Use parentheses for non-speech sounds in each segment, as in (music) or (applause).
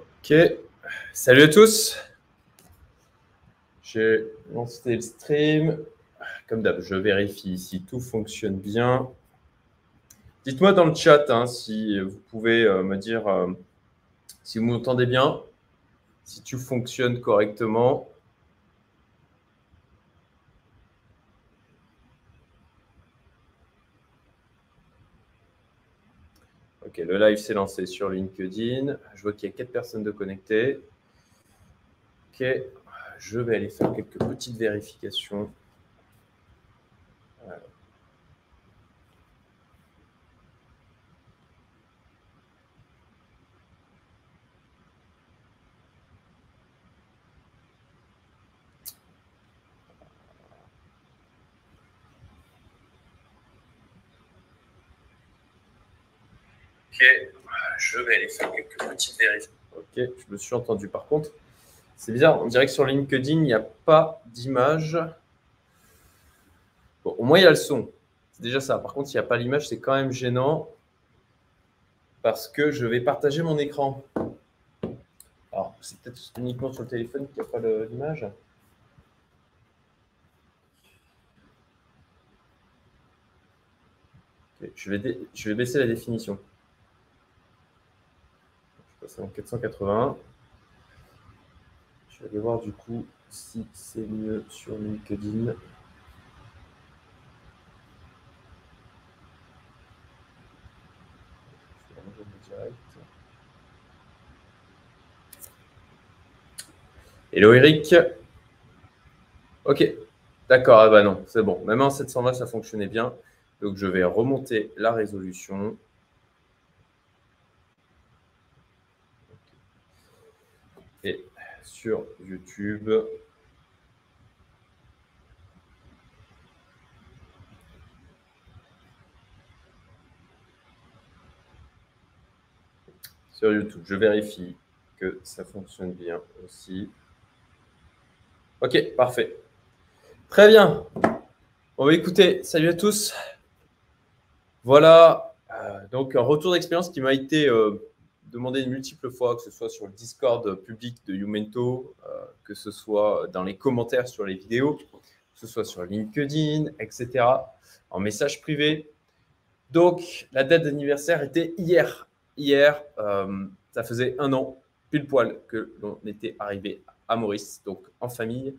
Ok, salut à tous. J'ai lancé le stream. Comme d'hab, je vérifie si tout fonctionne bien. Dites-moi dans le chat hein, si vous pouvez euh, me dire euh, si vous m'entendez bien, si tout fonctionne correctement. Ok, le live s'est lancé sur LinkedIn. Je vois qu'il y a quatre personnes de connectées. Ok, je vais aller faire quelques petites vérifications. Je vais aller faire quelques petites vérifications. Ok, je me suis entendu par contre. C'est bizarre, on dirait que sur LinkedIn, il n'y a pas d'image. Bon, au moins, il y a le son. C'est déjà ça. Par contre, il n'y a pas l'image, c'est quand même gênant parce que je vais partager mon écran. Alors, c'est peut-être uniquement sur le téléphone qu'il n'y a pas l'image. je, vais je vais baisser la définition c'est en 480. Je vais aller voir du coup si c'est mieux sur LinkedIn. Hello Eric. Ok, d'accord, ah bah non, c'est bon. Même en 720, ça fonctionnait bien. Donc je vais remonter la résolution. et sur YouTube. Sur YouTube, je vérifie que ça fonctionne bien aussi. Ok, parfait. Très bien. On va écouter. Salut à tous. Voilà, euh, donc un retour d'expérience qui m'a été euh, demandé de multiples fois, que ce soit sur le Discord public de Youmento, euh, que ce soit dans les commentaires sur les vidéos, que ce soit sur LinkedIn, etc., en message privé. Donc, la date d'anniversaire était hier. Hier, euh, ça faisait un an, pile poil, que l'on était arrivé à Maurice, donc en famille,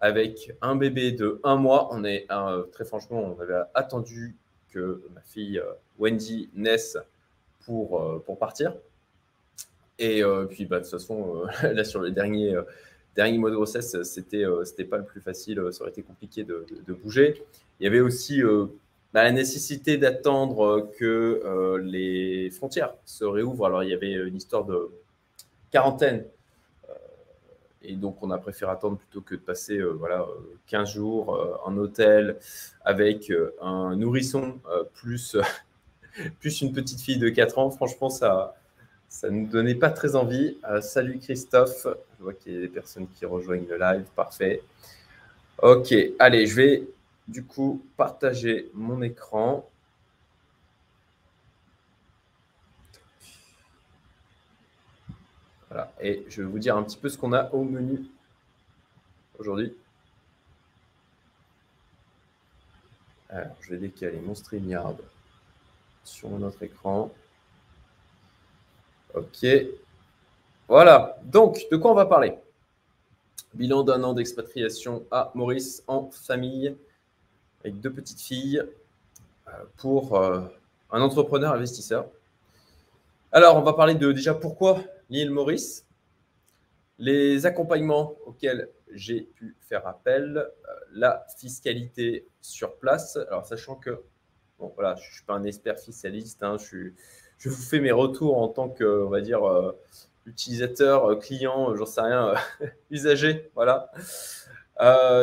avec un bébé de un mois. On est, euh, très franchement, on avait attendu que ma fille Wendy naisse pour, pour partir. Et euh, puis, bah, de toute façon, euh, (laughs) là, sur le dernier, euh, dernier mois de grossesse, c'était c'était pas le plus facile. Ça aurait été compliqué de, bouger. Il y avait aussi bah, la nécessité d'attendre que les frontières se réouvrent. Alors, il y avait une histoire de quarantaine. Et donc, on a préféré attendre plutôt que de passer voilà, 15 jours en hôtel avec un nourrisson plus, (laughs) plus une petite fille de 4 ans. Franchement, ça, ça ne nous donnait pas très envie. Euh, salut Christophe. Je vois qu'il y a des personnes qui rejoignent le live. Parfait. Ok, allez, je vais du coup partager mon écran. Voilà, et je vais vous dire un petit peu ce qu'on a au menu aujourd'hui. Alors, je vais décaler mon StreamYard sur notre écran. Ok. Voilà. Donc, de quoi on va parler? Bilan d'un an d'expatriation à Maurice en famille avec deux petites filles euh, pour euh, un entrepreneur investisseur. Alors, on va parler de déjà pourquoi l'île Maurice, les accompagnements auxquels j'ai pu faire appel, euh, la fiscalité sur place. Alors, sachant que, bon, voilà, je ne suis pas un expert fiscaliste, hein, je suis je vous fais mes retours en tant que, on va dire, euh, utilisateur, euh, client, euh, j'en sais rien, (laughs) usager, voilà.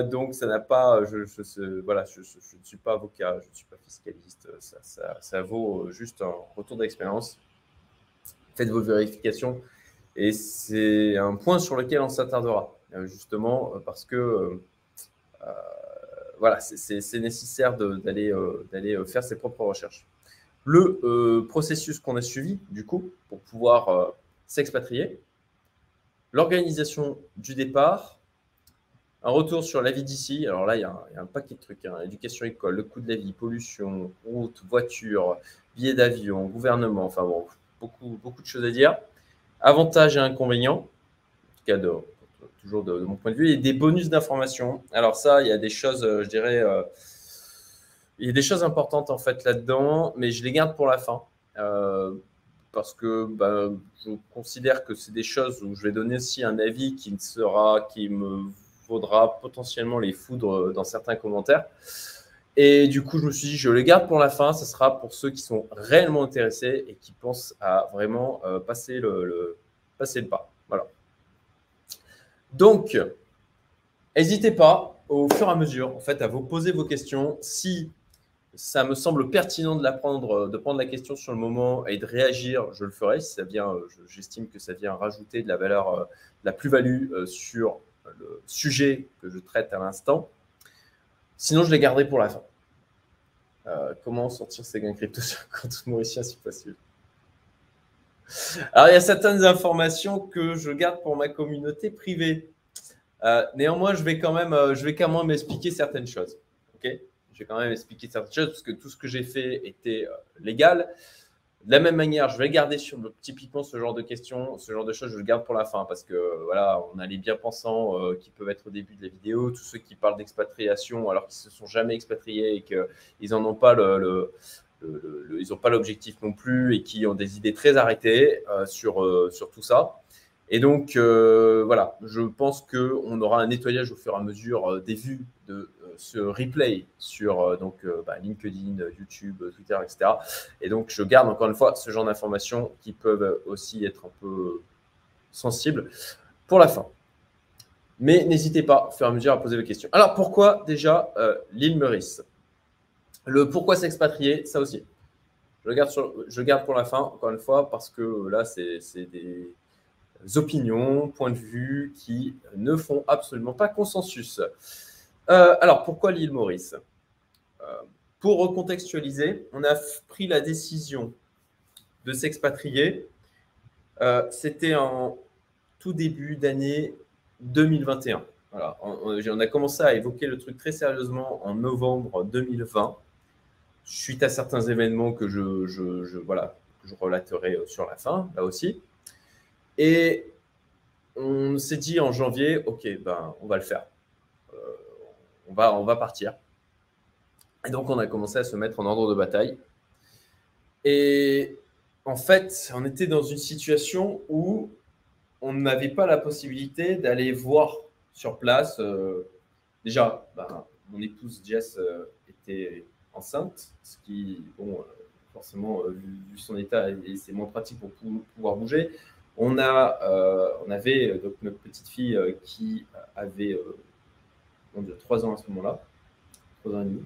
donc, ça n'a pas, je, voilà, je, ne suis pas avocat, je ne suis pas fiscaliste, ça, ça, vaut juste un retour d'expérience. Faites vos vérifications et c'est un point sur lequel on s'attardera, justement, parce que voilà, c'est nécessaire d'aller faire ses propres recherches le euh, processus qu'on a suivi, du coup, pour pouvoir euh, s'expatrier. l'organisation du départ, un retour sur la vie d'ici. Alors là, il y, a un, paquet de trucs. Hein. Éducation, école, le coût de la vie, pollution, route, voiture, billets d'avion, gouvernement. Enfin bon, beaucoup, beaucoup de choses à dire. Avantages et inconvénients, en tout cas toujours de, mon point de vue, et des bonus d'information. Alors ça, il y a des choses, euh, je dirais, il y a des choses importantes en fait là-dedans, mais je les garde pour la fin. Euh, parce que bah, je considère que c'est des choses où je vais donner aussi un avis qui sera, qui me vaudra potentiellement les foudres dans certains commentaires. Et du coup, je me suis dit, je les garde pour la fin. Ce sera pour ceux qui sont réellement intéressés et qui pensent à vraiment euh, passer, le, passer le pas. Voilà. Donc, n'hésitez pas au fur et à mesure, en fait, à vous poser vos questions. Si ça me semble pertinent de, la prendre, de prendre la question sur le moment et de réagir, je le ferai. Si ça vient, euh, j'estime que ça vient rajouter de la valeur, euh, de la plus-value sur le sujet que je traite à l'instant. Sinon, je les garderai pour la fin. Euh, comment sortir ses gains crypto (laughs) sur un compte mauricien si possible? Alors, il y a certaines informations que je garde pour ma communauté privée. Euh, néanmoins, je vais quand même, euh, je vais quand même expliquer certaines choses. Ok? Je vais quand même expliquer certaines choses parce que tout ce que j'ai fait était légal. De la même manière, je vais garder sur typiquement ce genre de questions, ce genre de choses, je le garde pour la fin parce que voilà, on a les bien pensants euh, qui peuvent être au début de la vidéo, tous ceux qui parlent d'expatriation alors qu'ils se sont jamais expatriés et qu'ils n'en ont pas le, ils n'ont pas l'objectif non plus et qui ont des idées très arrêtées euh, sur, euh, sur tout ça. Et donc, voilà, je pense qu'on aura un nettoyage au fur et à mesure des vues de ce replay sur euh, donc, euh, bah, LinkedIn, YouTube, Twitter, etc. Et donc, je garde encore une fois ce genre d'informations qui peuvent aussi être un peu sensibles pour la fin. Mais n'hésitez pas, au fur et à mesure, à poser vos questions. Alors, pourquoi déjà euh, l'île Meurice? Le pourquoi s'expatrier, ça aussi. Je garde, je garde pour la fin, encore une fois, parce que là, c'est des opinions, points de vue qui ne font absolument pas consensus. Euh, alors, pourquoi l'île Maurice? Euh, Pour recontextualiser, on a pris la décision de s'expatrier. Euh, c'était en tout début d'année 2021. Voilà. On, a commencé à évoquer le truc très sérieusement en novembre 2020, suite à certains événements que je, voilà, je relaterai sur la fin, là aussi. Et on s'est dit en janvier, OK, ben, on va le faire on va, on va partir. Et donc, on a commencé à se mettre en ordre de bataille. Et en fait, on était dans une situation où on n'avait pas la possibilité d'aller voir sur place. Euh, déjà, ben, mon épouse Jess euh, était enceinte, ce qui, bon, euh, forcément, vu, son état, c'est moins pratique pour pouvoir bouger. On, a, on avait donc notre petite fille qui avait de trois ans à ce moment-là, ans et demi.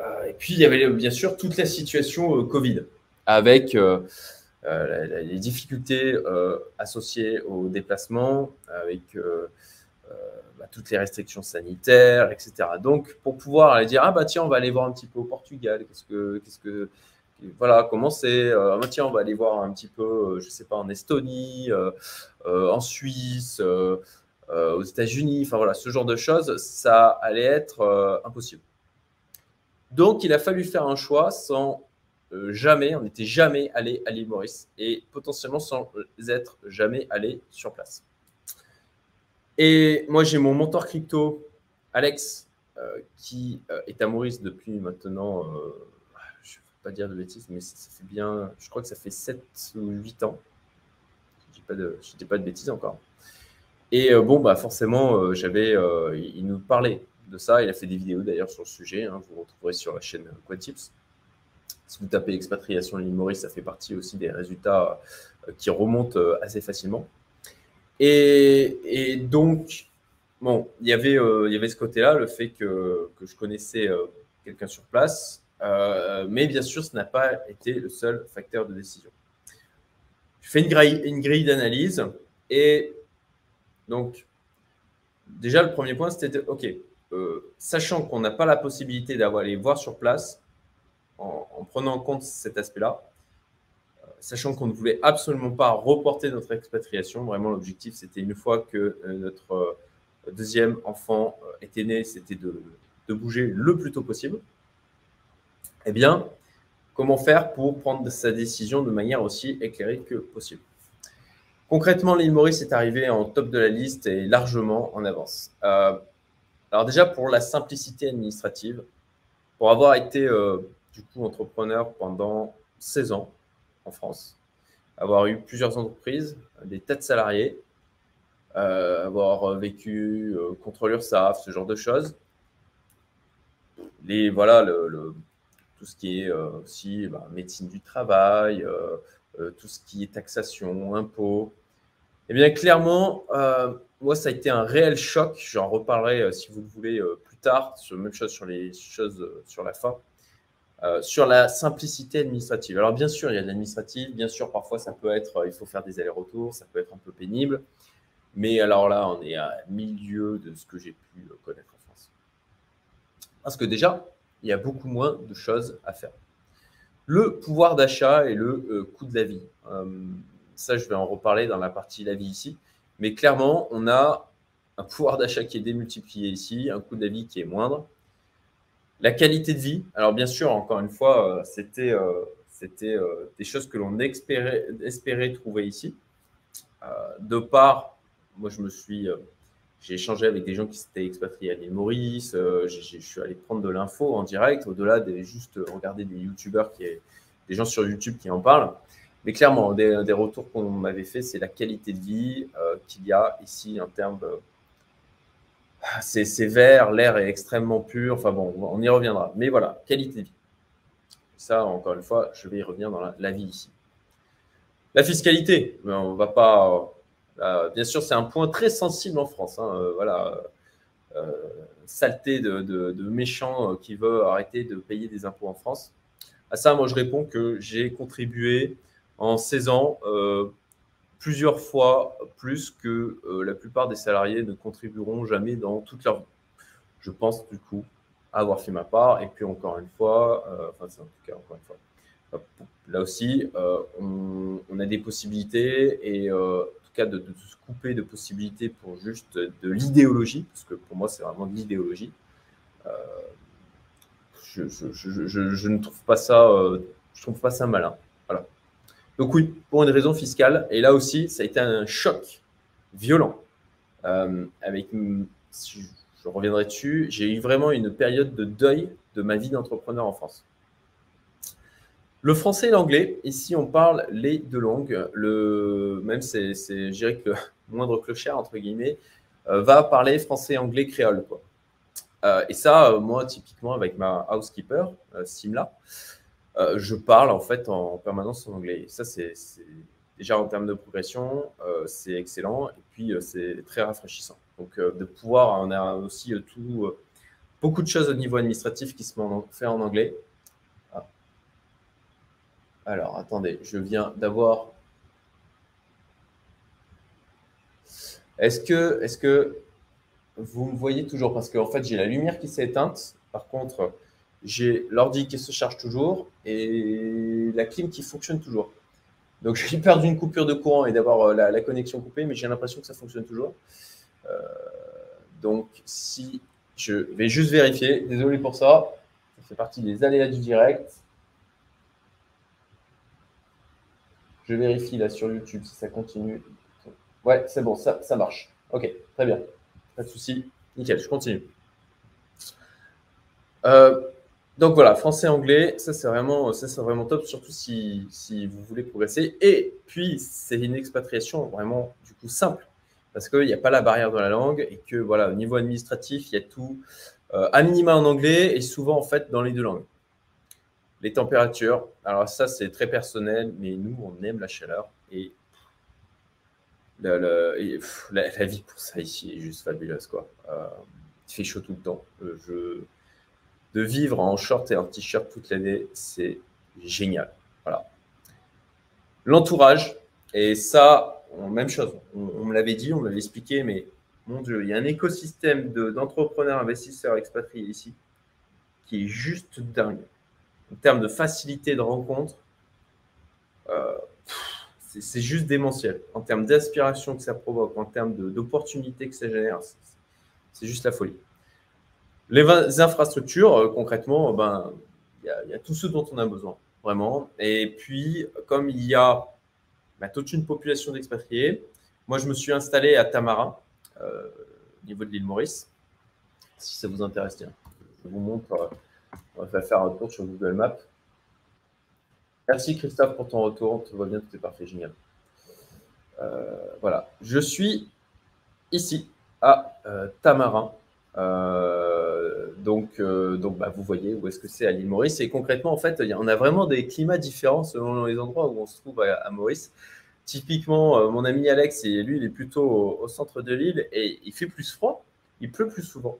Euh, et, puis, il y avait bien sûr toute la situation euh, Covid, avec euh, les difficultés associées au déplacement, avec bah, toutes les restrictions sanitaires, etc. Donc, pour pouvoir aller dire, ah bah tiens, on va aller voir un petit peu au Portugal, qu'est-ce que, qu'est-ce que, voilà, comment c'est, ah, bah, tiens, on va aller voir un petit peu, je sais pas, en Estonie, en Suisse, euh, aux États-Unis, enfin voilà, ce genre de choses, ça allait être euh, impossible. Donc, il a fallu faire un choix sans euh, jamais, on n'était jamais allé à l'île Maurice et potentiellement sans être jamais allé sur place. Et moi, j'ai mon mentor crypto, Alex, qui est à Maurice depuis maintenant, je ne vais pas dire de bêtises, mais ça, fait bien, je crois que ça fait 7 ou 8 ans. Je ne dis pas de bêtises encore. Et euh, bon, bah forcément, euh, j'avais, euh, il nous parlait de ça. Il a fait des vidéos d'ailleurs sur le sujet. Hein, vous retrouverez sur la chaîne Quatips. Si vous tapez expatriation l'île Maurice, ça fait partie aussi des résultats qui remontent assez facilement. Et, donc, bon, il y avait, il y avait ce côté-là, le fait que, que je connaissais quelqu'un sur place. mais bien sûr, ce n'a pas été le seul facteur de décision. Je fais une grille, une grille d'analyse et donc, déjà, le premier point, c'était OK, euh, sachant qu'on n'a pas la possibilité d'avoir les voir sur place, en, prenant en compte cet aspect-là, euh, sachant qu'on ne voulait absolument pas reporter notre expatriation. Vraiment, l'objectif, c'était une fois que notre deuxième enfant était né, c'était de, bouger le plus tôt possible. Eh bien, comment faire pour prendre sa décision de manière aussi éclairée que possible? Concrètement, l'île Maurice est arrivé en top de la liste et largement en avance. Euh, alors déjà, pour la simplicité administrative, pour avoir été euh, du coup entrepreneur pendant 16 ans en France, avoir eu plusieurs entreprises, des tas de salariés, euh, avoir vécu contre l'URSSAF, ce genre de choses. Les, voilà, tout ce qui est aussi bah, médecine du travail, tout ce qui est taxation, impôts, eh bien, clairement, euh, moi, ça a été un réel choc. J'en reparlerai, euh, si vous le voulez, euh, plus tard. Même chose sur les choses sur la fin. sur la simplicité administrative. Alors, bien sûr, il y a de l'administratif. Bien sûr, parfois, ça peut être, il faut faire des allers-retours. Ça peut être un peu pénible. Mais alors là, on est à milieu de ce que j'ai pu connaître en France. Parce que déjà, il y a beaucoup moins de choses à faire. Le pouvoir d'achat et le coût de la vie. Ça, je vais en reparler dans la partie la vie ici. Mais clairement, on a un pouvoir d'achat qui est démultiplié ici, un coût de la vie qui est moindre. La qualité de vie, alors bien sûr, encore une fois, euh, c'était euh, euh, des choses que l'on espérait, espérait trouver ici. de part, moi je me suis, j'ai échangé avec des gens qui s'étaient expatriés à l'île Maurice, je suis allé prendre de l'info en direct, au-delà de juste regarder des youtubeurs, qui, des gens sur YouTube qui en parlent. Mais clairement, des, retours qu'on m'avait fait, c'est la qualité de vie euh, qu'il y a ici en termes de. C'est vert, l'air est extrêmement pur. Enfin bon, on y reviendra. Mais voilà, qualité de vie. Ça, encore une fois, je vais y revenir dans la, vie ici. La fiscalité, on va pas. Euh, bien sûr, c'est un point très sensible en France. Hein, euh, voilà, saleté de, de, de méchants qui veut arrêter de payer des impôts en France. À ça, moi, je réponds que j'ai contribué en 16 ans euh, plusieurs fois plus que euh, la plupart des salariés ne contribueront jamais dans toute leur vie. Je pense du coup avoir fait ma part. Et puis encore une fois, euh, enfin c'est en tout cas encore une fois, là aussi, on, a des possibilités et en tout cas de, se couper de possibilités pour juste de l'idéologie, parce que pour moi c'est vraiment de l'idéologie. Je, je, ne trouve pas ça, je trouve pas ça malin. Donc oui, pour une raison fiscale. Et là aussi, ça a été un choc violent. Euh, avec, je reviendrai dessus, j'ai eu vraiment une période de deuil de ma vie d'entrepreneur en France. Le français et l'anglais, ici on parle les deux langues. Le, même c'est, je dirais que le (laughs) moindre clochard, entre guillemets, euh, va parler français, anglais, créole. Quoi. Euh, et ça, moi, typiquement, avec ma housekeeper, Simla, euh, je parle en fait en permanence en anglais. ça, c'est déjà en termes de progression, euh, c'est excellent et puis euh, c'est très rafraîchissant. Donc de pouvoir, on a aussi beaucoup de choses au niveau administratif qui se font en anglais. Ah. Alors attendez, je viens d'avoir. Est-ce que, est que vous me voyez toujours? Parce qu'en fait, j'ai la lumière qui s'est éteinte. Par contre, j'ai l'ordi qui se charge toujours et la clim qui fonctionne toujours. Donc (laughs) j'ai peur d'une coupure de courant et d'avoir euh, la, connexion coupée, mais j'ai l'impression que ça fonctionne toujours. Euh, donc si je vais juste vérifier, désolé pour ça, ça fait partie des aléas du direct. Je vérifie là sur YouTube si ça continue. Ouais, c'est bon, ça, ça marche. Ok, très bien. Pas de souci. Nickel, je continue. Euh, donc voilà, français, anglais, ça c'est vraiment, ça c'est vraiment top, surtout si, vous voulez progresser. Et puis c'est une expatriation vraiment du coup simple, parce qu'il n'y a pas la barrière de la langue et que voilà, au niveau administratif, il y a tout euh, à minima en anglais et souvent en fait dans les deux langues. Les températures, alors ça c'est très personnel, mais nous on aime la chaleur et la, vie pour ça ici est juste fabuleuse quoi. Euh, il fait chaud tout le temps. Euh, je de vivre en short et en t-shirt toute l'année, c'est génial. Voilà. L'entourage, et ça, même chose, on, me l'avait dit, on me l'avait expliqué, mais mon Dieu, il y a un écosystème d'entrepreneurs, investisseurs expatriés ici qui est juste dingue. En termes de facilité de rencontre, euh, c'est juste démentiel. En termes d'aspiration que ça provoque, en termes d'opportunités que ça génère, c'est juste la folie. Les infrastructures, euh, concrètement, ben, il y, a tout ce dont on a besoin, vraiment. Et puis, comme il y a ben, toute une population d'expatriés, moi, je me suis installé à Tamarin, euh, au niveau de l'île Maurice, si ça vous intéresse. Je vous montre. Euh, on va faire un tour sur Google Maps. Merci Christophe pour ton retour. Tout va bien, tout est parfait, génial. Euh, voilà, je suis ici à euh. Euh, donc, donc bah, vous voyez où est-ce que c'est à l'île Maurice. Et concrètement, en fait, on a vraiment des climats différents selon les endroits où on se trouve à, Maurice. Typiquement, mon ami Alex, lui, il est plutôt au, centre de l'île et il fait plus froid, il pleut plus souvent.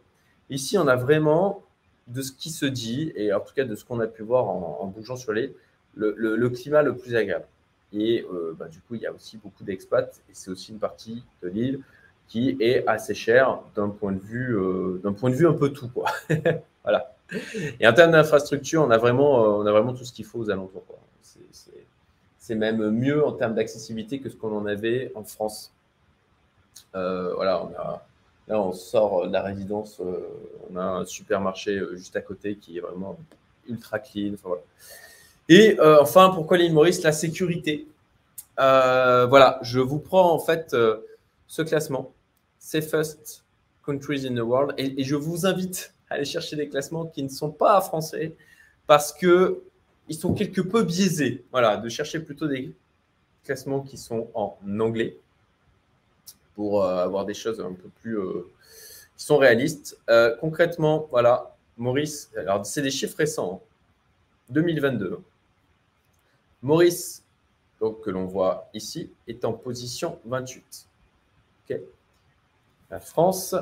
Ici, on a vraiment de ce qui se dit, et en tout cas de ce qu'on a pu voir en, bougeant sur l'île, le, climat le plus agréable. Et euh, bah, du coup, il y a aussi beaucoup d'expats, et c'est aussi une partie de l'île qui est assez chère d'un point de vue, euh, d'un point de vue un peu tout, quoi. (laughs) voilà. Et en termes d'infrastructure, on a vraiment, euh, on a vraiment tout ce qu'il faut aux alentours. C'est même mieux en termes d'accessibilité que ce qu'on en avait en France. voilà, on a, là, on sort de la résidence, on a un supermarché juste à côté qui est vraiment ultra clean. Et euh, enfin, pourquoi l'île Maurice La sécurité. Euh, voilà, je vous prends en fait euh, ce classement, Safest Countries in the World, et, je vous invite à aller chercher des classements qui ne sont pas français parce que ils sont quelque peu biaisés. Voilà, de chercher plutôt des classements qui sont en anglais pour avoir des choses un peu plus qui sont réalistes. concrètement, voilà, Maurice, alors c'est des chiffres récents, 2022. Hein. Maurice, donc, que l'on voit ici, est en position 28. La France,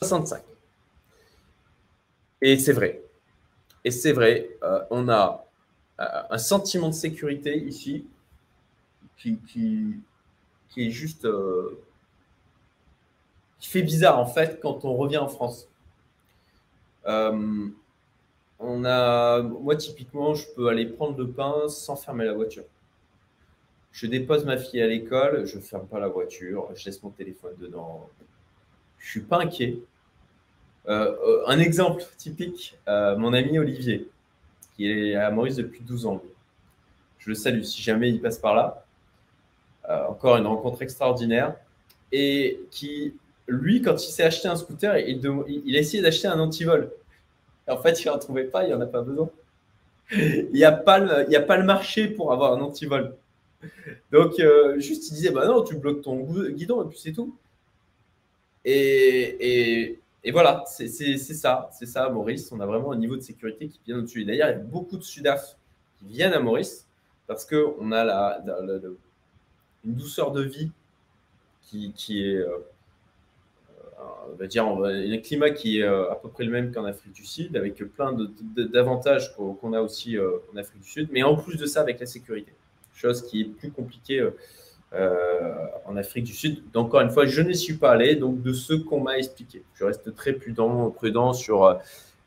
65. Et c'est vrai. Et c'est vrai, euh, on a euh, un sentiment de sécurité ici qui, qui, est juste. Euh, qui fait bizarre en fait quand on revient en France on a, moi, typiquement, je peux aller prendre le pain sans fermer la voiture. Je dépose ma fille à l'école, je ne ferme pas la voiture, je laisse mon téléphone dedans. Je ne suis pas inquiet. Euh, euh, un exemple typique, euh, mon ami Olivier, qui est à Maurice depuis 12 ans. Je le salue si jamais il passe par là. encore une rencontre extraordinaire. Et qui, lui, quand il s'est acheté un scooter, il, a essayé d'acheter un antivol en fait, il n'en trouvait pas, il n'y en a pas besoin. (laughs) Il n'y a pas le marché pour avoir un antivol. Donc, euh, juste, il disait, bah non, tu bloques ton guidon et puis c'est tout. Et, voilà, c'est ça, c'est ça, Maurice. On a vraiment un niveau de sécurité qui vient au-dessus. D'ailleurs, il y a beaucoup de Sudaf qui viennent à Maurice parce qu'on a la, une douceur de vie qui, est, euh, on va dire, un climat qui est euh, à peu près le même qu'en Afrique du Sud, avec plein d'avantages qu'on a aussi euh, en Afrique du Sud, mais en plus de ça, avec la sécurité, chose qui est plus compliquée euh, en Afrique du Sud. Encore une fois, je n'y suis pas allé, donc de ce qu'on m'a expliqué. Je reste très prudent, prudent sur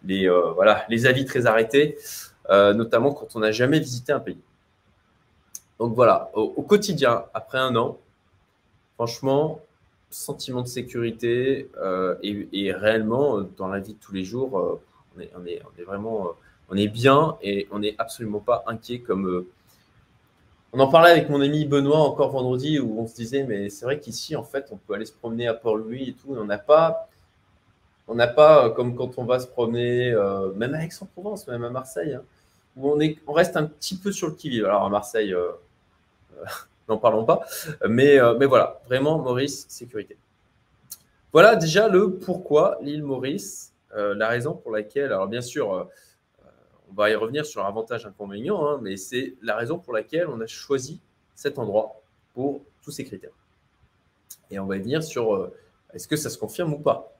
les, voilà, les avis très arrêtés, notamment quand on n'a jamais visité un pays. Donc voilà, au quotidien, après un an, franchement, sentiment de sécurité euh, et, réellement euh, dans la vie de tous les jours, euh, on, est, vraiment on est bien et on n'est absolument pas inquiet comme on en parlait avec mon ami Benoît encore vendredi où on se disait mais c'est vrai qu'ici en fait on peut aller se promener à Port-Louis et tout, on n'a pas on n'a pas comme quand on va se promener même à Aix-en-Provence, même à Marseille, hein, où on est on reste un petit peu sur le qui-vive. Alors à Marseille (laughs) n'en parlons pas. Mais, euh, mais voilà, vraiment, Maurice, sécurité. Voilà déjà le pourquoi l'île Maurice, euh, la raison pour laquelle, alors bien sûr, euh, on va y revenir sur avantage inconvénient, hein, mais c'est la raison pour laquelle on a choisi cet endroit pour tous ces critères. Et on va y venir sur est-ce que ça se confirme ou pas?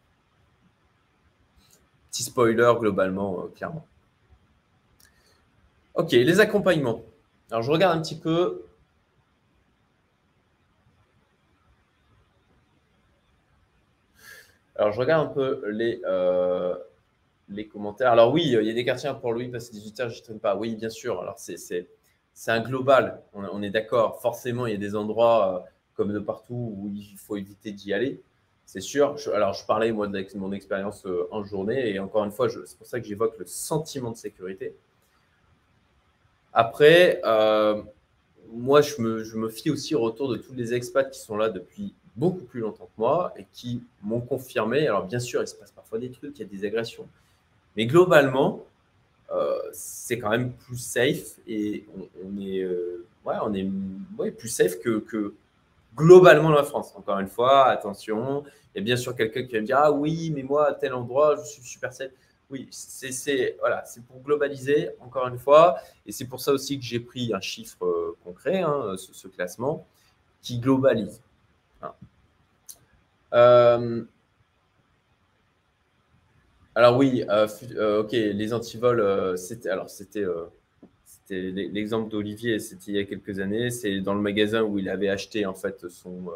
Petit spoiler globalement, clairement. Ok, les accompagnements. Alors je regarde un petit peu Alors, je regarde un peu les, euh, les commentaires. Alors, oui, il y a des quartiers pour Louis, passer 18h, je ne traîne pas. Oui, bien sûr. Alors, c'est un global. On, est d'accord. Forcément, il y a des endroits comme de partout où il faut éviter d'y aller. C'est sûr. alors, je parlais, moi, de mon expérience en journée. Et encore une fois, c'est pour ça que j'évoque le sentiment de sécurité. Après, moi, je me, je me, fie aussi au retour de tous les expats qui sont là depuis beaucoup plus longtemps que moi et qui m'ont confirmé. Alors, bien sûr, il se passe parfois des trucs, il y a des agressions. Mais globalement, euh, c'est quand même plus safe et on, est, euh, ouais, on est plus safe que, globalement la France. Encore une fois, attention, il y a bien sûr quelqu'un qui va me dire Ah oui, mais moi, à tel endroit, je suis super safe. Oui, c'est voilà, pour globaliser, encore une fois, et c'est pour ça aussi que j'ai pris un chiffre euh, concret, hein, ce, classement, qui globalise. Alors oui, euh, ok, les antivols, c'était alors c'était l'exemple d'Olivier, c'était il y a quelques années. C'est dans le magasin où il avait acheté en fait son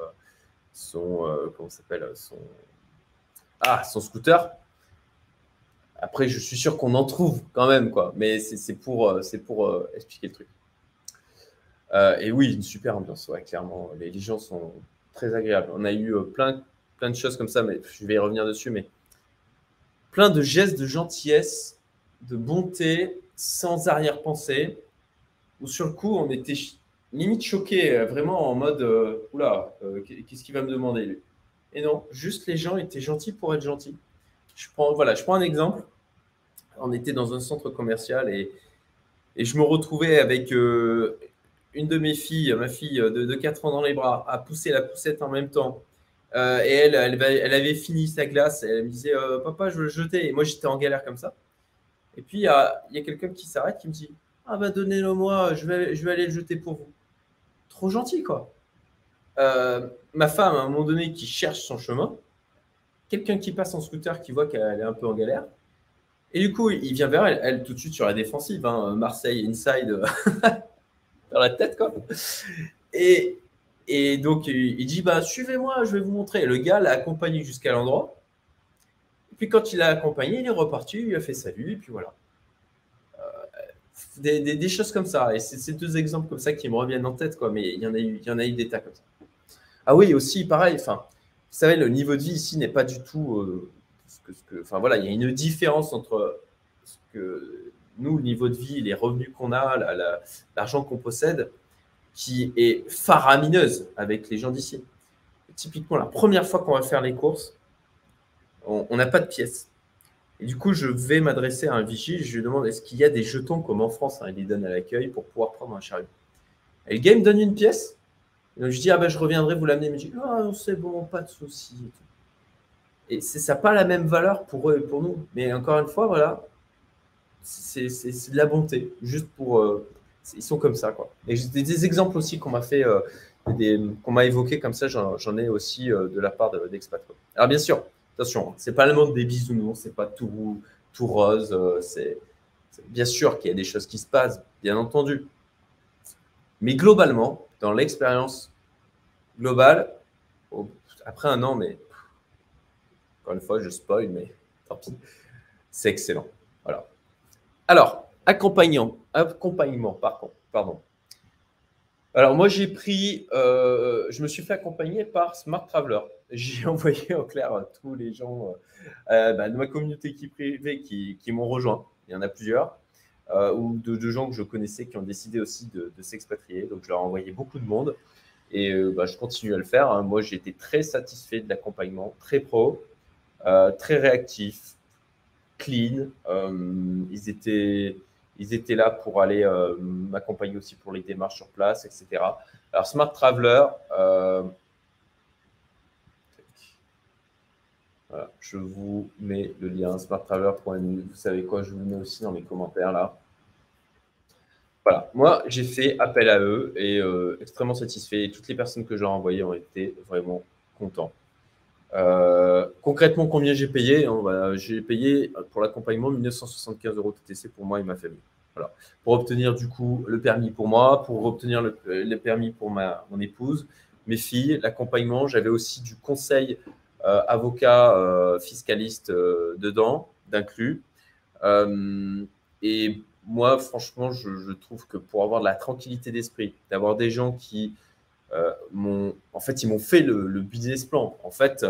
ah son scooter après, je suis sûr qu'on en trouve quand même, quoi. Mais c'est pour, euh, euh, expliquer le truc. Euh, et oui, une super ambiance, ouais, clairement. Les, gens sont très agréables. On a eu plein, plein de choses comme ça, mais je vais y revenir dessus. Mais plein de gestes de gentillesse, de bonté, sans arrière-pensée, où sur le coup, on était limite choqué, vraiment en mode Oula, qu'est-ce qu'il va me demander lui? Et non, juste les gens étaient gentils pour être gentils. Je prends, voilà, je prends un exemple. On était dans un centre commercial et, et je me retrouvais avec euh, une de mes filles, ma fille de, 4 ans dans les bras, à pousser la poussette en même temps. Euh, et elle, elle, avait fini sa glace. Elle me disait euh, Papa, je veux le jeter. Et moi, j'étais en galère comme ça. Et puis, il y a, quelqu'un qui s'arrête qui me dit Ah, bah, donnez-le moi, je vais, aller le jeter pour vous. Trop gentil, quoi. ma femme, à un moment donné, qui cherche son chemin, quelqu'un qui passe en scooter qui voit qu'elle est un peu en galère. Et du coup, il vient vers elle, elle tout de suite sur la défensive, hein, Marseille inside (laughs) dans la tête, quoi. Et, et donc, il dit bah, Suivez-moi, je vais vous montrer. le gars l'a accompagné jusqu'à l'endroit. Puis, quand il l'a accompagné, il est reparti, il a fait salut, et puis voilà. Euh, des, des, choses comme ça. Et c'est ces deux exemples comme ça qui me reviennent en tête, quoi. Mais il y en a eu, il y en a eu des tas comme ça. Ah oui, aussi, pareil, enfin, vous savez, le niveau de vie ici n'est pas du tout. Euh, ce que, ce que, enfin voilà, il y a une différence entre ce que nous, le niveau de vie, les revenus qu'on a, l'argent qu'on possède, qui est faramineuse avec les gens d'ici. Typiquement, la première fois qu'on va faire les courses, on n'a pas de pièces. Et du coup, je vais m'adresser à un vigile, je lui demande est-ce qu'il y a des jetons comme en France, hein, il les donne à l'accueil pour pouvoir prendre un chariot. Et le gars me donne une pièce, donc je dis, ah ben je reviendrai vous l'amener. Il me dit, ah, c'est bon, pas de souci. Et c'est ça n'a pas la même valeur pour eux et pour nous. Mais encore une fois, voilà, c'est de la bonté. Juste pour. Euh, ils sont comme ça, quoi. Et j'ai des, exemples aussi qu'on m'a fait, euh, qu'on m'a évoqué comme ça, j'en ai aussi euh, de la part d'expat. Alors bien sûr, attention, c'est pas le monde des bisounours, c'est pas tout, rose. c'est bien sûr qu'il y a des choses qui se passent, bien entendu. Mais globalement, dans l'expérience globale, après un an, mais encore une fois, je spoil, mais tant pis, c'est excellent. Voilà. Alors, accompagnant, accompagnement, par contre, pardon. Alors, moi, j'ai pris, euh, je me suis fait accompagner par Smart Traveler. (laughs) J'ai envoyé en clair tous les gens euh, bah, de ma communauté qui privée qui, qui m'ont rejoint. Il y en a plusieurs. Euh, ou de, gens que je connaissais qui ont décidé aussi de, s'expatrier. Donc, je leur ai envoyé beaucoup de monde et euh, bah, je continue à le faire. Hein. Moi, j'ai été très satisfait de l'accompagnement, très pro, euh, très réactif, clean. ils, étaient, ils étaient là pour aller m'accompagner aussi pour les démarches sur place, etc. Alors, Smart Traveler, Voilà, je vous mets le lien smarttraveler.nu. Vous savez quoi, je vous mets aussi dans les commentaires là. Voilà, moi j'ai fait appel à eux et euh, extrêmement satisfait. toutes les personnes que j'ai envoyées ont été vraiment contents. Euh, concrètement, combien j'ai payé J'ai payé pour l'accompagnement 1975 euros TTC pour moi et ma famille. Voilà. Pour obtenir du coup le permis pour moi, pour obtenir le, le permis pour ma, mon épouse, mes filles, l'accompagnement. J'avais aussi du conseil euh, avocat euh, fiscaliste euh, dedans, d'inclus. et moi, franchement, je, trouve que pour avoir de la tranquillité d'esprit, d'avoir des gens qui en fait, ils m'ont fait le, business plan. En fait,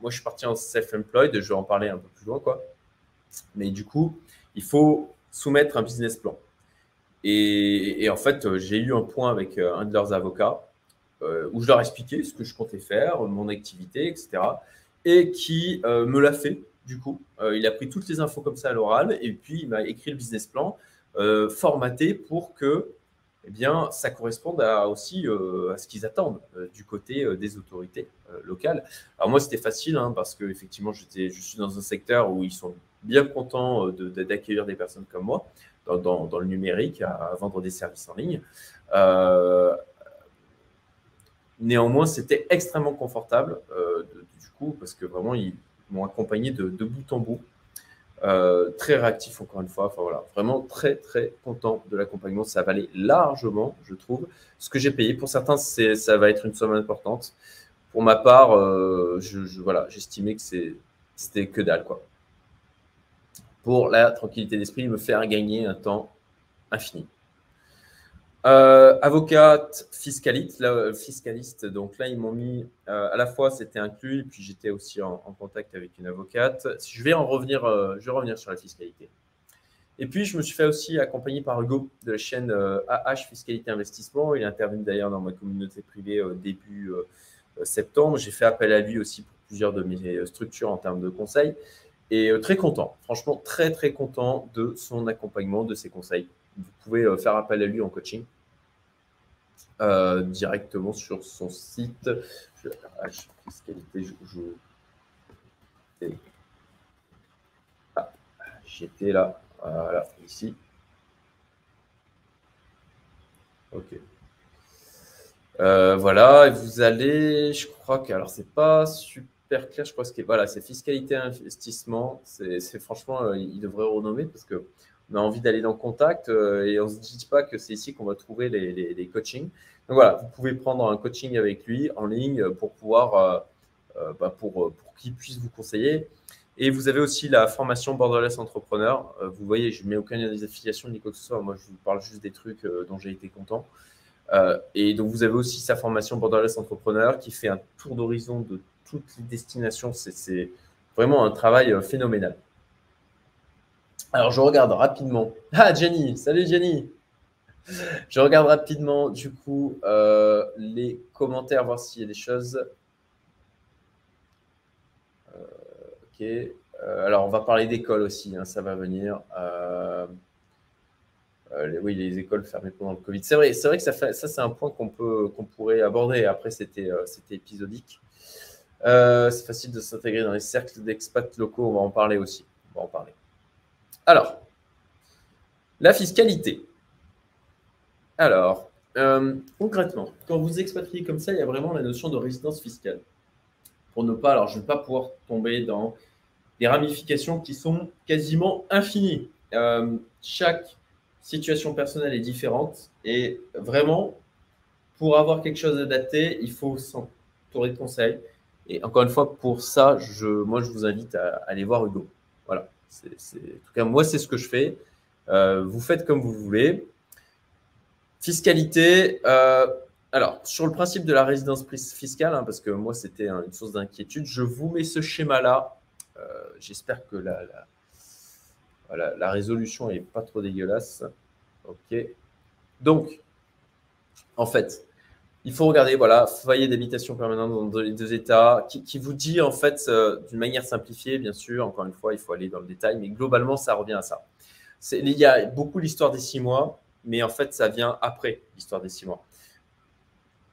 moi, je suis parti en self-employed, je vais en parler un peu plus loin, quoi. Mais du coup, il faut soumettre un business plan. Et, en fait, j'ai eu un point avec un de leurs avocats où je leur expliquais ce que je comptais faire, mon activité, etc. Et qui me l'a fait du coup. Euh, il a pris toutes les infos comme ça à l'oral et puis il m'a écrit le business plan euh, formaté pour que eh bien, ça corresponde à, aussi euh, à ce qu'ils attendent du côté des autorités locales. Alors moi, c'était facile hein, parce que effectivement, je suis dans un secteur où ils sont bien contents d'accueillir des personnes comme moi dans, le numérique, à, vendre des services en ligne. néanmoins, c'était extrêmement confortable du coup parce que vraiment, ils m'ont accompagné de, bout en bout. Euh, très réactif encore une fois. Enfin voilà, vraiment très très content de l'accompagnement. Ça valait largement, je trouve, ce que j'ai payé. Pour certains, ça va être une somme importante. Pour ma part, euh, je, voilà, j'estimais que c'était que dalle quoi. Pour la tranquillité d'esprit, me faire gagner un temps infini. Euh, avocate fiscaliste, là, fiscaliste, donc là ils m'ont mis euh, à la fois c'était inclus, et puis j'étais aussi en, contact avec une avocate. Je vais en revenir, euh, je vais revenir sur la fiscalité. Et puis je me suis fait aussi accompagner par Hugo de la chaîne AH Fiscalité Investissement. Il est intervenu d'ailleurs dans ma communauté privée début septembre. J'ai fait appel à lui aussi pour plusieurs de mes structures en termes de conseils. Et très content, franchement très très content de son accompagnement, de ses conseils. Vous pouvez faire appel à lui en coaching. Euh, directement sur son site. Je, ah, fiscalité, je, ah, j'étais là, voilà, ici. Ok. Euh, voilà, et vous allez, je crois que, alors c'est pas super clair, je crois que voilà, c'est fiscalité investissement, c'est franchement, euh, il devrait renommer parce que on a envie d'aller dans le contact euh, et on ne se dit pas que c'est ici qu'on va trouver les, coachings. Donc voilà, vous pouvez prendre un coaching avec lui en ligne pour pouvoir, euh, euh, bah pour, pour qu'il puisse vous conseiller. Et vous avez aussi la formation Borderless Entrepreneur. vous voyez, je ne mets aucune des affiliations ni quoi que ce soit. Moi, je vous parle juste des trucs dont j'ai été content. et donc, vous avez aussi sa formation Borderless Entrepreneur qui fait un tour d'horizon de toutes les destinations. C'est vraiment un travail phénoménal. Alors, je regarde rapidement. (laughs) Ah, Jenny, salut Jenny. Je regarde rapidement, du coup, euh, les commentaires, voir s'il y a des choses. Euh, ok. Euh, alors, on va parler d'école aussi, hein, ça va venir. oui, les écoles fermées pendant le Covid. C'est vrai, c'est vrai que ça, ça c'est un point qu'on peut, qu'on pourrait aborder. Après, c'était, c'était épisodique. c'est facile de s'intégrer dans les cercles d'expats locaux. On va en parler aussi. On va en parler. Alors, la fiscalité. Alors, euh, concrètement, quand vous expatriez comme ça, il y a vraiment la notion de résidence fiscale. Pour ne pas, alors je ne vais pas pouvoir tomber dans des ramifications qui sont quasiment infinies. Euh, chaque situation personnelle est différente et vraiment, pour avoir quelque chose adapté, il faut s'entourer de conseils. Et encore une fois, pour ça, je, moi, je vous invite à aller voir Hugo. En tout cas, moi, c'est ce que je fais. Euh, vous faites comme vous voulez. Fiscalité. Euh, alors, sur le principe de la résidence fiscale, hein, parce que moi, c'était une source d'inquiétude, je vous mets ce schéma-là. Euh, j'espère que la, la, résolution n'est pas trop dégueulasse. OK. Donc, en fait, il faut regarder, voilà, foyer d'habitation permanente dans les deux États, qui, vous dit en fait euh, d'une manière simplifiée, bien sûr, encore une fois, il faut aller dans le détail, mais globalement, ça revient à ça. Il y a beaucoup l'histoire des six mois, mais en fait, ça vient après l'histoire des six mois.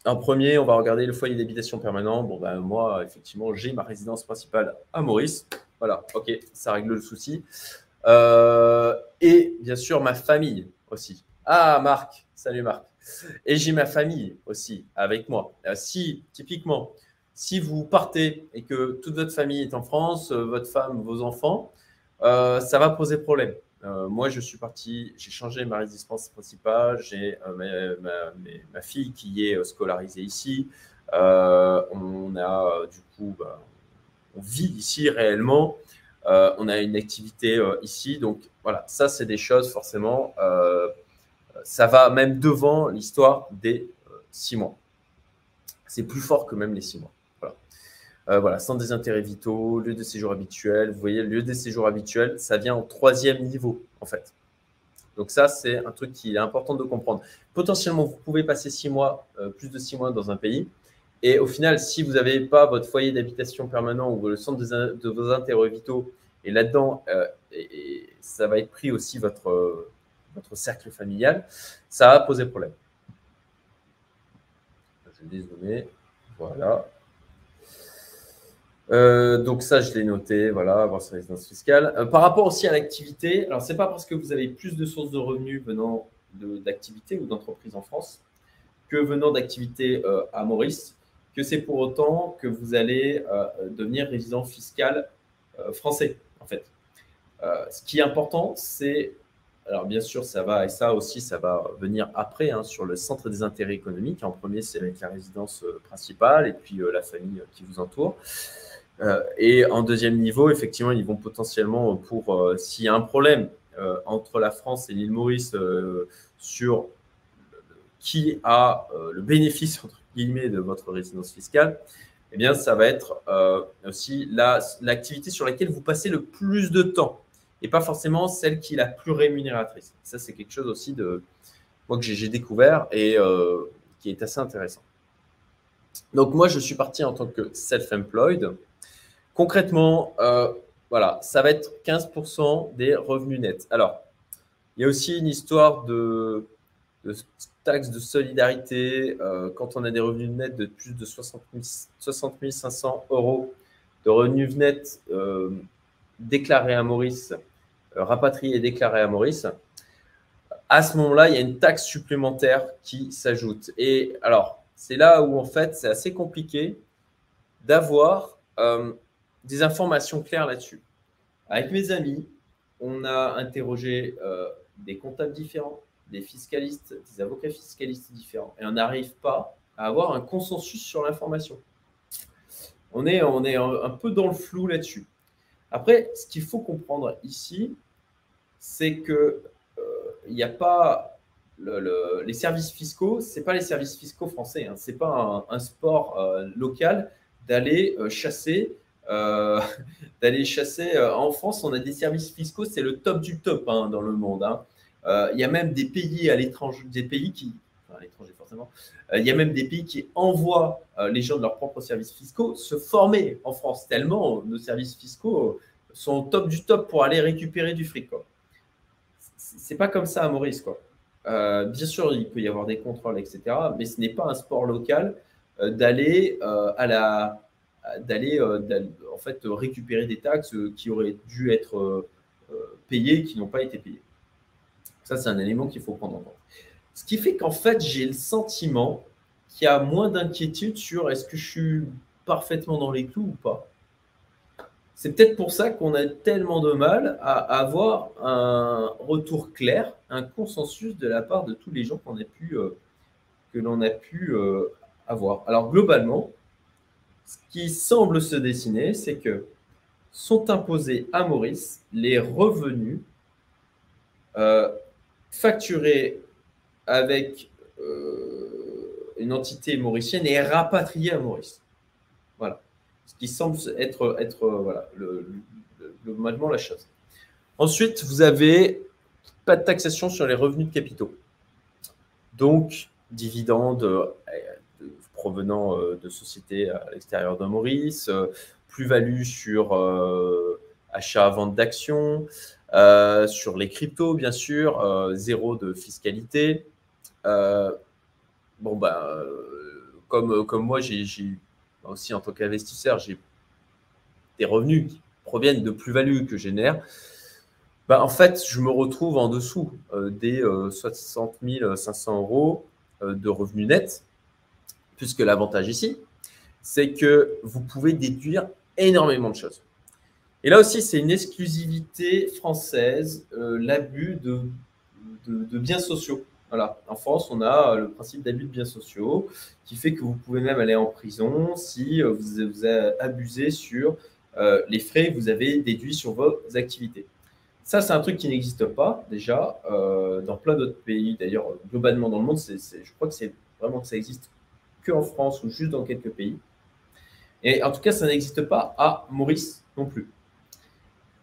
En premier, on va regarder le foyer d'habitation permanent. Bon, ben, moi, effectivement, j'ai ma résidence principale à Maurice. Voilà, ok, ça règle le souci. Euh, et bien sûr, ma famille aussi. Ah, Marc, salut Marc. Et j'ai ma famille aussi avec moi. Euh, si, typiquement, si vous partez et que toute votre famille est en France, euh, votre femme, vos enfants, euh, ça va poser problème. moi, je suis parti, j'ai changé ma résidence principale, j'ai ma, fille qui est scolarisée ici. on a, du coup, bah, on vit ici réellement. on a une activité ici. Donc voilà, ça, c'est des choses forcément. Ça va même devant l'histoire des six mois. C'est plus fort que même les six mois. Voilà. voilà, sans des intérêts vitaux, lieu de séjour habituel. Vous voyez, lieu de séjour habituel, ça vient en troisième niveau, en fait. Donc ça, c'est un truc qui est important de comprendre. Potentiellement, vous pouvez passer six mois, euh, plus de six mois dans un pays. Et au final, si vous n'avez pas votre foyer d'habitation permanent ou le centre de, vos intérêts vitaux, et là-dedans, euh, et, ça va être pris aussi votre, votre cercle familial, ça va poser problème. Je vais dézoomer. Voilà. Euh, donc ça, je l'ai noté, voilà, avoir sa résidence fiscale. Euh, par rapport aussi à l'activité, alors c'est pas parce que vous avez plus de sources de revenus venant d'activités ou d'entreprises en France que venant d'activités euh, à Maurice, que c'est pour autant que vous allez devenir résident fiscal français, en fait. ce qui est important, c'est, alors bien sûr, ça va, et ça aussi, ça va venir après, hein, sur le centre des intérêts économiques. En premier, c'est avec la résidence principale et puis la famille qui vous entoure. Euh, et en deuxième niveau, effectivement, ils vont potentiellement, pour euh, s'il y a un problème euh, entre la France et l'île Maurice sur qui a le bénéfice, entre guillemets, de votre résidence fiscale, eh bien, ça va être aussi l'activité sur laquelle vous passez le plus de temps et pas forcément celle qui est la plus rémunératrice. Ça, c'est quelque chose aussi de moi que j'ai découvert et qui est assez intéressant. Donc, moi, je suis parti en tant que self-employed. Concrètement, euh, voilà, ça va être 15% des revenus nets. Alors, il y a aussi une histoire de, taxe de solidarité. Euh, quand on a des revenus nets de plus de 60, 500 euros de revenus nets euh, déclarés à Maurice, rapatriés et déclarés à Maurice, à ce moment-là, il y a une taxe supplémentaire qui s'ajoute. Et alors, c'est là où en fait, c'est assez compliqué d'avoir des informations claires là-dessus. Avec mes amis, on a interrogé euh, des comptables différents, des fiscalistes, des avocats fiscalistes différents, et on n'arrive pas à avoir un consensus sur l'information. On est un, peu dans le flou là-dessus. Après, ce qu'il faut comprendre ici, c'est que euh, il n'y a pas les services fiscaux, c'est pas les services fiscaux français, hein, c'est pas un, sport euh, local d'aller chasser euh, (laughs) d'aller chasser. En France, on a des services fiscaux, c'est le top du top hein, dans le monde. Hein. Il y a même des pays à l'étranger, des pays qui, enfin, à l'étranger forcément, il y a même des pays qui envoient les gens de leurs propres services fiscaux se former en France, tellement nos services fiscaux sont au top du top pour aller récupérer du fric. C'est pas comme ça à Maurice. Bien sûr, il peut y avoir des contrôles, etc. Mais ce n'est pas un sport local d'aller à la d'aller euh, en fait récupérer des taxes qui auraient dû être euh, euh, payées, qui n'ont pas été payées. Ça, c'est un élément qu'il faut prendre en compte. Ce qui fait qu'en fait, j'ai le sentiment qu'il y a moins d'inquiétude sur est-ce que je suis parfaitement dans les clous ou pas. C'est peut-être pour ça qu'on a tellement de mal à avoir un retour clair, un consensus de la part de tous les gens a pu, que l'on a pu avoir. Alors globalement, ce qui semble se dessiner, c'est que sont imposés à Maurice les revenus euh, facturés avec euh, une entité mauricienne et rapatriés à Maurice. Voilà. Ce qui semble être, être voilà, le, le, la chose. Ensuite, vous avez pas de taxation sur les revenus de capitaux. Donc, dividendes, euh, provenant euh, de sociétés à l'extérieur de Maurice, euh, plus-value sur euh, achat-vente d'actions, sur les cryptos, bien sûr, zéro de fiscalité. Bon, ben, comme, moi, j'ai aussi en tant qu'investisseur, j'ai des revenus qui proviennent de plus-value que génère. Ben, en fait, je me retrouve en dessous des 60 500 euros de revenus nets puisque l'avantage ici, c'est que vous pouvez déduire énormément de choses. Et là aussi, c'est une exclusivité française, euh, l'abus de, biens sociaux. Voilà. En France, on a le principe d'abus de biens sociaux qui fait que vous pouvez même aller en prison si euh, vous, abusez sur les frais que vous avez déduits sur vos activités. Ça, c'est un truc qui n'existe pas déjà dans plein d'autres pays. D'ailleurs, globalement dans le monde, je crois que c'est vraiment que ça existe qu'en France ou juste dans quelques pays. Et en tout cas, ça n'existe pas à Maurice non plus.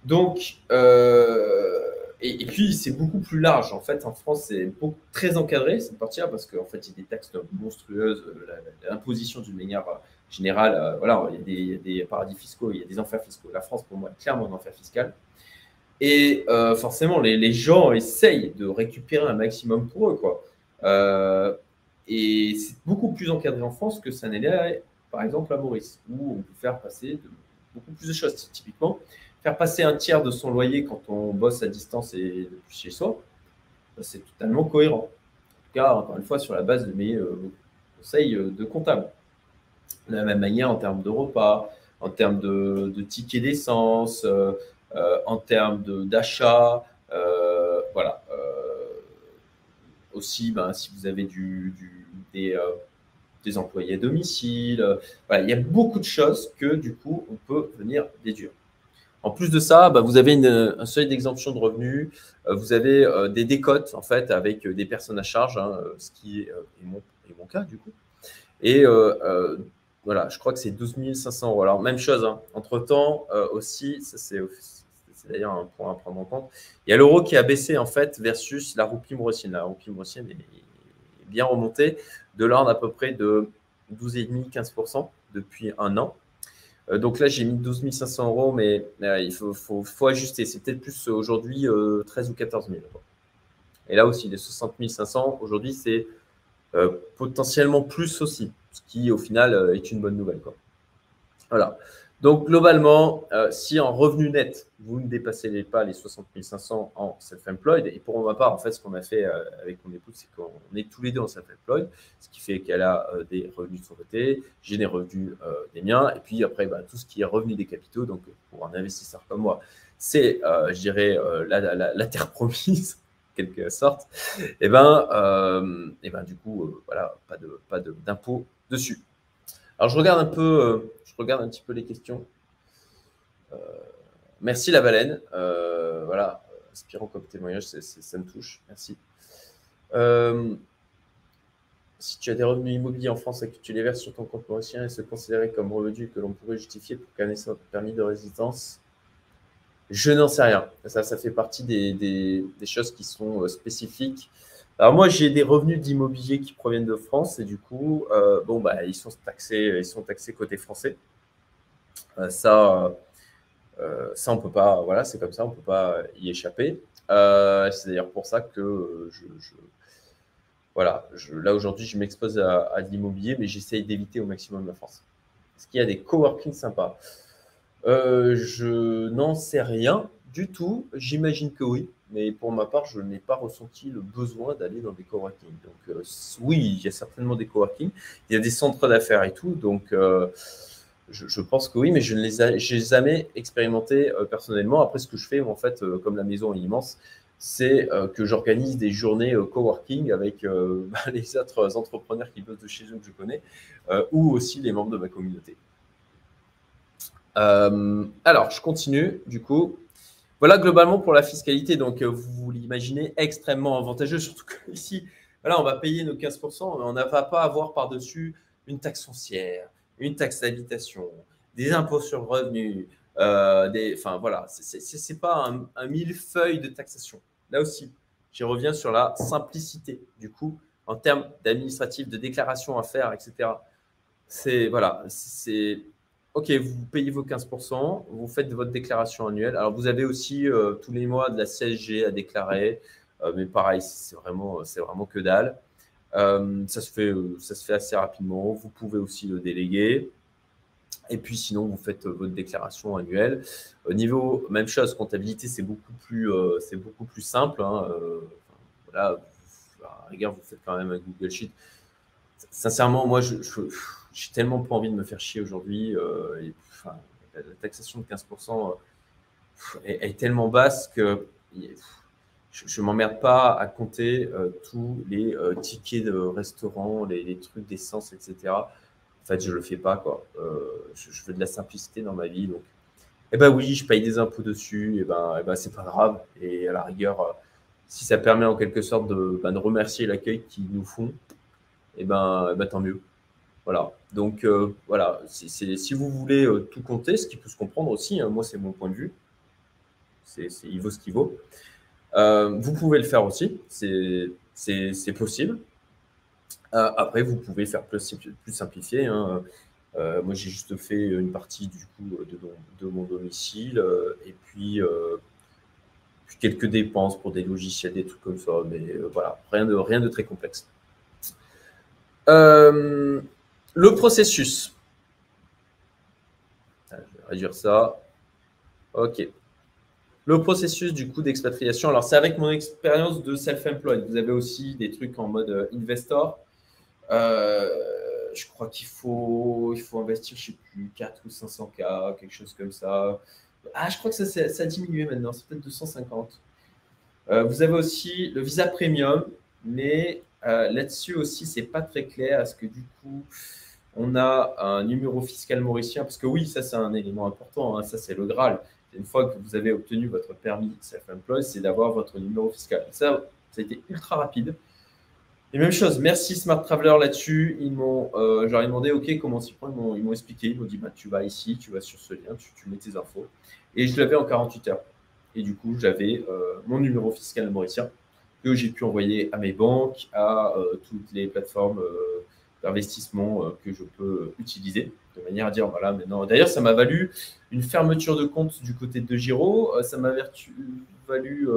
Donc, euh, et, puis c'est beaucoup plus large. En fait, en France, c'est très encadré cette partie-là parce qu'en fait, il y a des taxes monstrueuses, l'imposition d'une manière générale. Euh, voilà, il y, a des, paradis fiscaux, il y a des enfers fiscaux. La France, pour moi, est clairement un enfer fiscal. Et euh, forcément, les, gens essayent de récupérer un maximum pour eux, quoi. Et c'est beaucoup plus encadré en France que ça n'est par exemple, à Maurice, où on peut faire passer beaucoup plus de choses. Typiquement, faire passer un tiers de son loyer quand on bosse à distance et chez soi, bah, c'est totalement cohérent. En tout cas, encore une fois, sur la base de mes euh, conseils euh, de comptable. De la même manière en termes de repas, en termes de, tickets d'essence, euh, en termes d'achat, voilà. aussi, ben, si vous avez des, employés à domicile. Euh, il y a beaucoup de choses que du coup, on peut venir déduire. En plus de ça, bah, vous avez un seuil d'exemption de revenus, euh, vous avez des décotes en fait avec des personnes à charge, hein, ce qui est, mon, cas du coup. Et voilà, je crois que c'est 12 500 euros. Alors même chose, hein. entre temps aussi, ça c'est d'ailleurs un point à prendre en compte. Il y a l'euro qui a baissé en fait versus la roupie mauricienne. La roupie mauricienne est bien remonté, de l'ordre à peu près de 12,5-15% depuis un an. Euh, donc là, j'ai mis 12 500 euros, mais euh, il faut, ajuster. C'est peut-être plus aujourd'hui 13 euh, ou 14 000. Et là aussi, les 60 500, aujourd'hui, c'est potentiellement plus aussi, ce qui au final est une bonne nouvelle. Voilà. Donc, globalement, euh, si en revenu net, vous ne dépassez pas les 60 500 en self-employed, et pour ma part, en fait, ce qu'on a fait euh, avec mon épouse, c'est qu'on est tous les deux en self-employed, ce qui fait qu'elle a euh, des revenus de son côté, j'ai des revenus des miens, et puis après, bah, tout ce qui est revenu des capitaux, donc pour un investisseur comme moi, c'est, je dirais, la, terre (laughs) promise, quelque sorte, et ben, et ben du coup, voilà, pas de pas d'impôt dessus. Alors, je regarde un peu regarde un petit peu les questions. Euh, merci la baleine. Euh, voilà, inspirant comme témoignage, ça me touche. Merci. Euh, si tu as des revenus immobiliers en France et que tu les verses sur ton compte mauricien et se considérer comme revenu que l'on pourrait justifier pour son permis de résidence, je n'en sais rien. Ça, ça fait partie des choses qui sont spécifiques alors moi, j'ai des revenus d'immobilier qui proviennent de France et du coup, euh, bon, bah, ils sont taxés, ils sont taxés côté français. Euh, ça, euh, ça, on peut pas, voilà, c'est comme ça, on peut pas y échapper. c'est d'ailleurs pour ça que je, voilà, là aujourd'hui, je m'expose à, l'immobilier, mais j'essaye d'éviter au maximum la France. Est-ce qu'il y a des coworking sympas? Je n'en sais rien du tout. J'imagine que oui. Mais pour ma part, je n'ai pas ressenti le besoin d'aller dans des coworking. Donc, euh, oui, il y a certainement des coworking. Il y a des centres d'affaires et tout. Donc, euh, je, pense que oui, mais je ne les ai jamais expérimentés euh, personnellement. Après, ce que je fais, en fait, comme la maison est immense, c'est que j'organise des journées coworking avec (laughs) bah, les autres entrepreneurs qui bossent de chez eux que je connais, ou aussi les membres de ma communauté. alors, je continue, du coup. Voilà globalement pour la fiscalité. Donc, euh, vous l'imaginez extrêmement avantageux, surtout que (laughs) ici, voilà, on va payer nos 15%, mais on ne va pas avoir par-dessus une taxe foncière, une taxe d'habitation, des impôts sur revenus, euh, des, enfin voilà, ce n'est pas un, millefeuille de taxation. Là aussi, j'y reviens sur la simplicité du coup en termes d'administratif, de déclaration à faire, etc. C'est voilà, c'est Ok, vous payez vos 15%, vous faites votre déclaration annuelle. Alors, vous avez aussi euh, tous les mois de la CSG à déclarer, euh, mais pareil, c'est vraiment, vraiment que dalle. Euh, ça, se fait, ça se fait assez rapidement. Vous pouvez aussi le déléguer. Et puis, sinon, vous faites votre déclaration annuelle. Au niveau, même chose, comptabilité, c'est beaucoup plus, beaucoup plus simple. Hein. voilà, regarde, vous faites quand même un Google Sheet. Sincèrement, moi, je j'ai tellement pas envie de me faire chier aujourd'hui. Euh, la taxation de 15% euh, est, tellement basse que je ne m'emmerde pas à compter euh, tous les tickets de restaurant, les, trucs d'essence, etc. En fait, je ne le fais pas. Quoi. Je, veux de la simplicité dans ma vie. Donc, eh ben oui, je paye des impôts dessus, eh ben, eh ben c'est pas grave. Et à la rigueur, si ça permet en quelque sorte de, ben, de remercier l'accueil qu'ils nous font, et ben, ben tant mieux. Voilà. Donc voilà, si vous voulez tout compter, ce qui peut se comprendre aussi, hein, moi c'est mon point de vue, il vaut ce qu'il vaut. vous pouvez le faire aussi, c'est, possible. après, vous pouvez faire plus, simplifié. Hein. Euh, moi, j'ai juste fait une partie du coup de, mon domicile euh, et puis, euh, quelques dépenses pour des logiciels, des trucs comme ça. Mais voilà, rien de, rien de très complexe. Le processus. Ah, je vais réduire ça. OK. Le processus du coup d'expatriation. Alors, c'est avec mon expérience de self-employed. Vous avez aussi des trucs en mode investor. Euh, je crois qu'il faut, il faut investir, je ne sais plus, 4 ou 500 k, quelque chose comme ça. Ah, je crois que ça, ça a diminué maintenant, c'est peut-être 250. Euh, vous avez aussi le visa premium, mais euh, là-dessus aussi, c'est pas très clair. Est-ce que du coup, on a un numéro fiscal mauricien? Parce que oui, ça, c'est un élément important. Hein, ça, c'est le Graal. Une fois que vous avez obtenu votre permis self-employed, c'est d'avoir votre numéro fiscal. Ça, ça a été ultra rapide. Et même chose, merci Smart Traveler là-dessus. Ils m'ont, euh, demandé, OK, comment s'y prendre? Ils m'ont expliqué. Ils m'ont dit, bah, tu vas ici, tu vas sur ce lien, tu, mets tes infos. Et je l'avais en 48 heures. Et du coup, j'avais euh, mon numéro fiscal mauricien que j'ai pu envoyer à mes banques, à euh, toutes les plateformes d'investissement que je peux utiliser, de manière à dire, voilà, maintenant. D'ailleurs, ça m'a valu une fermeture de compte du côté de Giro. ça m'a valu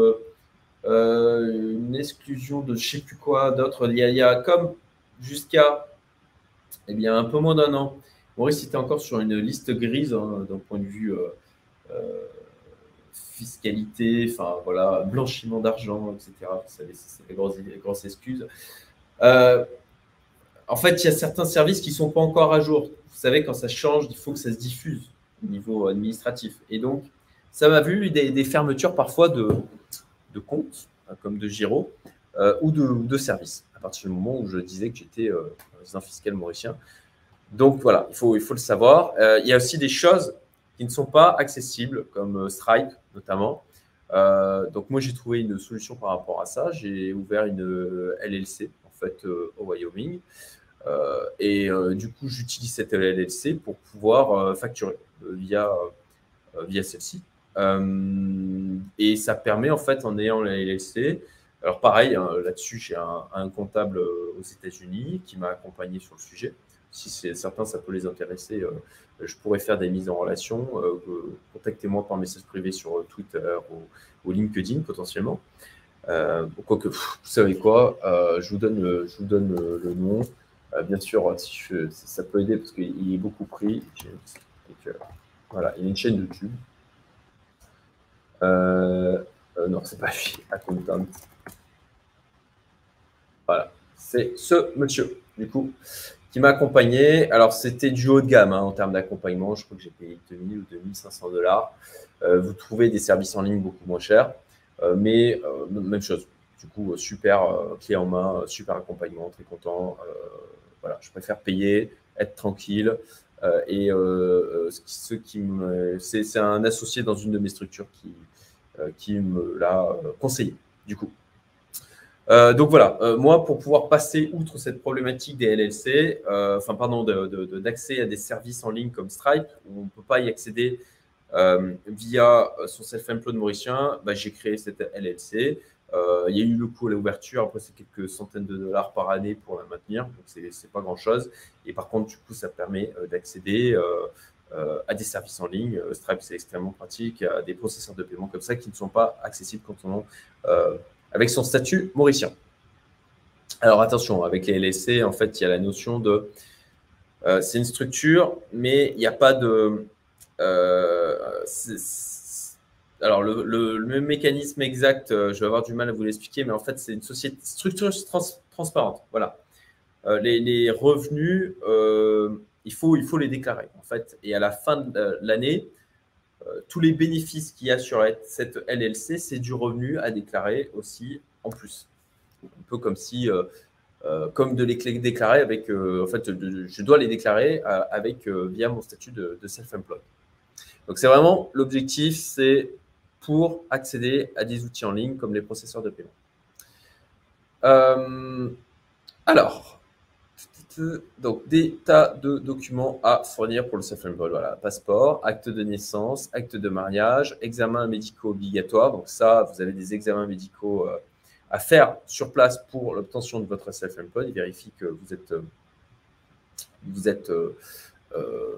euh, une exclusion de je sais plus quoi d'autre. Il, a comme jusqu'à eh bien, un peu moins d'un an, Maurice était encore sur une liste grise hein, d'un point de vue euh, euh, fiscalité, enfin voilà, blanchiment d'argent, etc. C'est des grosses, excuses. en fait, il y a certains services qui ne sont pas encore à jour. Vous savez, quand ça change, il faut que ça se diffuse au niveau administratif. Et donc, ça m'a vu des, fermetures parfois de, de compte, hein, comme de Giro, euh, ou, de, de service, à partir du moment où je disais que j'étais euh, résident fiscal mauricien. Donc voilà, il faut, il faut le savoir. Euh, il y a aussi des choses qui ne sont pas accessibles, comme Stripe notamment. donc moi, j'ai trouvé une solution par rapport à ça. J'ai ouvert une LLC, en fait, au Wyoming. et du coup, j'utilise cette LLC pour pouvoir facturer via, via celle-ci. Euh, et ça permet, en fait, en ayant la LLC, alors pareil, hein, là-dessus, j'ai un, comptable euh, aux États-Unis qui m'a accompagné sur le sujet. Si c'est certains, ça peut les intéresser, euh, je pourrais faire des mises en relation. Contactez-moi par message privé sur Twitter ou, LinkedIn potentiellement. quoique, vous savez quoi, je vous donne, le, je vous donne nom. bien sûr, si ça peut aider parce qu'il est beaucoup pris. voilà, il y a une chaîne YouTube. Euh, euh, non, c'est pas lui, (laughs) Accountant. Voilà, c'est ce monsieur, du coup, qui m'a accompagné. Alors, c'était du haut de gamme hein, en termes d'accompagnement. Je crois que j'ai payé 2000 ou 2500 dollars. Euh, vous trouvez des services en ligne beaucoup moins chers, mais même chose. Du coup, super clé en main, super accompagnement, très content. voilà, je préfère payer, être tranquille. et ce qui me, c'est un associé dans une de mes structures qui, euh, qui me l'a euh, conseillé, du coup. Euh, donc voilà, moi, pour pouvoir passer outre cette problématique des LLC, enfin, pardon, d'accès à des services en ligne comme Stripe, où on ne peut pas y accéder via son self-employed mauricien, bah, j'ai créé cette LLC. il y a eu le coût à l'ouverture, après c'est quelques centaines de dollars par année pour la maintenir, donc c'est pas grand chose. Et par contre, du coup, ça permet d'accéder euh, à des services en ligne. Euh, Stripe, c'est extrêmement pratique, à des processeurs de paiement comme ça qui ne sont pas accessibles quand on euh, avec son statut mauricien. Alors attention, avec les LSC, en fait, il y a la notion de. c'est une structure, mais il n'y a pas de. alors, le, mécanisme exact, je vais avoir du mal à vous l'expliquer, mais en fait, c'est une société, structure transparente. Voilà. Les, les, revenus il faut, il faut les déclarer, en fait. Et à la fin de l'année, euh, tous les bénéfices qu'il y a sur cette LLC, c'est du revenu à déclarer aussi en plus. Un peu comme si, euh, euh, comme de les déclarer avec, en fait, je dois les déclarer avec via mon statut de, self-employed. Donc c'est vraiment l'objectif, c'est pour accéder à des outils en ligne comme les processeurs de paiement. Euh, alors, donc des tas de documents à fournir pour le self-employed. Voilà, passeport, acte de naissance, acte de mariage, examen médicaux obligatoire. Donc ça, vous avez des examens médicaux euh, à faire sur place pour l'obtention de votre self-employed. Il vérifie que vous êtes, euh, vous êtes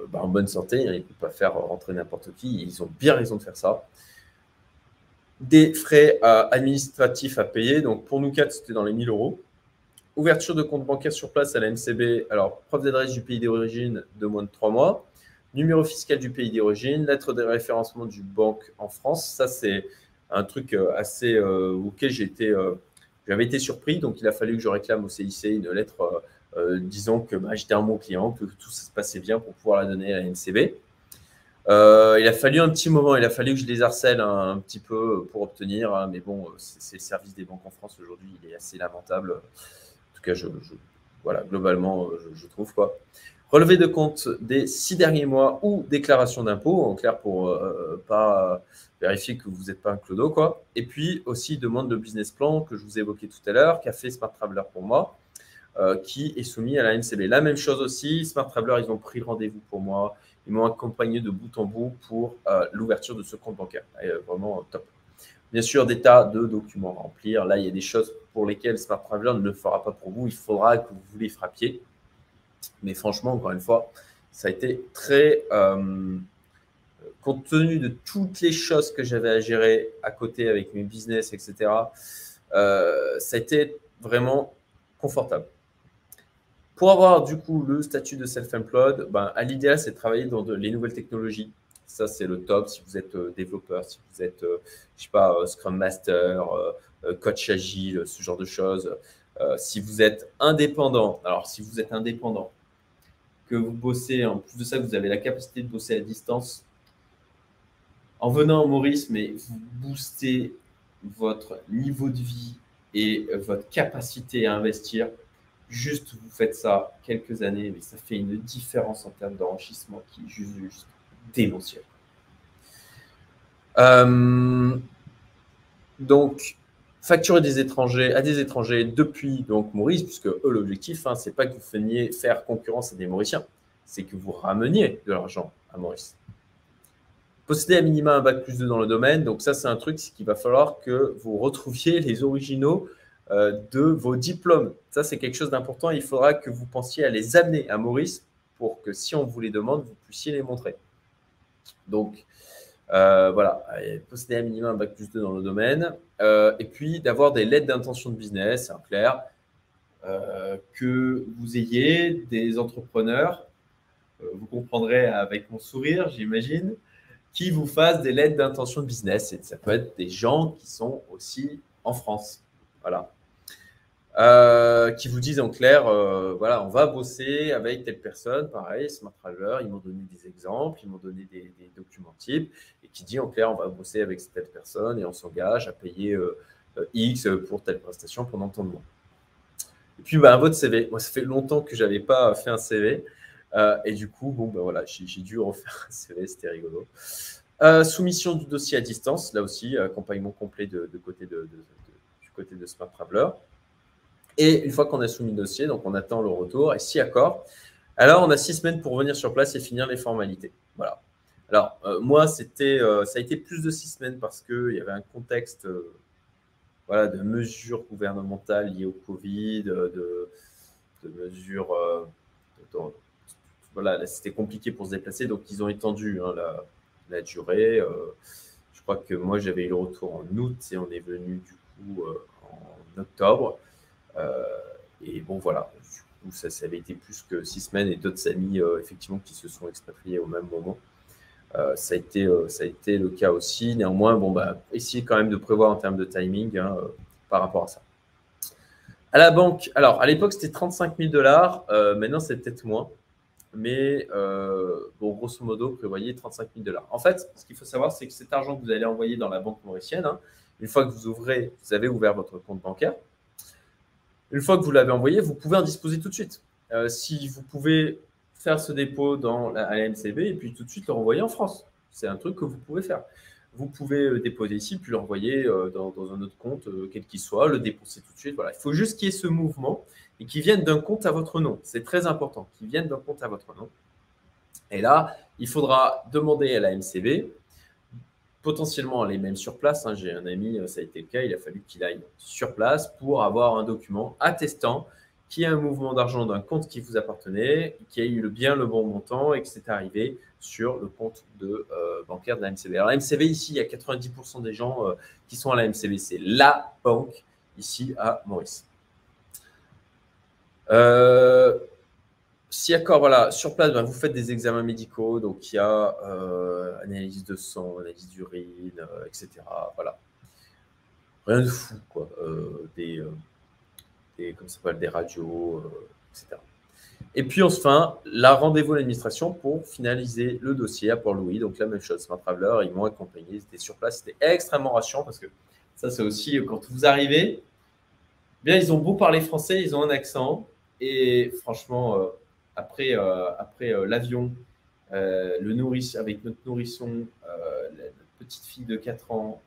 bah, en bonne santé. Hein. Il ne peut pas faire rentrer n'importe qui. Ils ont bien raison de faire ça des frais euh, administratifs à payer. Donc pour nous quatre, c'était dans les 1000 euros. Ouverture de compte bancaire sur place à la MCB. Alors, preuve d'adresse du pays d'origine de moins de 3 mois. Numéro fiscal du pays d'origine. Lettre de référencement du banque en France. Ça, c'est un truc euh, assez euh, auquel été, j'avais été surpris. Donc, il a fallu que je réclame au CIC une lettre disant que bah, j'étais un bon client, que tout se passait bien pour pouvoir la donner à la MCB. Euh, il a fallu un petit moment, il a fallu que je les harcèle un, petit peu pour obtenir, hein, mais bon, c'est le service des banques en France aujourd'hui, il est assez lamentable. Tout cas, je, voilà, globalement, je, trouve quoi. Relevé de compte des six derniers mois ou déclaration d'impôt, en clair pour euh, pas vérifier que vous n'êtes pas un clodo, quoi. Et puis aussi demande de business plan que je vous évoquais tout à l'heure, qu'a fait Smart Traveler pour moi, euh, qui est soumis à la MCB. La même chose aussi, Smart Traveler, ils ont pris rendez-vous pour moi, ils m'ont accompagné de bout en bout pour euh, l'ouverture de ce compte bancaire. Euh, vraiment top. Bien sûr, des tas de documents à remplir. Là, il y a des choses pour lesquelles Smart Traveler ne le fera pas pour vous. Il faudra que vous les frappiez. Mais franchement, encore une fois, ça a été très. Euh, compte tenu de toutes les choses que j'avais à gérer à côté avec mes business, etc., ça a été vraiment confortable. Pour avoir du coup le statut de self-employed, ben, à l'idéal, c'est de travailler dans les nouvelles technologies. Ça, c'est le top si vous êtes euh, développeur, si vous êtes, euh, je sais pas, euh, Scrum Master, coach agile, ce genre de choses. si vous êtes indépendant, alors si vous êtes indépendant, que vous bossez, en plus de ça, vous avez la capacité de bosser à distance, en venant en Maurice, mais vous boostez votre niveau de vie et votre capacité à investir Juste, vous faites ça quelques années, mais ça fait une différence en termes d'enrichissement qui est juste démentielle. Euh, donc, facturer des étrangers à des étrangers depuis donc Maurice, puisque eux, l'objectif, hein, c'est pas que vous veniez faire concurrence à des Mauriciens, c'est que vous rameniez de l'argent à Maurice. Posséder à minima un bac plus 2 dans le domaine, donc ça, c'est un truc qu'il va falloir que vous retrouviez les originaux euh, de vos diplômes. Ça, c'est quelque chose d'important. Il faudra que vous pensiez à les amener à Maurice pour que si on vous les demande, vous puissiez les montrer. Donc, euh, voilà, posséder un minimum un bac plus 2 dans le domaine. Euh, et puis, d'avoir des lettres d'intention de business, en clair. que vous ayez des entrepreneurs, vous comprendrez avec mon sourire, j'imagine, qui vous fassent des lettres d'intention de business. Et ça peut être des gens qui sont aussi en France. Voilà. Euh, qui vous disent en clair, euh, voilà, on va bosser avec telle personne, pareil, Smart Traveler, ils m'ont donné des exemples, ils m'ont donné des, documents types, et qui dit en clair, on va bosser avec telle personne et on s'engage à payer euh, X pour telle prestation pendant tant de mois. Et puis, bah, votre CV. Moi, ça fait longtemps que je n'avais pas fait un CV. et du coup, bon, ben voilà, j'ai dû refaire un CV, c'était rigolo. soumission du dossier à distance, là aussi, accompagnement complet de, côté de, du côté de Smart Traveler. Et une fois qu'on a soumis le dossier, donc on attend le retour, et si accord, alors on a six semaines pour venir sur place et finir les formalités. Voilà. Alors, euh, moi, c'était, euh, ça a été plus de six semaines parce qu'il y avait un contexte euh, voilà, de mesures gouvernementales liées au Covid, de, mesures. voilà, c'était compliqué pour se déplacer, donc ils ont étendu hein, la, la, durée. je crois que moi, j'avais eu le retour en août et on est venu du coup en octobre. Euh, et bon, voilà, ça, avait été plus que six semaines et d'autres amis, euh, effectivement, qui se sont expatriés au même moment. Euh, ça, a été, ça a été le cas aussi. Néanmoins, bon, bah, essayez quand même de prévoir en termes de timing hein, par rapport à ça. À la banque, alors à l'époque c'était 35 000 dollars, maintenant c'est peut-être moins, mais bon, grosso modo, prévoyez 35 000 dollars. En fait, ce qu'il faut savoir, c'est que cet argent que vous allez envoyer dans la banque mauricienne, hein, une fois que vous ouvrez, vous avez ouvert votre compte bancaire, une fois que vous l'avez envoyé, vous pouvez en disposer tout de suite. Euh, si vous pouvez faire ce dépôt dans la, à la MCB et puis tout de suite le renvoyer en France. C'est un truc que vous pouvez faire. Vous pouvez déposer ici, puis l'envoyer dans, un autre compte, quel qu'il soit, le dépenser tout de suite. Voilà. Il faut juste qu'il y ait ce mouvement et qu'il vienne d'un compte à votre nom. C'est très important, qu'il vienne d'un compte à votre nom. Et là, il faudra demander à la MCB potentiellement aller même sur place. Hein. J'ai un ami, ça a été le cas, il a fallu qu'il aille sur place pour avoir un document attestant qu'il y a un mouvement d'argent d'un compte qui vous appartenait, qui a eu bien le bon montant et que c'est arrivé sur le compte de, euh, bancaire de la MCB. Alors la MCB ici, il y a 90% des gens euh, qui sont à la MCB. C'est la banque ici à Maurice. Euh, si d'accord, voilà, sur place, ben, vous faites des examens médicaux, donc il y a euh, analyse de sang, analyse d'urine, euh, etc. Voilà. Rien de fou, quoi. Euh, des, des, ça des radios, etc. Et puis fait la rendez-vous à l'administration pour finaliser le dossier à Port-Louis. Donc la même chose, Smart Traveler, ils m'ont accompagné, ils étaient sur place, c'était extrêmement rassurant parce que ça c'est aussi quand vous arrivez, bien ils ont beau parler français, ils ont un accent et franchement après, euh, après euh, l'avion, euh, le avec notre nourrisson, la petite fille de 4 ans,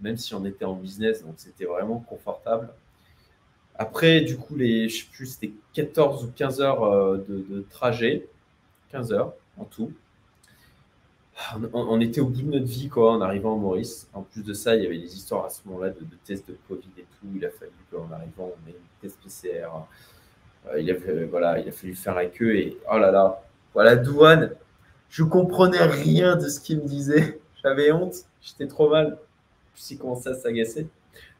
même si on était en business, donc c'était vraiment confortable. Après, du coup, les, je sais plus, c'était 14 ou 15 heures de, trajet, 15 heures en tout. On, était au bout de notre vie quoi, en arrivant en Maurice. En plus de ça, il y avait des histoires à ce moment-là de, tests de Covid et tout. Il a fallu qu'en arrivant, on ait une test PCR. Euh, il, a, voilà, il a fallu faire la queue et oh là là, voilà, douane, je comprenais rien de ce qu'il me disait. (laughs) J'avais honte, j'étais trop mal. Puis il commençait à s'agacer.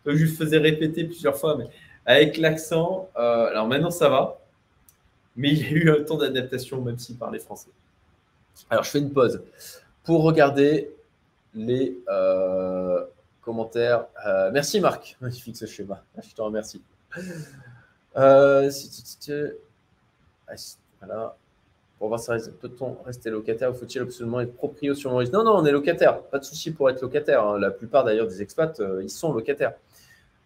Donc je lui faisais répéter plusieurs fois, mais avec l'accent, euh, alors maintenant ça va, mais il y a eu un temps d'adaptation, même s'il parlait français. Alors je fais une pause pour regarder les euh, commentaires. merci Marc, (laughs) magnifique ce schéma. Je te remercie. Euh, ah, voilà. Pour voir ça, peut-on rester locataire ou faut-il absolument être proprio sur Maurice? Non, non, on est locataire. Pas de souci pour être locataire. Hein. La plupart d'ailleurs des expats, euh, ils sont locataires.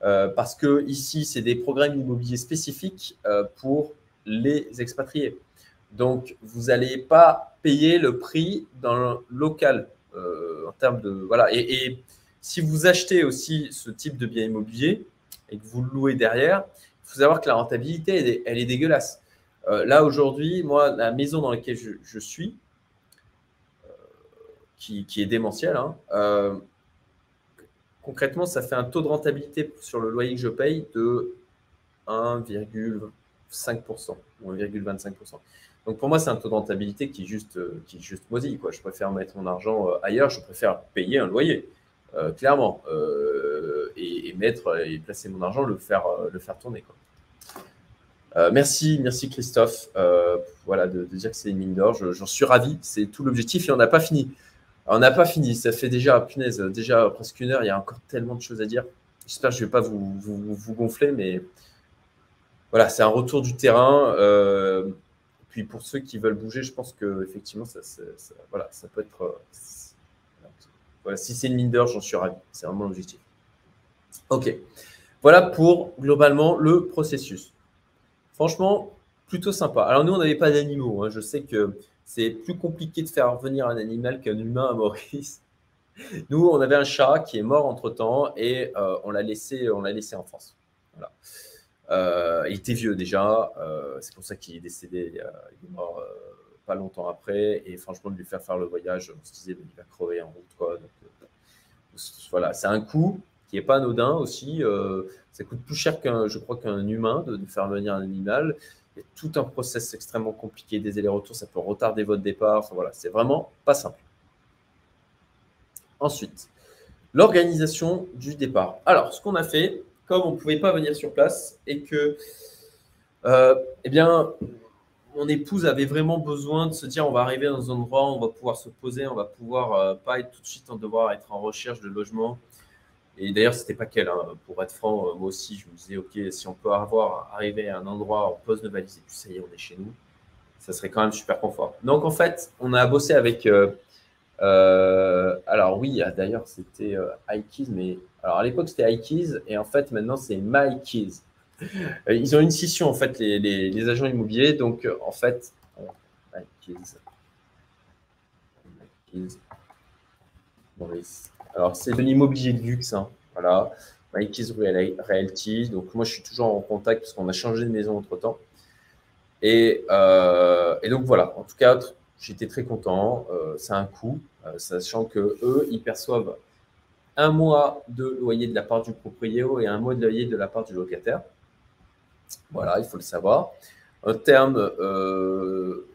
Euh, parce que ici, c'est des programmes immobiliers spécifiques pour les expatriés. Donc, vous n'allez pas payer le prix dans le local en termes de voilà. Et, et, si vous achetez aussi ce type de bien immobilier et que vous le louez derrière, il faut savoir que la rentabilité, elle est, dégueulasse. Euh, là, aujourd'hui, moi, la maison dans laquelle je, suis, euh, qui, est démentielle, hein, euh, concrètement, ça fait un taux de rentabilité sur le loyer que je paye de 1,5% ou 1,25%. Donc pour moi, c'est un taux de rentabilité qui est juste, qui juste maudit. Quoi. Je préfère mettre mon argent ailleurs, je préfère payer un loyer. Clairement, euh, et, mettre et placer mon argent, le faire, euh, le faire tourner. Quoi. merci, merci Christophe. voilà, de, dire que c'est une mine d'or. J'en suis ravi. C'est tout l'objectif et on n'a pas fini. on n'a pas fini. Ça fait déjà, punaise, déjà presque une heure. Il y a encore tellement de choses à dire. J'espère que je ne vais pas vous, vous, gonfler, mais voilà, c'est un retour du terrain. puis pour ceux qui veulent bouger, je pense que effectivement, ça, voilà, ça peut être si c'est une mine d'or, j'en suis ravi. C'est vraiment l'objectif. OK. Voilà pour globalement le processus. Franchement, plutôt sympa. Alors nous, on n'avait pas d'animaux. Hein. Je sais que c'est plus compliqué de faire venir un animal qu'un humain à (laughs) Maurice. Nous, on avait un chat qui est mort entre-temps et euh, on l'a laissé, en France. Euh, il était vieux déjà. Euh, c'est pour ça qu'il est décédé. il est mort pas longtemps après. Et franchement, de lui faire faire le voyage, on se disait, il va crever en route. Quoi. Voilà, c'est un coût pas anodin aussi. Euh, ça coûte plus cher qu'un, je crois, qu'un humain de, faire venir un animal. Il y a tout un process extrêmement compliqué, des allers-retours, ça peut retarder votre départ. Enfin, voilà, c'est vraiment pas simple. Ensuite, l'organisation du départ. Alors, ce qu'on a fait, comme on ne pouvait pas venir sur place et que, euh, eh bien, mon épouse avait vraiment besoin de se dire on va arriver dans un endroit, on va pouvoir se poser, on va pouvoir euh, pas être tout de suite en devoir être en recherche de logement. Et d'ailleurs, c'était pas qu'elle. Hein. Pour être franc, euh, moi aussi, je me disais ok, si on peut avoir arrivé à un endroit, on pose nos valises et puis ça y est, on est chez nous, ça serait quand même super confort. Donc en fait, on a bossé avec. Euh, alors oui, ah, d'ailleurs, c'était iKeys, mais alors à l'époque c'était iKeys et en fait maintenant c'est MyKeys. (laughs) Euh, ils ont une scission, en fait, les, agents immobiliers. Donc, euh, en fait. Alors, c'est de l'immobilier de luxe. Hein. Voilà. Mikey's Realty. Donc, moi, je suis toujours en contact parce qu'on a changé de maison entre temps. Et, euh, donc, voilà. En tout cas, j'étais très content. Euh, c'est un coût, euh, sachant que eux, ils perçoivent un mois de loyer de la part du propriétaire et un mois de loyer de la part du locataire. Voilà, il faut le savoir. En terme, euh,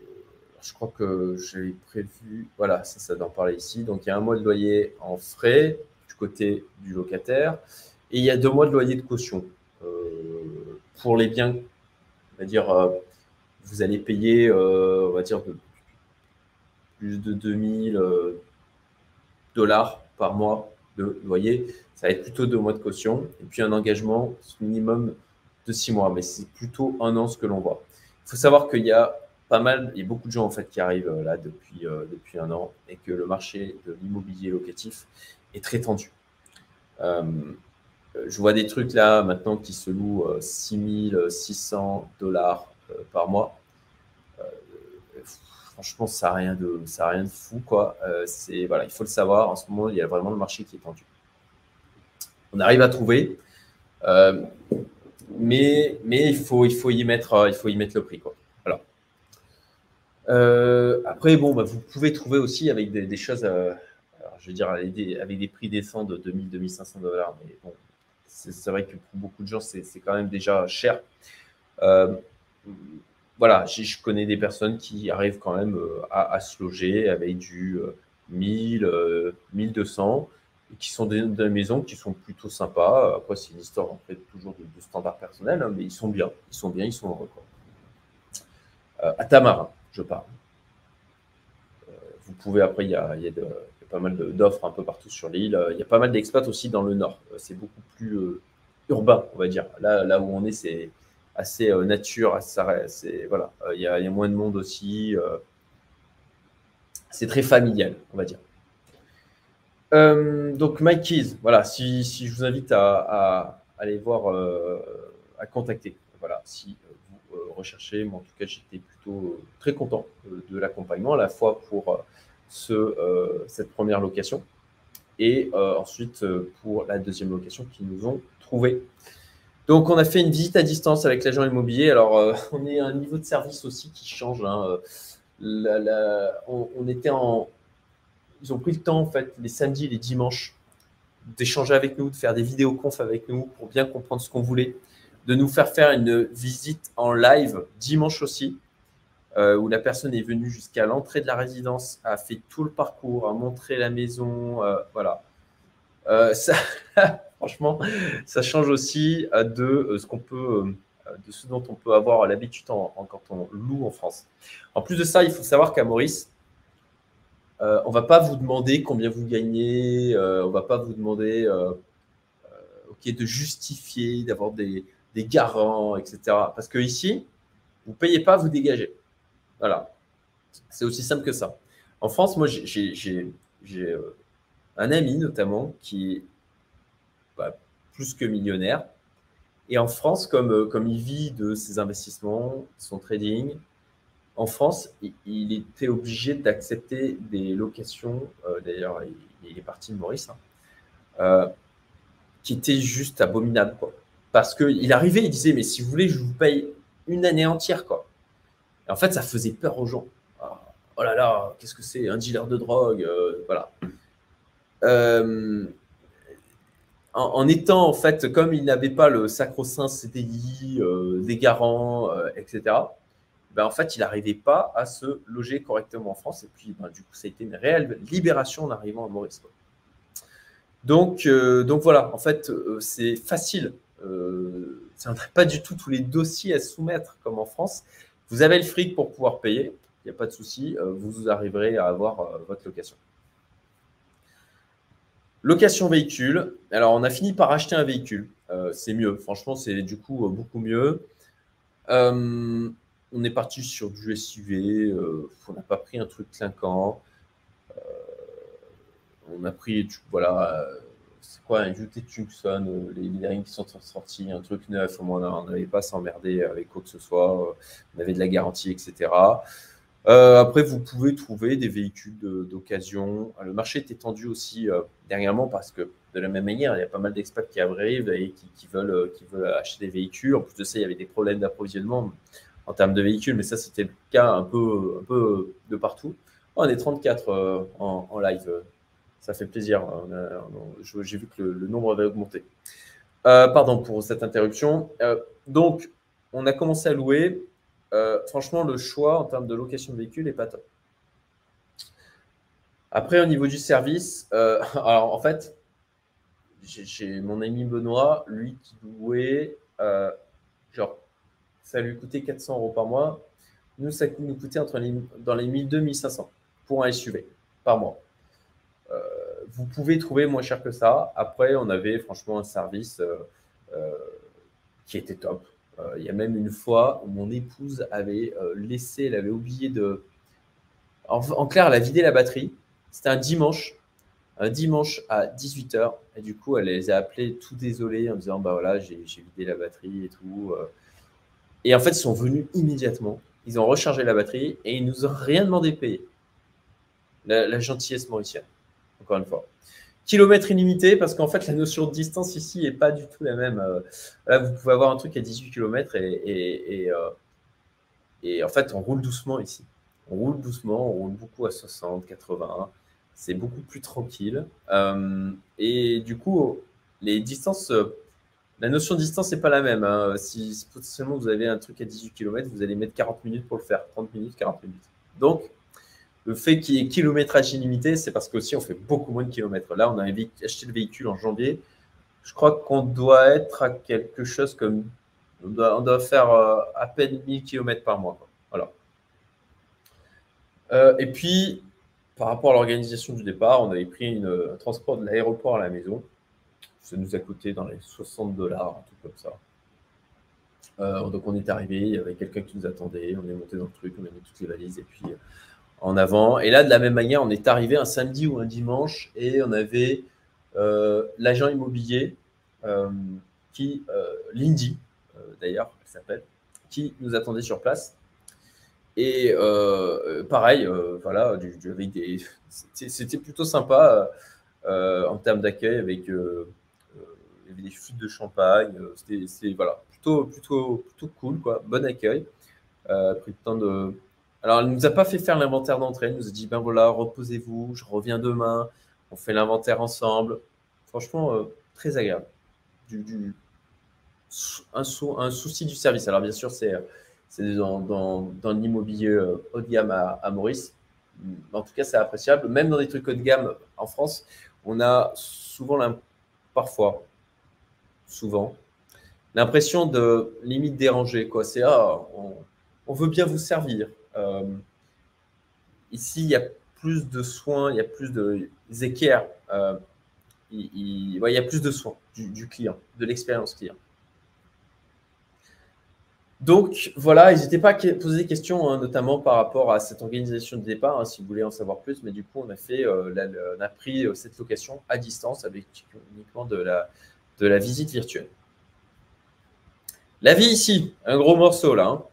je crois que j'avais prévu, voilà, ça, ça doit en parler ici. Donc, il y a un mois de loyer en frais du côté du locataire et il y a deux mois de loyer de caution. Euh, pour les biens, on va dire, euh, vous allez payer, on va dire, plus de 2000 dollars par mois de loyer. Ça va être plutôt deux mois de caution et puis un engagement minimum de six mois, mais c'est plutôt un an ce que l'on voit. Il faut savoir qu'il y a pas mal, il y a beaucoup de gens en fait qui arrivent euh, là depuis, euh, depuis un an et que le marché de l'immobilier locatif est très tendu. Euh, je vois des trucs là maintenant qui se louent 6600 dollars par mois. franchement, ça n'a rien, de, ça rien de fou. Quoi. c'est, voilà, il faut le savoir, en ce moment, il y a vraiment le marché qui est tendu. On arrive à trouver, mais, il, faut, y mettre, il faut mettre le prix. Euh, après, bon, bah, vous pouvez trouver aussi avec des, choses, euh, je veux dire, avec des, prix décents de 2000-2500 dollars. Mais bon, c'est vrai que pour beaucoup de gens, c'est quand même déjà cher. Euh, voilà, je connais des personnes qui arrivent quand même à, se loger avec du 1000, 1200, et qui sont des, des, maisons qui sont plutôt sympas. Après, c'est une histoire en fait toujours de, de standard personnel, hein, mais ils sont bien, ils sont bien, ils sont heureux. à Tamarin je parle. Euh, vous pouvez, après, il y a, pas mal d'offres un peu partout sur l'île. Il y a pas mal d'expats aussi dans le nord. Euh, c'est beaucoup plus euh, urbain, on va dire. Là, là où on est, c'est assez nature, assez, voilà. il, y a, moins de monde aussi. c'est très familial, on va dire. donc, Mikey's, voilà, si, je vous invite à, aller voir, à contacter, voilà, si recherché, mais en tout cas, j'étais plutôt euh, très content euh, de l'accompagnement, à la fois pour euh, ce, cette première location et ensuite pour la deuxième location qu'ils nous ont trouvé. Donc, on a fait une visite à distance avec l'agent immobilier. Alors, (laughs) on est à un niveau de service aussi qui change. Hein. on, était en. Ils ont pris le temps, en fait, les samedis et les dimanches, d'échanger avec nous, de faire des vidéos conf avec nous pour bien comprendre ce qu'on voulait de nous faire faire une visite en live dimanche aussi, euh, où la personne est venue jusqu'à l'entrée de la résidence, a fait tout le parcours, a montré la maison, euh, voilà. Euh, ça, (laughs) franchement, ça change aussi de ce qu'on peut, de ce dont on peut avoir l'habitude quand on loue en France. En plus de ça, il faut savoir qu'à Maurice, on on va pas vous demander combien vous gagnez, on va pas vous demander de justifier, d'avoir des, des garants, etc. Parce que ici, vous ne payez pas, vous dégagez. Voilà. C'est aussi simple que ça. En France, moi, j'ai euh, un ami notamment qui est bah, plus que millionnaire. Et en France, comme, euh, il vit de ses investissements, son trading, en France, il, était obligé d'accepter des locations. Euh, d'ailleurs, il, est parti de Maurice, hein, qui étaient juste abominables. Quoi. Parce qu'il arrivait, il disait, mais si vous voulez, je vous paye une année entière. Quoi. Et en fait, ça faisait peur aux gens. Ah, oh là là, qu'est-ce que c'est Un dealer de drogue euh, Voilà. Euh, en, étant, en fait, comme il n'avait pas le sacro-saint CDI, euh, garants, etc., ben, en fait, il n'arrivait pas à se loger correctement en France. Et puis, ben, du coup, ça a été une réelle libération en arrivant à Maurice. Donc, voilà, en fait, c'est facile euh, ça n'a pas du tout tous les dossiers à soumettre comme en France. Vous avez le fric pour pouvoir payer, il n'y a pas de souci, euh, vous arriverez à avoir euh, votre location. Location véhicule. Alors, on a fini par acheter un véhicule. c'est mieux. Franchement, c'est du coup beaucoup mieux. on est parti sur du SUV. on n'a pas pris un truc clinquant. on a pris, voilà, c'est quoi, un UT Tucson, euh, les liens qui sont sortis, un truc neuf, au moins on n'avait pas s'emmerder avec quoi que ce soit, euh, on avait de la garantie, etc. Euh, après, vous pouvez trouver des véhicules d'occasion. Le marché est étendu aussi dernièrement parce que de la même manière, il y a pas mal d'expats qui arrivent et qui, veulent, acheter des véhicules. En plus de ça, il y avait des problèmes d'approvisionnement en termes de véhicules, mais ça, c'était le cas un peu, de partout. On est 34 en, live. Ça fait plaisir. J'ai vu que le, nombre avait augmenté. pardon pour cette interruption. donc, on a commencé à louer. Euh, franchement, le choix en termes de location de véhicule n'est pas top. Après, au niveau du service, euh, (laughs) alors en fait, j'ai mon ami Benoît, lui qui louait, euh, genre, ça lui coûtait 400 euros par mois. Nous, ça nous coûtait entre les, dans les 1200 1500 pour un SUV par mois. Vous pouvez trouver moins cher que ça. Après, on avait franchement un service qui était top. Euh, il y a même une fois où mon épouse avait euh, laissé, elle avait oublié de. En, clair, elle a vidé la batterie. C'était un dimanche, un dimanche à 18h. Et du coup, elle les a appelés tout désolés en disant Bah voilà, j'ai vidé la batterie et tout. Euh. Et en fait, ils sont venus immédiatement. Ils ont rechargé la batterie et ils nous ont rien demandé de payer. La, la gentillesse mauricienne, encore une fois. Kilomètres illimité, parce qu'en fait, la notion de distance ici n'est pas du tout la même. Euh, là, vous pouvez avoir un truc à 18 km et, euh, et, en fait, on roule doucement ici. On roule doucement, on roule beaucoup à 60, 80. C'est beaucoup plus tranquille. Euh, et du coup, les distances, la notion de distance n'est pas la même. Hein. Si potentiellement vous avez un truc à 18 km, vous allez mettre 40 minutes pour le faire. 30 minutes, 40 minutes. Donc, le fait qu'il y ait kilométrage illimité, c'est parce qu'aussi on fait beaucoup moins de kilomètres. Là, on a acheté le véhicule en janvier. Je crois qu'on doit être à quelque chose comme. On doit, faire euh, à peine 1000 km par mois. Voilà. Euh, et puis, par rapport à l'organisation du départ, on avait pris un transport de l'aéroport à la maison. Ça nous a coûté dans les 60 dollars, un truc comme ça. Euh, donc on est arrivé, il y avait quelqu'un qui nous attendait, on est monté dans le truc, on a mis toutes les valises et puis en avant. Et là, de la même manière, on est arrivé un samedi ou un dimanche et on avait euh, l'agent immobilier euh, qui, euh, Lindy, d'ailleurs, elle s'appelle, qui nous attendait sur place. Et pareil, voilà, du, c'était plutôt sympa en termes d'accueil avec des flûtes de champagne. C'était voilà, plutôt, plutôt, plutôt cool, quoi. Bon accueil. pris le temps de alors, elle ne nous a pas fait faire l'inventaire d'entrée. Elle nous a dit ben voilà, reposez-vous, je reviens demain, on fait l'inventaire ensemble. Franchement, euh, très agréable. Un, souci du service. Alors, bien sûr, c'est dans, l'immobilier euh, haut de gamme à, Maurice. En tout cas, c'est appréciable. Même dans des trucs haut de gamme en France, on a souvent, parfois, souvent, l'impression de limite déranger. C'est ah, on veut bien vous servir ici, il y a plus de soins, il y a plus de équerres, euh, il, y a plus de soins du, client, de l'expérience client. Donc voilà, n'hésitez pas à poser des questions, hein, notamment par rapport à cette organisation de départ, hein, si vous voulez en savoir plus. Mais du coup, on a euh, pris cette location à distance avec uniquement de la, de la visite virtuelle. La vie ici, un gros morceau là. Hein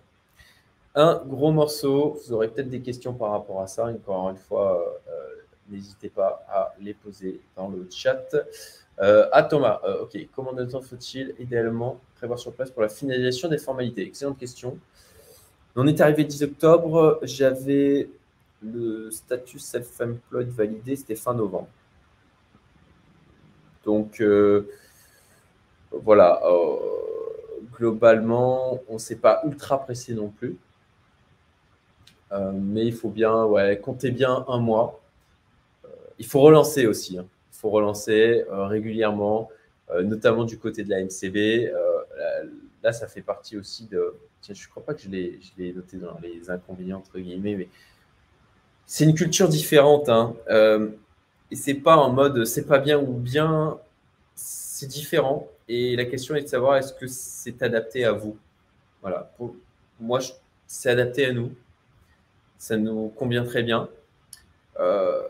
un gros morceau. Vous aurez peut-être des questions par rapport à ça. Encore une fois, euh, n'hésitez pas à les poser dans le chat. Euh, à Thomas, euh, ok, combien de temps faut-il idéalement prévoir sur place pour la finalisation des formalités? Excellente question. On est arrivé le 10 octobre, j'avais le statut self-employed validé, c'était fin novembre. Donc, voilà, globalement, on ne s'est pas ultra pressé non plus. Euh, mais il faut bien, ouais, compter bien un mois. Euh, il faut relancer aussi. Hein. Il faut relancer euh, régulièrement, notamment du côté de la MCB. Là, ça fait partie aussi de. Tiens, je ne crois pas que je l'ai noté dans les inconvénients, entre guillemets, mais c'est une culture différente. Hein. et c'est pas en mode c'est pas bien ou bien, c'est différent. Et la question est de savoir est-ce que c'est adapté à vous? Voilà. Pour moi, c'est adapté à nous ça nous convient très bien. Euh,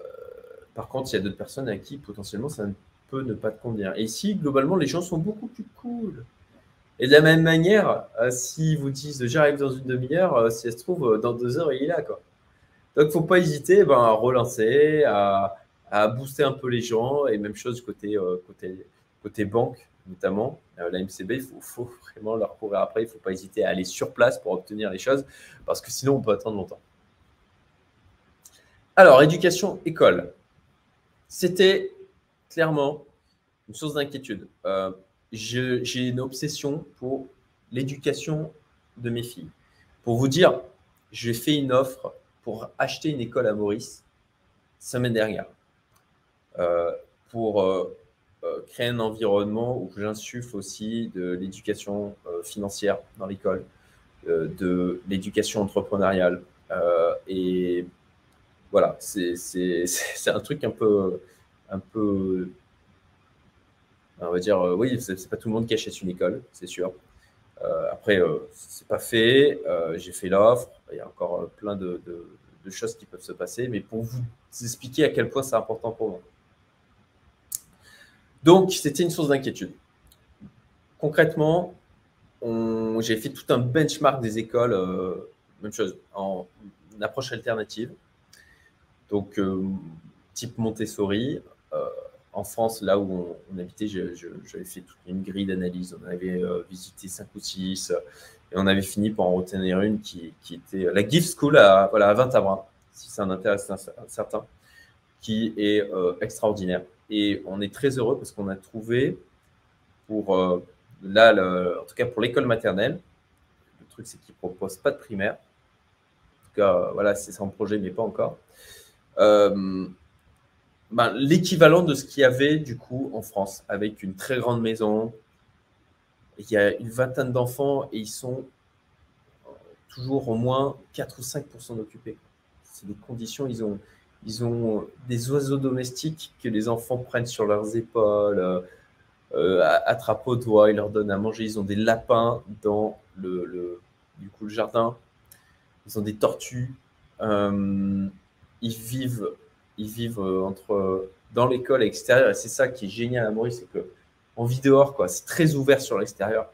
par contre, il y a d'autres personnes à qui potentiellement ça ne peut ne pas te convenir. Et ici, globalement, les gens sont beaucoup plus cool. Et de la même manière, euh, si vous disent j'arrive dans une demi-heure, euh, si elle se trouve, dans deux heures, il est là. Quoi. Donc, il ne faut pas hésiter ben, à relancer, à, booster un peu les gens. Et même chose côté, euh, côté, côté banque, notamment. Euh, la MCB, il faut, faut, vraiment leur courir après. Il ne faut pas hésiter à aller sur place pour obtenir les choses, parce que sinon, on peut attendre longtemps. Alors, éducation, école. C'était clairement une source d'inquiétude. Euh, j'ai une obsession pour l'éducation de mes filles. Pour vous dire, j'ai fait une offre pour acheter une école à Maurice semaine dernière. Euh, pour euh, créer un environnement où j'insuffle aussi de l'éducation financière dans l'école, de l'éducation entrepreneuriale. et voilà, (laughs) c'est un truc un peu, un peu on va dire, oui, c'est pas tout le monde qui achète une école, c'est sûr. Euh, après, euh, c'est pas fait. Euh, j'ai fait l'offre. Il y a encore plein de, choses qui peuvent se passer, mais pour vous expliquer à quel point c'est important pour moi. Donc, c'était une source d'inquiétude. Concrètement, j'ai fait tout un benchmark des écoles, même chose, en approche alternative. Donc, type Montessori, en France, là où on, habitait, j'avais fait toute une grille d'analyse. On avait euh, visité 5 ou 6 et on avait fini par en retenir une qui, était la Gift School à, voilà, à 20 si ça en intéresse un, certain, qui est euh, extraordinaire. Et on est très heureux parce qu'on a trouvé pour, euh, là, en tout cas pour l'école maternelle, le truc c'est qu'ils ne proposent pas de primaire. En tout cas, voilà, c'est en projet, mais pas encore. Ben, l'équivalent de ce qu'il y avait du coup en France, avec une très grande maison. Il y a une vingtaine d'enfants et ils sont euh, toujours au moins 4 ou 5% occupés. C'est des conditions, ils ont, ils ont des oiseaux domestiques que les enfants prennent sur leurs épaules, euh, euh attrapent au doigt, ils leur donnent à manger. Ils ont des lapins dans le, du coup, le jardin, ils ont des tortues. Euh, ils vivent ils vivent euh, entre dans l'école et extérieur. Et c'est ça qui est génial à Maurice, c'est que on vit dehors, quoi. C'est très ouvert sur l'extérieur.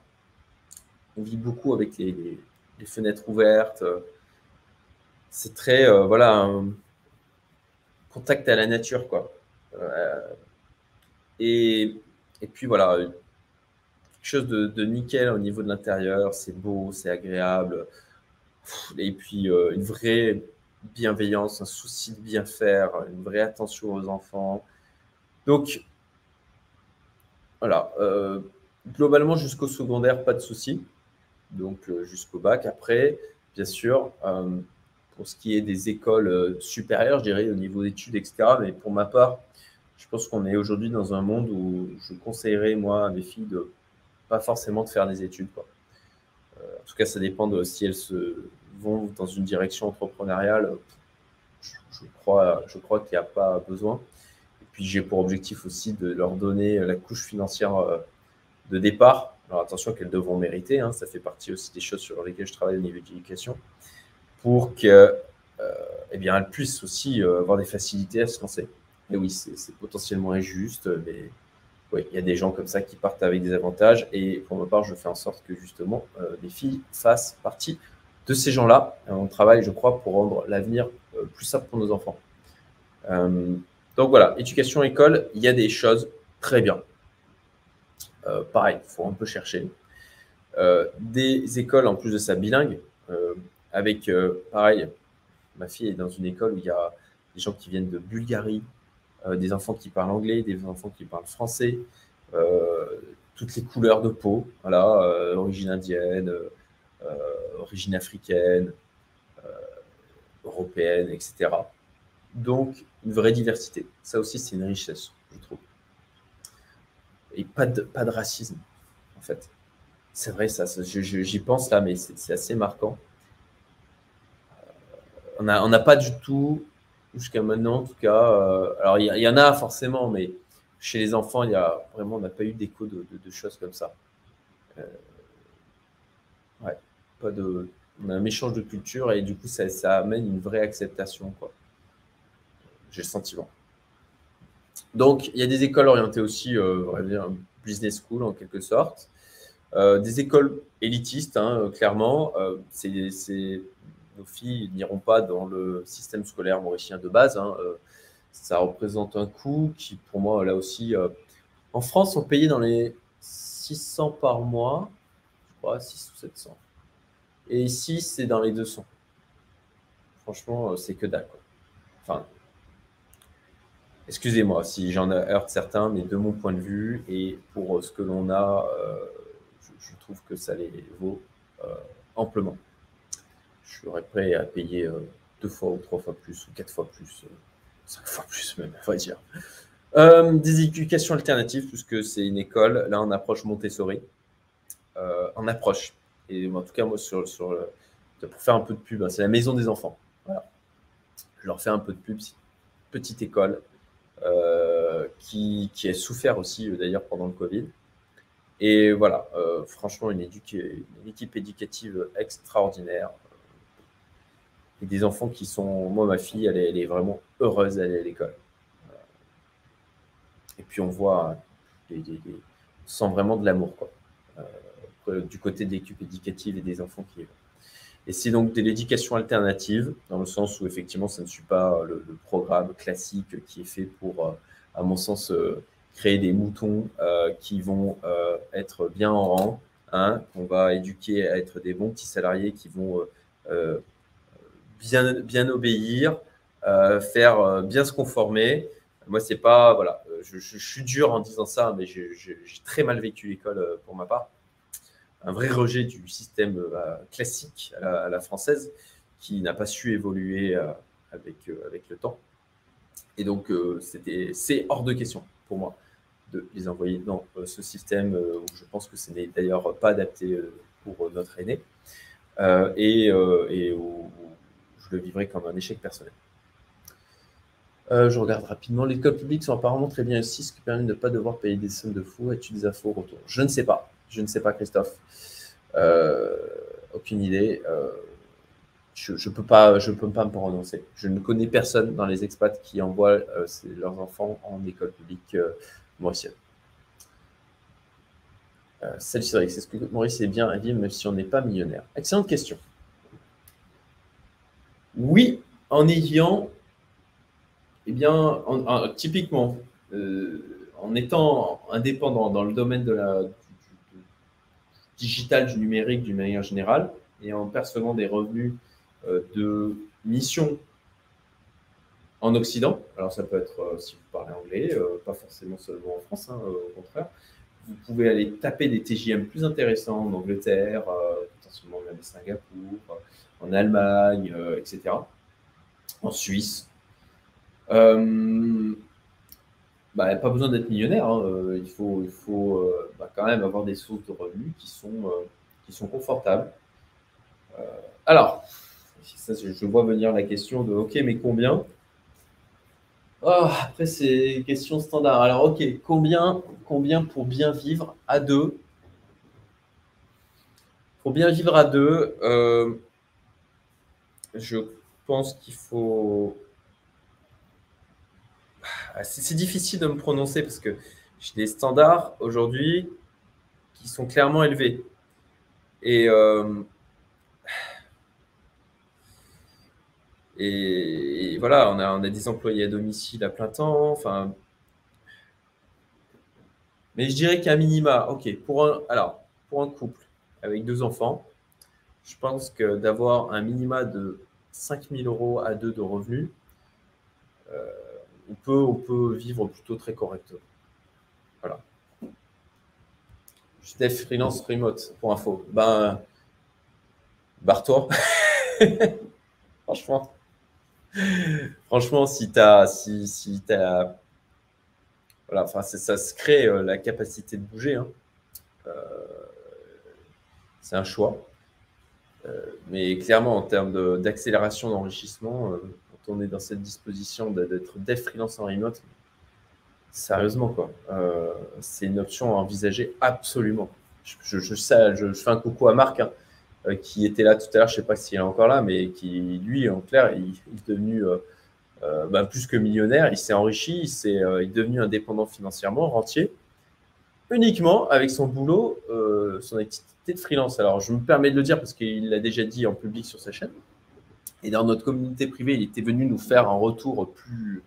On vit beaucoup avec les, fenêtres ouvertes. C'est très, euh, voilà, contact à la nature, quoi. Euh, et, et, puis voilà, quelque chose de nickel au niveau de l'intérieur. C'est beau, c'est agréable. Et puis une vraie bienveillance, un souci de bien faire, une vraie attention aux enfants. Donc, voilà, euh, globalement jusqu'au secondaire, pas de souci. Donc euh, jusqu'au bac. Après, bien sûr, euh, pour ce qui est des écoles supérieures, je dirais au niveau d'études, etc. Mais pour ma part, je pense qu'on est aujourd'hui dans un monde où je conseillerais, moi, à mes filles de pas forcément de faire des études. En tout cas, ça dépend de si elles se vont dans une direction entrepreneuriale, je, crois, je crois qu'il n'y a pas besoin. Et puis j'ai pour objectif aussi de leur donner la couche financière euh, de départ. Alors attention qu'elles devront mériter, hein, ça fait partie aussi des choses sur lesquelles je travaille au niveau de l'éducation, pour que euh, eh puissent aussi euh, avoir des facilités à se lancer. Et oui, c'est potentiellement injuste, mais il y a des gens comme ça qui partent avec des avantages. Et pour ma part, je fais en sorte que justement les filles fassent partie de ces gens-là. Euh, on travaille, je crois, pour rendre l'avenir euh, plus simple pour nos enfants. Euh, donc voilà, éducation, école, il y a des choses très bien. pareil, il faut un peu chercher. des écoles, en plus de ça, bilingues, avec, pareil, ma fille est dans une école où il y a des gens qui viennent de Bulgarie, des enfants qui parlent anglais, des enfants qui parlent français, toutes les couleurs de peau, voilà, origine indienne, euh, origine africaine, euh, européenne, etc. Donc, une vraie diversité. Ça aussi, c'est une richesse, je trouve. Et pas de, racisme, en fait. C'est vrai, ça, j'y pense là, mais c'est assez marquant. Euh, on n'a pas du tout, jusqu'à maintenant en tout cas, alors il y, en a forcément, mais chez les enfants, y a vraiment, on n'a pas eu d'écho de, choses comme ça. ouais de, on a un échange de culture et du coup, ça, amène une vraie acceptation. J'ai le sentiment. Donc, il y a des écoles orientées aussi, euh, on va dire, business school en quelque sorte. Euh, des écoles élitistes, hein, clairement. Euh, c'est nos filles n'iront pas dans le système scolaire mauricien de base. Hein, ça représente un coût qui, pour moi, là aussi, en France, on payait dans les 600 par mois, je crois, 6 ou 700. Et ici, c'est dans les 200. Franchement, c'est que dalle. Enfin, excusez-moi si j'en heurte certains, mais de mon point de vue et pour ce que l'on a, je, trouve que ça les vaut amplement. Je serais prêt à payer deux fois ou trois fois plus, ou quatre fois plus, cinq fois plus même, on va dire. Euh, des éducations alternatives, puisque c'est une école, là en approche Montessori, euh, en approche. En tout cas, moi, sur, sur pour faire un peu de pub, hein, c'est la maison des enfants. Je leur fais un peu de pub, petite école euh, qui, a souffert aussi d'ailleurs pendant le Covid. Et voilà, franchement, une, une, équipe éducative extraordinaire. Et des enfants qui sont. Moi, ma fille, elle est, vraiment heureuse d'aller à l'école. Et puis on voit, des, on sent vraiment de l'amour, quoi, euh, du côté des équipes éducatives et des enfants qui Et c'est donc de l'éducation alternative, dans le sens où effectivement, ça ne suit pas le, programme classique qui est fait pour, euh, à mon sens, euh, créer des moutons qui vont être bien en rang, hein, qu'on va éduquer à être des bons petits salariés qui vont bien, bien obéir, faire bien se conformer. Moi, c'est pas, voilà, je, suis dur en disant ça, mais j'ai très mal vécu l'école euh, pour ma part. Un vrai rejet du système euh, classique à la, française qui n'a pas su évoluer euh, avec, avec le temps. Et donc, c'est hors de question pour moi de les envoyer dans ce système où je pense que ce n'est d'ailleurs pas adapté pour notre aîné et, où je le vivrai comme un échec personnel. Euh, je regarde rapidement. Les écoles publiques sont apparemment très bien aussi, ce qui permet de ne pas devoir payer des sommes de fou. As-tu des infos au retour? Je ne sais pas. Je ne sais pas, Christophe. Euh, aucune idée. Euh, je ne peux, pas, je peux pas me prononcer. Je ne connais personne dans les expats qui envoient leurs enfants en école publique mauricienne. Salut Cédric, est-ce que Maurice est bien à même si on n'est pas millionnaire? Excellente question. Oui, en vivant, eh bien, typiquement, euh, en étant indépendant dans le domaine de la, digital, du numérique d'une manière générale, et en percevant des revenus euh, de mission en Occident, alors ça peut être, euh, si vous parlez anglais, pas forcément seulement en France, hein, au contraire, vous pouvez aller taper des TJM plus intéressants en Angleterre, potentiellement même à Singapour, en Allemagne, etc., en Suisse, euh, bah, pas besoin d'être millionnaire. Hein. Euh, il faut, il faut euh, bah, quand même avoir des sources de revenus qui sont, qui sont confortables. alors, je vois venir la question de OK, mais combien? Oh, Après, c'est une question standard. Alors, OK, combien, combien pour bien vivre à deux? Pour bien vivre à deux, je pense qu'il faut ah, c'est difficile de me prononcer parce que j'ai des standards aujourd'hui qui sont clairement élevés. Et, euh, et, voilà, on a, on a des employés à domicile à plein temps. Enfin, mais je dirais qu'un minima, ok, pour un, alors, pour un couple avec deux enfants, je pense que d'avoir un minima de 5000 euros à deux de revenus, euh, on peut, on peut vivre plutôt très correctement. Voilà. J'étais freelance remote pour info. Ben, barre-toi. (laughs) Franchement. Franchement, si tu as. Si, si voilà, ça se crée euh, la capacité de bouger. Hein. Euh, c'est un choix. Euh, mais clairement, en termes d'accélération d'enrichissement, on est dans cette disposition d'être dev freelance en remote, sérieusement, quoi. Euh, c'est une option à envisager absolument. Je, fais un coucou à Marc, hein, euh, qui était là tout à l'heure, je ne sais pas s'il est encore là, mais qui, lui, en clair, il, est devenu euh, bah, plus que millionnaire, il s'est enrichi, il est devenu indépendant financièrement, rentier, uniquement avec son boulot, son activité de freelance. Alors, je me permets de le dire parce qu'il l'a déjà dit en public sur sa chaîne. Et dans notre communauté privée, il était venu nous faire un retour plus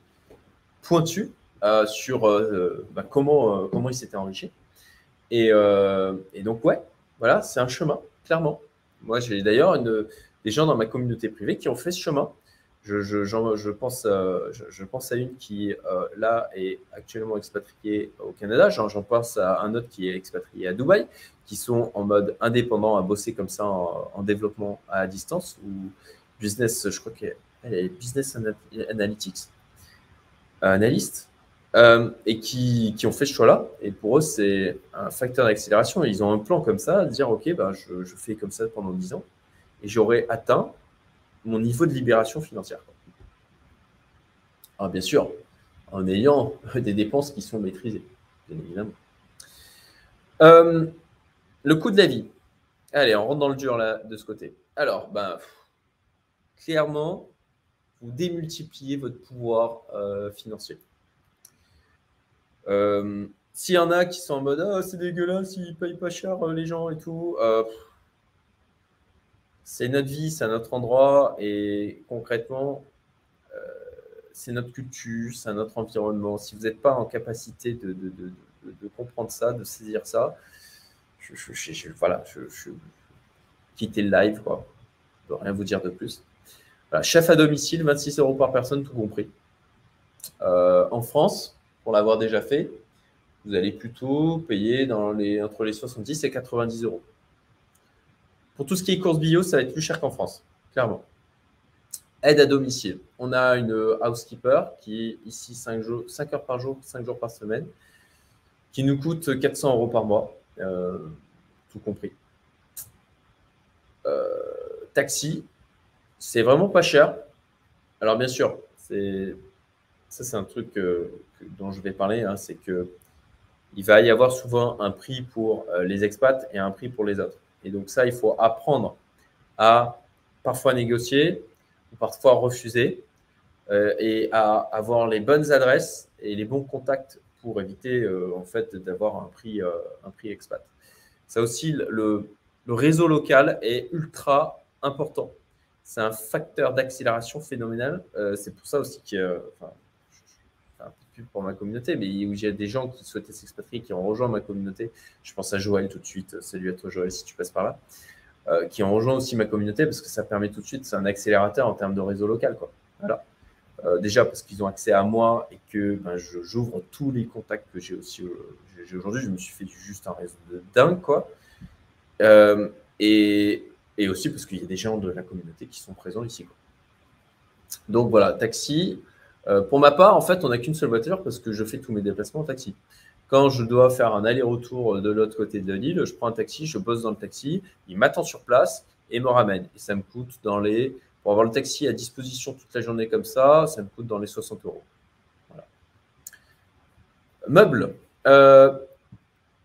pointu euh, sur euh, bah, comment, euh, comment il s'était enrichi. Et, donc, ouais, voilà, c'est un chemin, clairement. Moi, j'ai d'ailleurs des gens dans ma communauté privée qui ont fait ce chemin. Je, je, je pense, je, pense à une qui, là, est actuellement expatriée au Canada. J'en pense à un autre qui est expatrié à Dubaï, qui sont en mode indépendant à bosser comme ça en, en développement à distance business, je crois qu'elle est business analytics, analyste, euh, et qui, qui, ont fait ce choix-là. Et pour eux, c'est un facteur d'accélération. Ils ont un plan comme ça, dire OK, je, je, fais comme ça pendant 10 ans, et j'aurai atteint mon niveau de libération financière. Alors, bien sûr, en ayant (laughs) des dépenses qui sont maîtrisées, bien évidemment. Euh, le coût de la vie. Allez, on rentre dans le dur là, de ce côté. Alors, ben, clairement, vous démultipliez votre pouvoir euh, financier. Euh, s'il y en a qui sont en mode Ah, c'est dégueulasse, ils payent pas cher euh, les gens et tout, c'est notre vie, c'est notre endroit et concrètement, c'est notre culture, c'est notre environnement. Si vous n'êtes pas en capacité de, de, comprendre ça, de saisir ça, je, je, voilà, je, quitter le live, quoi. Je ne peux rien vous dire de plus chef à domicile, 26 euros par personne, tout compris. Euh, en France, pour l'avoir déjà fait, vous allez plutôt payer entre les 70 et 90 euros. Pour tout ce qui est course bio, ça va être plus cher qu'en France, clairement. Aide à domicile. On a une housekeeper qui est ici 5, jours, 5 heures par jour, 5 jours par semaine, qui nous coûte 400 euros par mois, euh, tout compris. Euh, taxi, c'est vraiment pas cher. Alors bien sûr, ça c'est un truc dont je vais parler, hein, c'est que il va y avoir souvent un prix pour euh, les expats et un prix pour les autres. Et donc ça, il faut apprendre à parfois négocier parfois refuser euh, et à avoir les bonnes adresses et les bons contacts pour éviter euh, en fait d'avoir un prix, expat. Ça aussi, le réseau local est ultra important c'est un facteur d'accélération phénoménal. Euh, c'est pour ça aussi que, enfin, je fais un peu de pub pour ma communauté, mais où j'ai des gens qui souhaitaient s'expatrier, qui ont rejoint ma communauté. Je pense à Joël tout de suite. Salut à toi, Joël, si tu passes par là. Euh, qui ont rejoint aussi ma communauté parce que ça permet tout de suite, c'est un accélérateur en termes de réseau local. Quoi. Voilà. Euh, déjà parce qu'ils ont accès à moi et que ben, j'ouvre tous les contacts que j'ai aussi aujourd'hui. Je me suis fait juste un réseau de dingue. Quoi. et, et aussi parce qu'il y a des gens de la communauté qui sont présents ici. Donc voilà, taxi. Euh, pour ma part, en fait, on n'a qu'une seule voiture parce que je fais tous mes déplacements en taxi. Quand je dois faire un aller-retour de l'autre côté de l'île, je prends un taxi, je bosse dans le taxi, il m'attend sur place et me ramène. Et ça me coûte dans les. Pour avoir le taxi à disposition toute la journée comme ça, ça me coûte dans les 60 euros. Voilà. Meubles. Euh,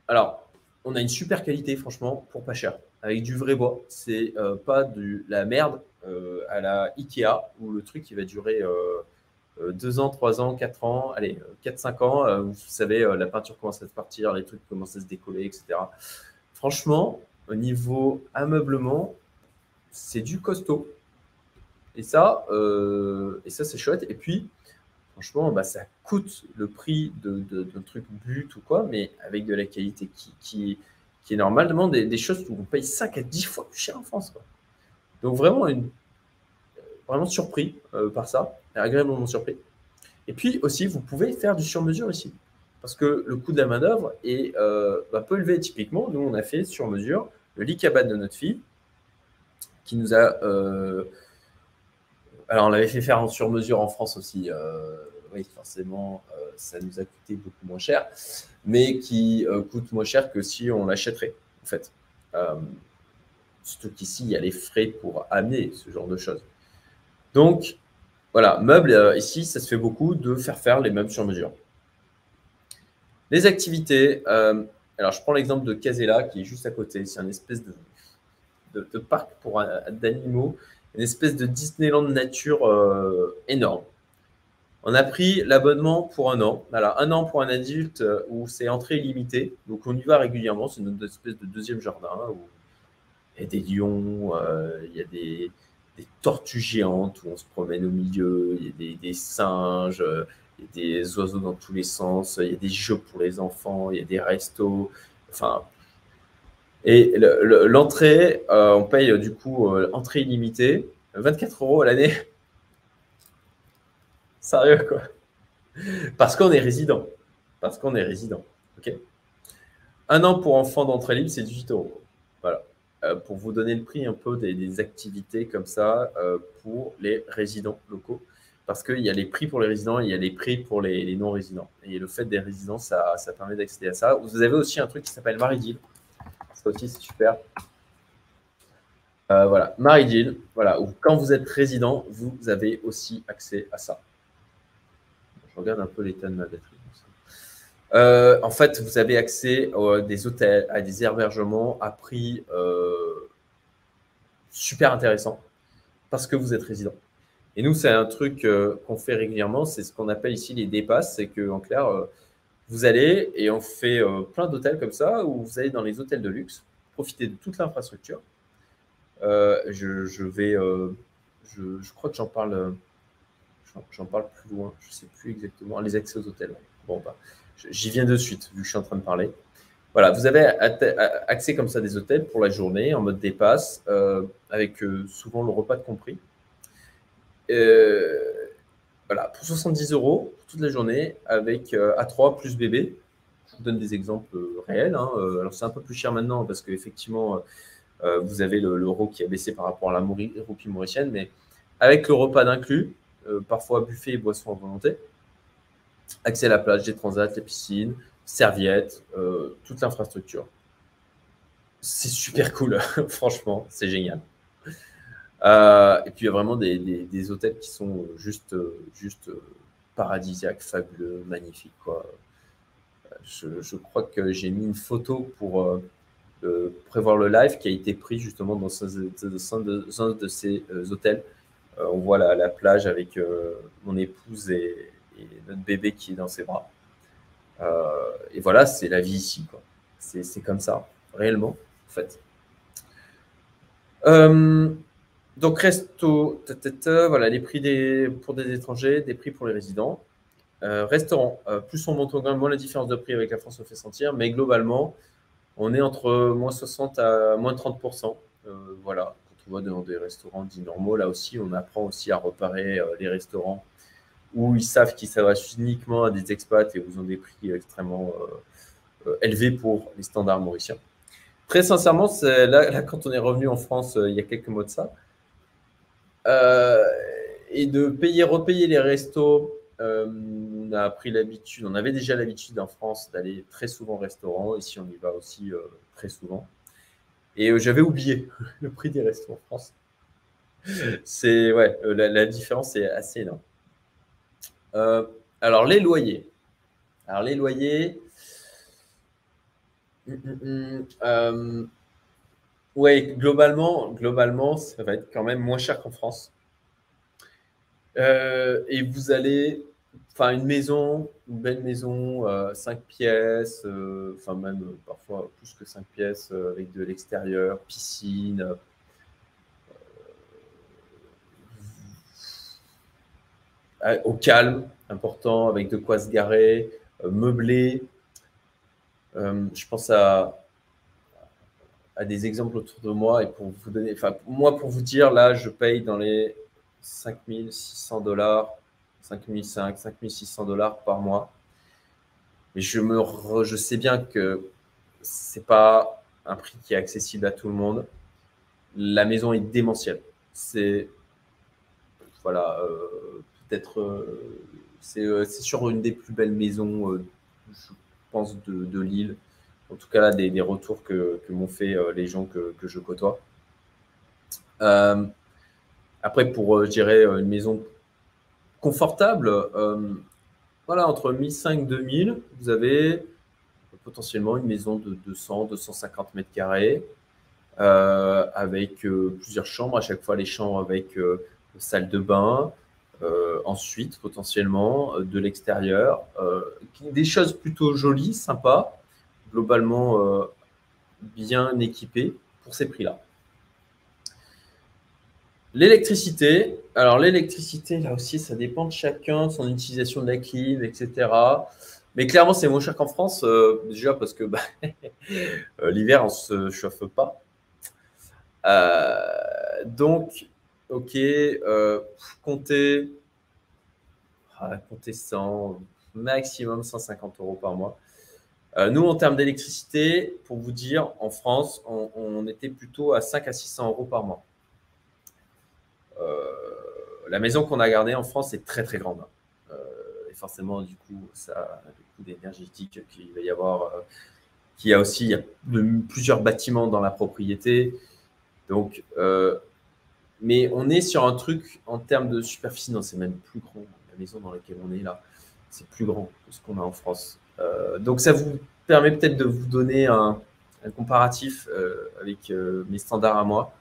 alors, on a une super qualité, franchement, pour pas cher avec du vrai bois. C'est euh, pas de la merde euh, à la Ikea où le truc il va durer 2 euh, ans, 3 ans, 4 ans, allez, 4-5 ans. vous savez, la peinture commence à se partir, les trucs commencent à se décoller, etc. Franchement, au niveau ameublement, c'est du costaud. Et ça, et ça c'est chouette. Et puis, franchement, bah, ça coûte le prix d'un de, de, truc but ou quoi, mais avec de la qualité qui, qui qui est normalement des, choses où on paye 5 à 10 fois plus cher en France. Donc vraiment, vraiment surpris euh, par ça, agréablement surpris. Et puis aussi, vous pouvez faire du sur-mesure ici. Parce que le coût de la main-d'œuvre est euh, peu élevé typiquement. Nous, on a fait sur mesure le lit cabane de notre fille, qui nous a. Euh, alors, on l'avait fait faire en sur mesure en France aussi. Oui, forcément, ça nous a coûté beaucoup moins cher mais qui euh, coûte moins cher que si on l'achèterait, en fait. Euh, surtout qu'ici, il y a les frais pour amener ce genre de choses. Donc, voilà, meubles, euh, ici, ça se fait beaucoup de faire faire les meubles sur mesure. Les activités, alors je prends l'exemple de Casella qui est juste à côté. C'est un espèce de, de, parc pour d'animaux, une espèce de Disneyland nature énorme. On a pris l'abonnement pour un an. Alors, un an pour un adulte euh, où c'est entrée limitée. Donc, on y va régulièrement. C'est une espèce de deuxième jardin où il y a des lions, euh, il y a des, tortues géantes où on se promène au milieu, il y a des, singes, a des oiseaux dans tous les sens, il y a des jeux pour les enfants, il y a des restos. Et l'entrée, euh, on paye du coup euh, entrée illimitée, 24 euros à l'année. Sérieux quoi Parce qu'on est résident. Parce qu'on est résident. Ok Un an pour enfants d'entrée libre, c'est 18 euros. Voilà. Euh, pour vous donner le prix un peu des, activités comme ça pour les résidents locaux parce qu'il y a les prix pour les résidents et il y a les prix pour les, non-résidents. Et le fait des résidents, ça, ça permet d'accéder à ça. Vous avez aussi un truc qui s'appelle Maridil. Ça aussi, c'est super. Euh, voilà, Maridil, voilà, où quand vous êtes résident, vous avez aussi accès à ça. Je regarde un peu l'état de ma batterie. Euh, en fait, vous avez accès à des hôtels, à des hébergements à prix euh, super intéressant parce que vous êtes résident. Et nous, c'est un truc euh, qu'on fait régulièrement, c'est ce qu'on appelle ici les dépasses. C'est qu'en clair, euh, vous allez et on fait euh, plein d'hôtels comme ça, où vous allez dans les hôtels de luxe, profiter de toute l'infrastructure. Je, vais, je, crois que j'en parle, j'en parle plus loin, je ne sais plus exactement, les accès aux hôtels. Bon, bah, j'y viens de suite, vu que je suis en train de parler. Voilà, vous avez accès comme ça des hôtels pour la journée en mode dépasse, avec souvent le repas de compris. Euh, voilà, pour 70 euros pour toute la journée avec euh, A3 plus bébé. Je vous donne des exemples euh, réels. Hein. Alors, c'est un peu plus cher maintenant parce qu'effectivement, vous avez l'euro qui a baissé par rapport à la roupie mauricienne, mais avec le repas d'inclus, parfois buffet et boissons à volonté, accès à la plage, des transats, les piscines, serviettes, toute l'infrastructure. C'est super cool, (laughs) franchement, c'est génial. Euh, et puis il y a vraiment des, hôtels qui sont juste, juste paradisiaques, fabuleux, magnifiques. Je, crois que j'ai mis une photo pour euh, prévoir le live qui a été pris justement dans un de, ces euh, hôtels. On voit la, la, plage avec mon épouse et, notre bébé qui est dans ses bras. et voilà, c'est la vie ici. C'est comme ça, réellement, en fait. Donc, resto, voilà, les prix des, pour des étrangers, des prix pour les résidents. Euh, restaurant, euh, plus on monte au grain, moins la différence de prix avec la France se fait sentir, mais globalement, on est entre moins 60 à moins 30%. Euh, voilà, va dans des restaurants dits normaux, là aussi, on apprend aussi à reparer les restaurants où ils savent qu'ils s'adressent uniquement à des expats et où ils ont des prix extrêmement élevés pour les standards mauriciens. Très sincèrement, là, quand on est revenu en France il y a quelques mois de ça, euh, et de payer, repayer les restos, euh, on a pris l'habitude, on avait déjà l'habitude en France d'aller très souvent au restaurant. Ici, on y va aussi euh, très souvent. Et j'avais oublié (laughs) le prix des restos en France. C'est ouais, la, différence est assez énorme. alors les loyers. Alors les loyers. Hum, hum, hum, oui, globalement, globalement, ça va être quand même moins cher qu'en France. Euh, et vous allez, enfin, une maison, une belle maison, euh, cinq pièces, euh, enfin, même parfois plus que cinq pièces, avec de l'extérieur, piscine. au calme, important, avec de quoi se garer, meublé. je pense à à des exemples autour de moi et pour vous donner, enfin, moi, pour vous dire, là, je paye dans les 5600 dollars, 5005, 5600 dollars par mois. Et je, me je sais bien que c'est pas un prix qui est accessible à tout le monde. La maison est démentielle. C'est, voilà, euh, peut-être, euh, euh, c'est sur une des plus belles maisons, je pense, de, de l'île en tout cas là, des, retours que, m'ont fait euh, les gens que, je côtoie. Euh, après, pour, euh, dirais, une maison confortable, voilà, entre 1500 et 2000, vous avez potentiellement une maison de 200, 250 mètres carrés, avec plusieurs chambres, à chaque fois les chambres avec salle de bain, ensuite potentiellement de l'extérieur, des choses plutôt jolies, sympas, globalement euh, bien équipé pour ces prix-là. L'électricité, alors l'électricité, là aussi, ça dépend de chacun, son utilisation de la clim, etc. Mais clairement, c'est moins cher qu'en France, euh, déjà parce que bah, (laughs) euh, l'hiver, on ne se chauffe pas. Euh, donc, ok, comptez, ah, comptez 100, maximum 150 euros par mois. nous, en termes d'électricité, pour vous dire, en France, on, on, était plutôt à 5 à 600 euros par mois. La maison qu'on a gardée en France est très très grande forcément, du coup, ça, le coût énergétique qu'il va y avoir, euh, qui a aussi il y a plusieurs bâtiments dans la propriété. Donc, euh, mais on est sur un truc en termes de superficie, non, c'est même plus grand. La maison dans laquelle on est là, c'est plus grand que ce qu'on a en France. Euh, donc, ça vous permet peut-être de vous donner un comparatif avec mes standards à moi.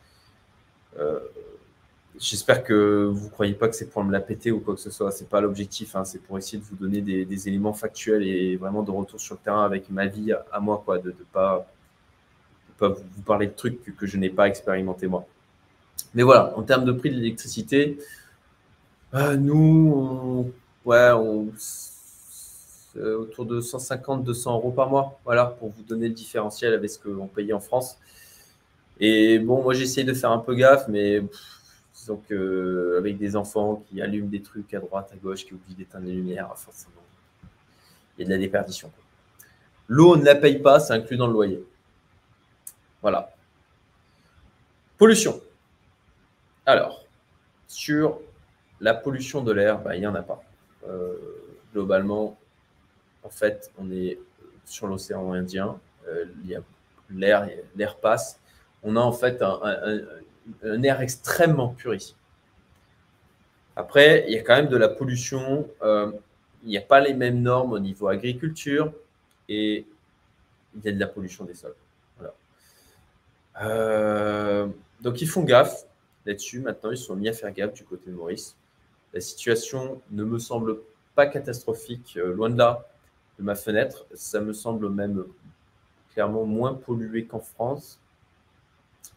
J'espère que vous ne croyez pas que c'est pour me la péter ou quoi que ce soit. Ce n'est pas l'objectif. Hein. C'est pour essayer de vous donner des, éléments factuels et vraiment de retour sur le terrain avec ma vie à moi, quoi, de ne pas, pas, vous parler de trucs que, je n'ai pas expérimenté moi. Mais voilà, en termes de prix de l'électricité, euh, nous, on, ouais, autour de 150-200 euros par mois, voilà, pour vous donner le différentiel avec ce qu'on payait en France. Et bon, moi j'essaye de faire un peu gaffe, mais donc, avec des enfants qui allument des trucs à droite, à gauche, qui oublient d'éteindre les lumières, forcément, il y a de la déperdition. L'eau, on ne la paye pas, c'est inclus dans le loyer. Voilà. Pollution. Alors, sur la pollution de l'air, bah, il n'y en a pas. Euh, globalement, en fait, on est sur l'océan Indien. Euh, l'air, l'air passe. On a en fait un, un air extrêmement pur ici. Après, il y a quand même de la pollution. Euh, il n'y a pas les mêmes normes au niveau agriculture et il y a de la pollution des sols. Euh, donc, ils font gaffe là-dessus. Maintenant, ils sont mis à faire gaffe du côté de Maurice. La situation ne me semble pas catastrophique, euh, loin de là, de ma fenêtre. Ça me semble même clairement moins pollué qu'en France.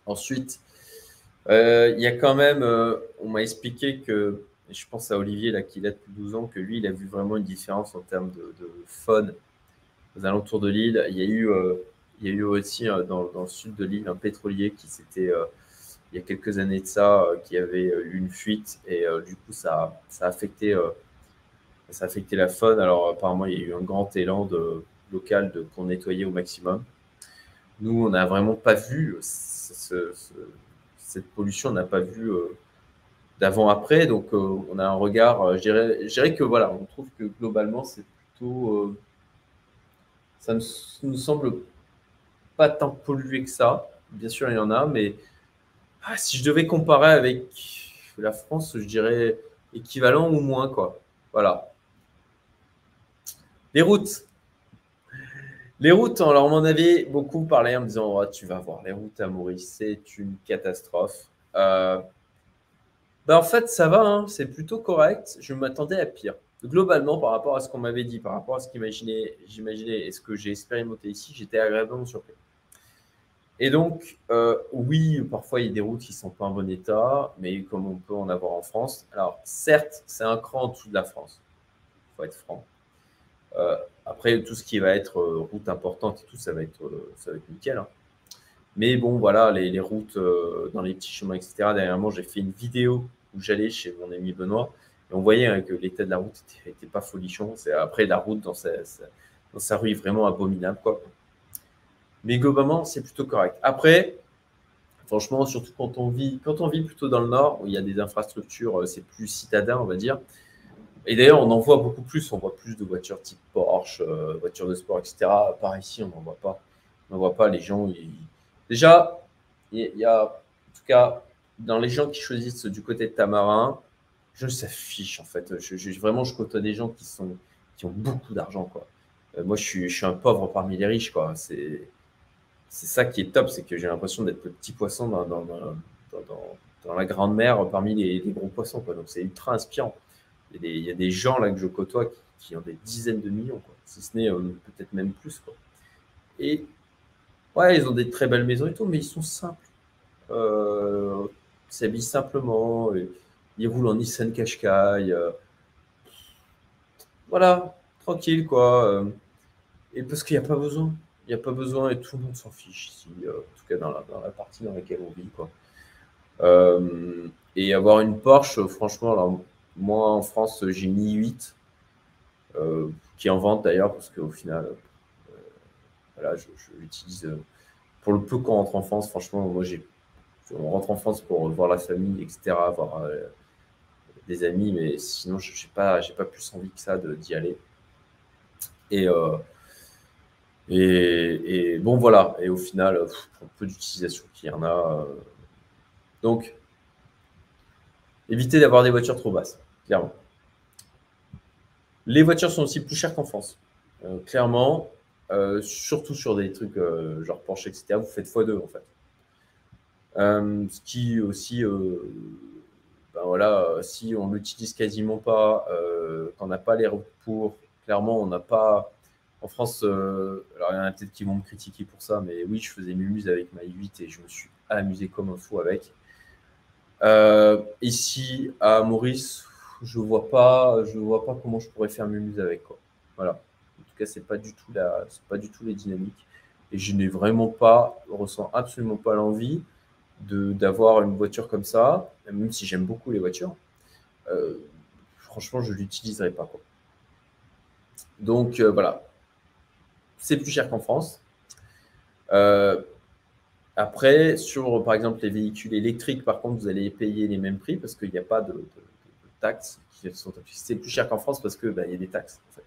Ensuite, il y a quand même, euh, on m'a expliqué que, je pense à Olivier là, qui est là depuis 12 ans, que lui, il a vu vraiment une différence en termes de, faune aux alentours de l'île. Il y a eu, euh, il y a eu aussi dans, le sud de l'île un pétrolier qui s'était, il y a quelques années de ça, qui avait eu une fuite et du coup, ça, ça, a affecté, ça a la faune. Alors, apparemment, il y a eu un grand élan de, local de, pour nettoyer au maximum. Nous, on n'a vraiment pas vu ce cette pollution, n'a pas vu euh, d'avant-après. Donc, euh, on a un regard, euh, je dirais, que voilà, on trouve que globalement, c'est plutôt. ça ne nous semble pas tant pollué que ça. Bien sûr, il y en a, mais ah, si je devais comparer avec la France, je dirais équivalent ou moins, quoi. Voilà. Les routes. Les routes, alors on m'en avait beaucoup parlé en me disant oh, Tu vas voir, les routes à Maurice, c'est une catastrophe. Euh, ben, en fait, ça va, hein, c'est plutôt correct. Je m'attendais à pire. Globalement, par rapport à ce qu'on m'avait dit, par rapport à ce qu'imaginait, j'imaginais et ce que j'ai expérimenté ici, j'étais agréablement surpris. Et donc, euh, oui, parfois il y a des routes qui ne sont pas en bon état, mais comme on peut en avoir en France. Alors, certes, c'est un cran en dessous de la France. Il faut être franc. Euh, après, tout ce qui va être euh, route importante et tout, ça va être, euh, ça va être nickel. Hein. Mais bon, voilà, les, routes dans les petits chemins, etc. Derrière moi, j'ai fait une vidéo où j'allais chez mon ami Benoît et on voyait hein, que l'état de la route n'était pas folichon. Après la route dans sa, dans sa rue est vraiment abominable, quoi. Mais globalement, c'est plutôt correct. Après, franchement, surtout quand on vit, quand on vit plutôt dans le nord, où il y a des infrastructures, c'est plus citadin, on va dire. Et d'ailleurs, on en voit beaucoup plus. On voit plus de voitures type Porsche, euh, voitures de sport, etc. Par ici, on n'en voit pas. On n'en voit pas. Les gens, déjà, il y, a, en tout cas, dans les gens qui choisissent du côté de Tamarin, je s'affiche en fait. Je, vraiment, je côtoie des gens qui, sont, qui ont beaucoup d'argent. quoi. Euh, moi, je suis, je suis un pauvre parmi les riches. quoi. C'est ça qui est top, c'est que j'ai l'impression d'être le petit poisson dans, dans, dans, la grande mer parmi les, les gros poissons. Quoi. Donc, c'est ultra inspirant. Il y, a des, gens là que je côtoie qui, ont des dizaines de millions, quoi. si ce n'est euh, peut-être même plus. Et ouais, ils ont des très belles maisons et tout, mais ils sont simples. Euh, s'habillent simplement, ils roulent en Nissan Qashqai. voilà, tranquille, quoi. et parce qu'il n'y a pas besoin. Il n'y a pas besoin et tout le monde s'en fiche ici, en tout cas dans la, dans la, partie dans laquelle on vit, quoi. et avoir une Porsche, franchement, alors, moi en France, j'ai mis 8, qui est en vente d'ailleurs, parce qu'au final, voilà, je, l'utilise euh, pour le peu qu'on rentre en France. Franchement, moi, j'ai, on rentre en France pour voir la famille, etc., voir euh, des amis, mais sinon, je n'ai pas, pas plus envie que ça d'y aller. Et, euh, bon, voilà. Et au final, un peu d'utilisation qu'il y en a. donc, évitez d'avoir des voitures trop basses, clairement. Les voitures sont aussi plus chères qu'en France. clairement, euh, surtout sur des trucs euh, genre Porsche, etc., vous faites x2 en fait. Euh, ce qui aussi, ben voilà, si on l'utilise quasiment pas, qu'on n'a pas les pour, clairement, on n'a pas. En France, alors il y en a peut-être qui vont me critiquer pour ça, mais oui, je faisais muse avec ma 8 et je me suis amusé comme un fou avec. ici, à Maurice, je vois pas, je vois pas comment je pourrais faire muse avec quoi. Voilà c'est pas du tout la, pas du tout les dynamiques. Et je n'ai vraiment pas, ressens absolument pas l'envie de d'avoir une voiture comme ça, même si j'aime beaucoup les voitures. Euh, franchement, je l'utiliserai pas. Quoi. Donc euh, voilà, c'est plus cher qu'en France. Euh, après, sur par exemple les véhicules électriques, par contre, vous allez payer les mêmes prix parce qu'il n'y a pas de, taxes qui sont C'est plus cher qu'en France parce qu'il bah, y a des taxes. En fait.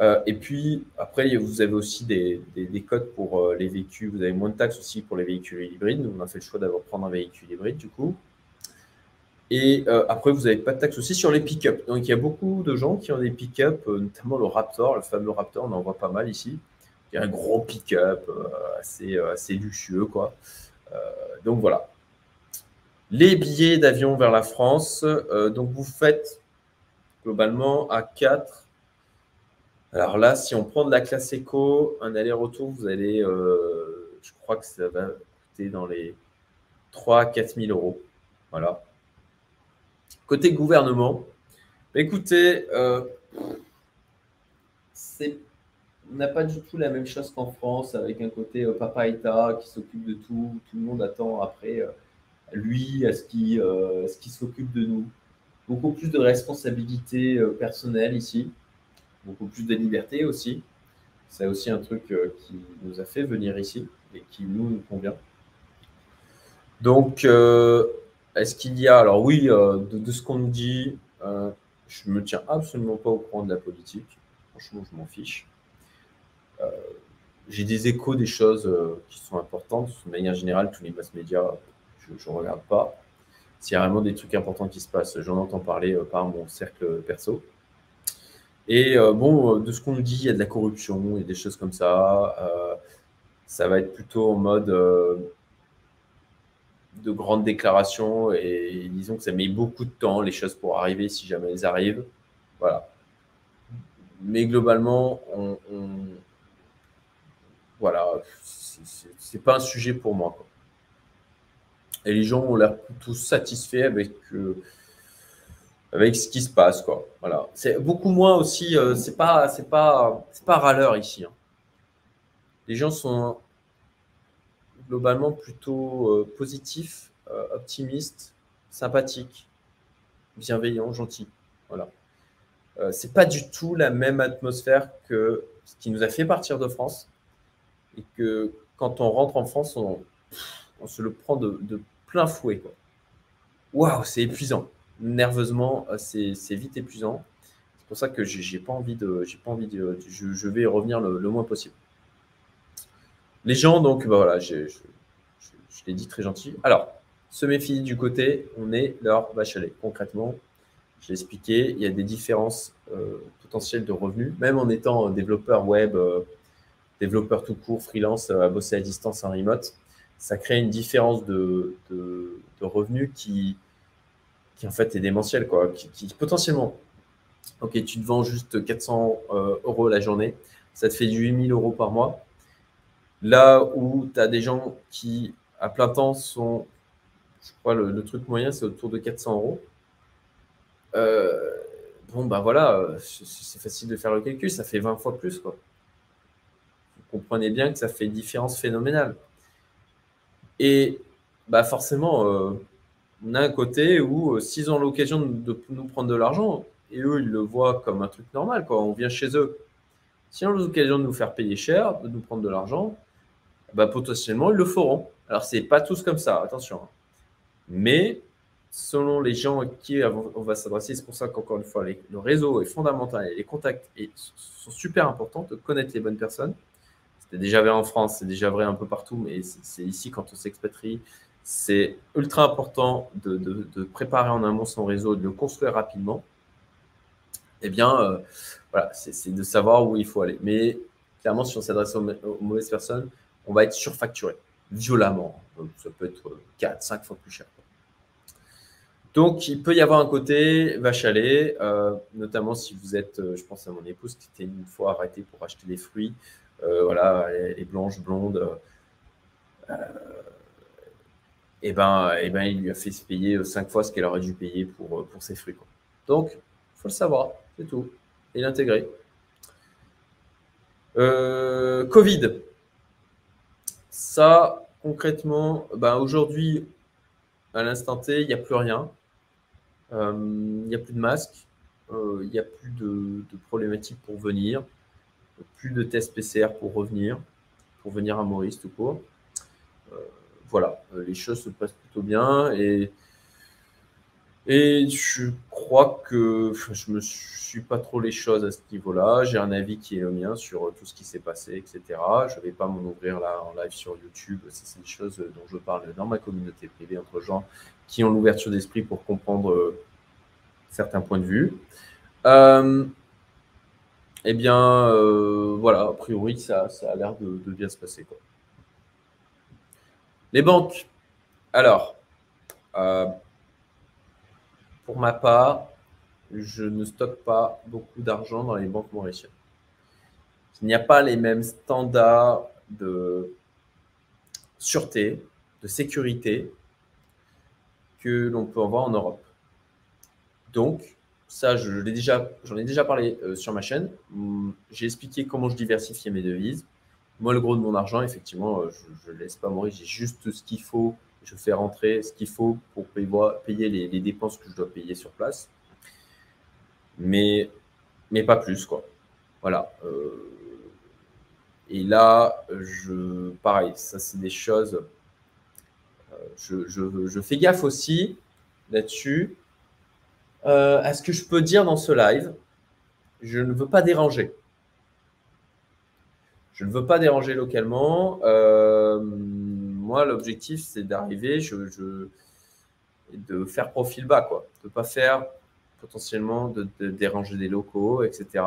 Euh, et puis, après, vous avez aussi des, des, codes pour euh, les véhicules. Vous avez moins de taxes aussi pour les véhicules hybrides. On a fait le choix d'avoir prendre un véhicule hybride, du coup. Et euh, après, vous n'avez pas de taxes aussi sur les pick-up. Donc, il y a beaucoup de gens qui ont des pick-up, notamment le Raptor, le fameux Raptor, on en voit pas mal ici. Il y a un gros pick-up assez, assez luxueux, quoi. donc, voilà. Les billets d'avion vers la France. donc, vous faites globalement à 4 alors là, si on prend de la classe éco, un aller-retour, vous allez, euh, je crois que ça va coûter dans les 3 4 000 euros. Voilà. Côté gouvernement, bah, écoutez, euh, on n'a pas du tout la même chose qu'en France, avec un côté euh, papa État qui s'occupe de tout. Tout le monde attend après lui à ce qu'il s'occupe de nous. Beaucoup plus de responsabilités personnelles ici beaucoup plus de liberté aussi. C'est aussi un truc euh, qui nous a fait venir ici et qui nous, convient. Donc, euh, est-ce qu'il y a, alors oui, euh, de, ce qu'on nous dit, je ne me tiens absolument pas au courant de la politique. Franchement, je m'en fiche. J'ai des échos des choses qui sont importantes. De manière générale, tous les mass médias, je ne regarde pas. S'il y a vraiment des trucs importants qui se passent, j'en entends parler par mon cercle perso. Et euh, bon, de ce qu'on nous dit, il y a de la corruption, et des choses comme ça. Euh, ça va être plutôt en mode euh, de grandes déclarations et disons que ça met beaucoup de temps, les choses pour arriver, si jamais elles arrivent. Voilà. Mais globalement, on, voilà, c'est pas un sujet pour moi. Et les gens ont l'air plutôt satisfaits avec avec ce qui se passe, quoi. Voilà. C'est beaucoup moins aussi. Euh, c'est pas, c'est pas, c'est pas râleur ici. Hein. Les gens sont globalement plutôt euh, positifs, euh, optimistes, sympathiques, bienveillants, gentils. Voilà. c'est pas du tout la même atmosphère que ce qui nous a fait partir de France et que quand on rentre en France, on, se le prend de, plein fouet. Waouh, c'est épuisant nerveusement, euh, c'est vite épuisant. C'est pour ça que j'ai pas envie de, pas envie de, je, vais revenir le, moins possible. Les gens, donc, bah voilà, je, l'ai dit très gentil. Alors, se méfie du côté, on est leur vache Concrètement, j'ai expliqué, il y a des différences euh, potentielles de revenus, même en étant développeur web, euh, développeur tout court, freelance, à bosser à distance en remote, ça crée une différence de, de revenus qui, en fait est démentiel, quoi, qui, potentiellement, ok, tu te vends juste 400 euh, euros la journée, ça te fait du 8000 euros par mois. Là où tu as des gens qui, à plein temps, sont je crois le, le truc moyen, c'est autour de 400 euros. bon, ben voilà, c'est facile de faire le calcul, ça fait 20 fois plus. Quoi. Vous comprenez bien que ça fait une différence phénoménale. Et bah forcément, euh, on a un côté où euh, s'ils ont l'occasion de, nous prendre de l'argent, et eux, ils le voient comme un truc normal, quoi. on vient chez eux. S'ils ont l'occasion de nous faire payer cher, de nous prendre de l'argent, bah, potentiellement, ils le feront. Alors, c'est pas tous comme ça, attention. Mais selon les gens à qui on va s'adresser, c'est pour ça qu'encore une fois, le réseau est fondamental et les contacts sont super importants de connaître les bonnes personnes. C'était déjà vrai en France, c'est déjà vrai un peu partout, mais c'est ici quand on s'expatrie. C'est ultra important de, préparer en amont son réseau, de le construire rapidement. Eh bien, euh, voilà, c'est de savoir où il faut aller. Mais clairement, si on s'adresse aux, mauvaises personnes, on va être surfacturé violemment. ça peut être 4, 5 fois plus cher. Donc, il peut y avoir un côté vache à euh, notamment si vous êtes, euh, je pense à mon épouse qui était une fois arrêtée pour acheter des fruits. Euh, voilà, elle est blanche, blonde. et ben, et ben, il lui a fait se payer cinq fois ce qu'elle aurait dû payer pour, ses fruits. Donc, il faut le savoir, c'est tout, et l'intégrer. Covid. Ça, concrètement, ben aujourd'hui, à l'instant T, il n'y a plus rien. Il n'y a plus de masques. Il n'y a plus de, de problématiques pour venir plus de tests PCR pour revenir, pour venir à Maurice tout court. Euh, voilà, euh, les choses se passent plutôt bien et, et je crois que je ne me suis pas trop les choses à ce niveau-là. J'ai un avis qui est le mien sur tout ce qui s'est passé, etc. Je ne vais pas m'en ouvrir là en live sur YouTube. C'est des choses dont je parle dans ma communauté privée entre gens qui ont l'ouverture d'esprit pour comprendre euh, certains points de vue. Euh, eh bien, euh, voilà, a priori, ça, a l'air de, bien se passer. Les banques. Alors, euh, pour ma part, je ne stocke pas beaucoup d'argent dans les banques mauriciennes. Il n'y a pas les mêmes standards de sûreté, de sécurité que l'on peut avoir en Europe. Donc, ça, je j'en ai déjà parlé euh, sur ma chaîne. Hum, j'ai expliqué comment je diversifiais mes devises. Moi, le gros de mon argent, effectivement, euh, je ne laisse pas mourir. J'ai juste ce qu'il faut. Je fais rentrer ce qu'il faut pour payer, les, dépenses que je dois payer sur place. Mais, mais pas plus, quoi. Voilà. Euh, et là, je, pareil, ça, c'est des choses. je, je fais gaffe aussi là-dessus euh, est-ce que je peux dire dans ce live, je ne veux pas déranger. Je ne veux pas déranger localement. Euh, moi, l'objectif, c'est d'arriver, de faire profil bas, quoi. De ne pas faire potentiellement de, déranger des locaux, etc.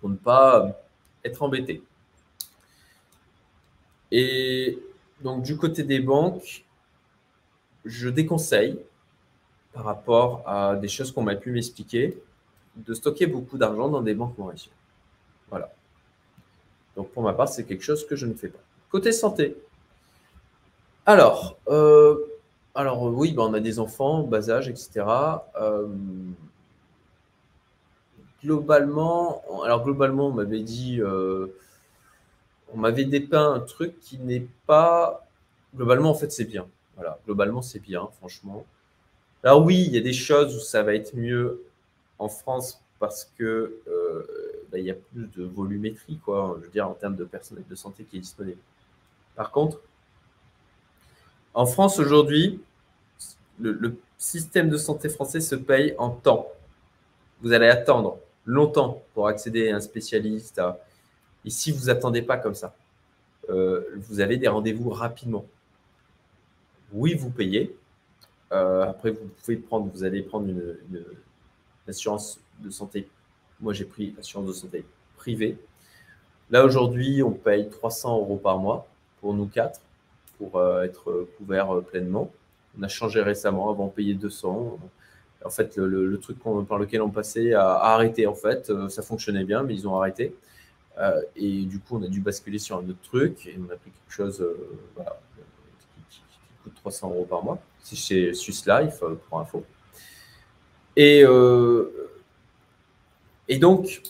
Pour ne pas être embêté. Et donc, du côté des banques, je déconseille par rapport à des choses qu'on m'a pu m'expliquer, de stocker beaucoup d'argent dans des banques mauriciennes. Voilà. Donc pour ma part, c'est quelque chose que je ne fais pas. Côté santé. Alors, euh, alors oui, ben, on a des enfants, bas âge, etc. Euh, globalement, alors globalement, on m'avait dit, euh, on m'avait dépeint un truc qui n'est pas. Globalement, en fait, c'est bien. Voilà, globalement, c'est bien, franchement. Alors oui, il y a des choses où ça va être mieux en France parce que euh, bah, il y a plus de volumétrie, je veux dire, en termes de personnel de santé qui est disponible. Par contre, en France aujourd'hui, le, système de santé français se paye en temps. Vous allez attendre longtemps pour accéder à un spécialiste. Ici, vous attendez pas comme ça. Euh, vous avez des rendez-vous rapidement. Oui, vous payez, euh, après, vous pouvez prendre, vous allez prendre une, assurance de santé. Moi, j'ai pris l'assurance de santé privée. Là, aujourd'hui, on paye 300 euros par mois pour nous quatre, pour euh, être couvert euh, pleinement. On a changé récemment, avant on payait 200. En fait, le, truc par lequel on passait a, arrêté. En fait, ça fonctionnait bien, mais ils ont arrêté. et du coup, on a dû basculer sur un autre truc et on a pris quelque chose voilà, coûte 300 euros par mois. C'est chez Swiss Life, pour info. Et, et donc,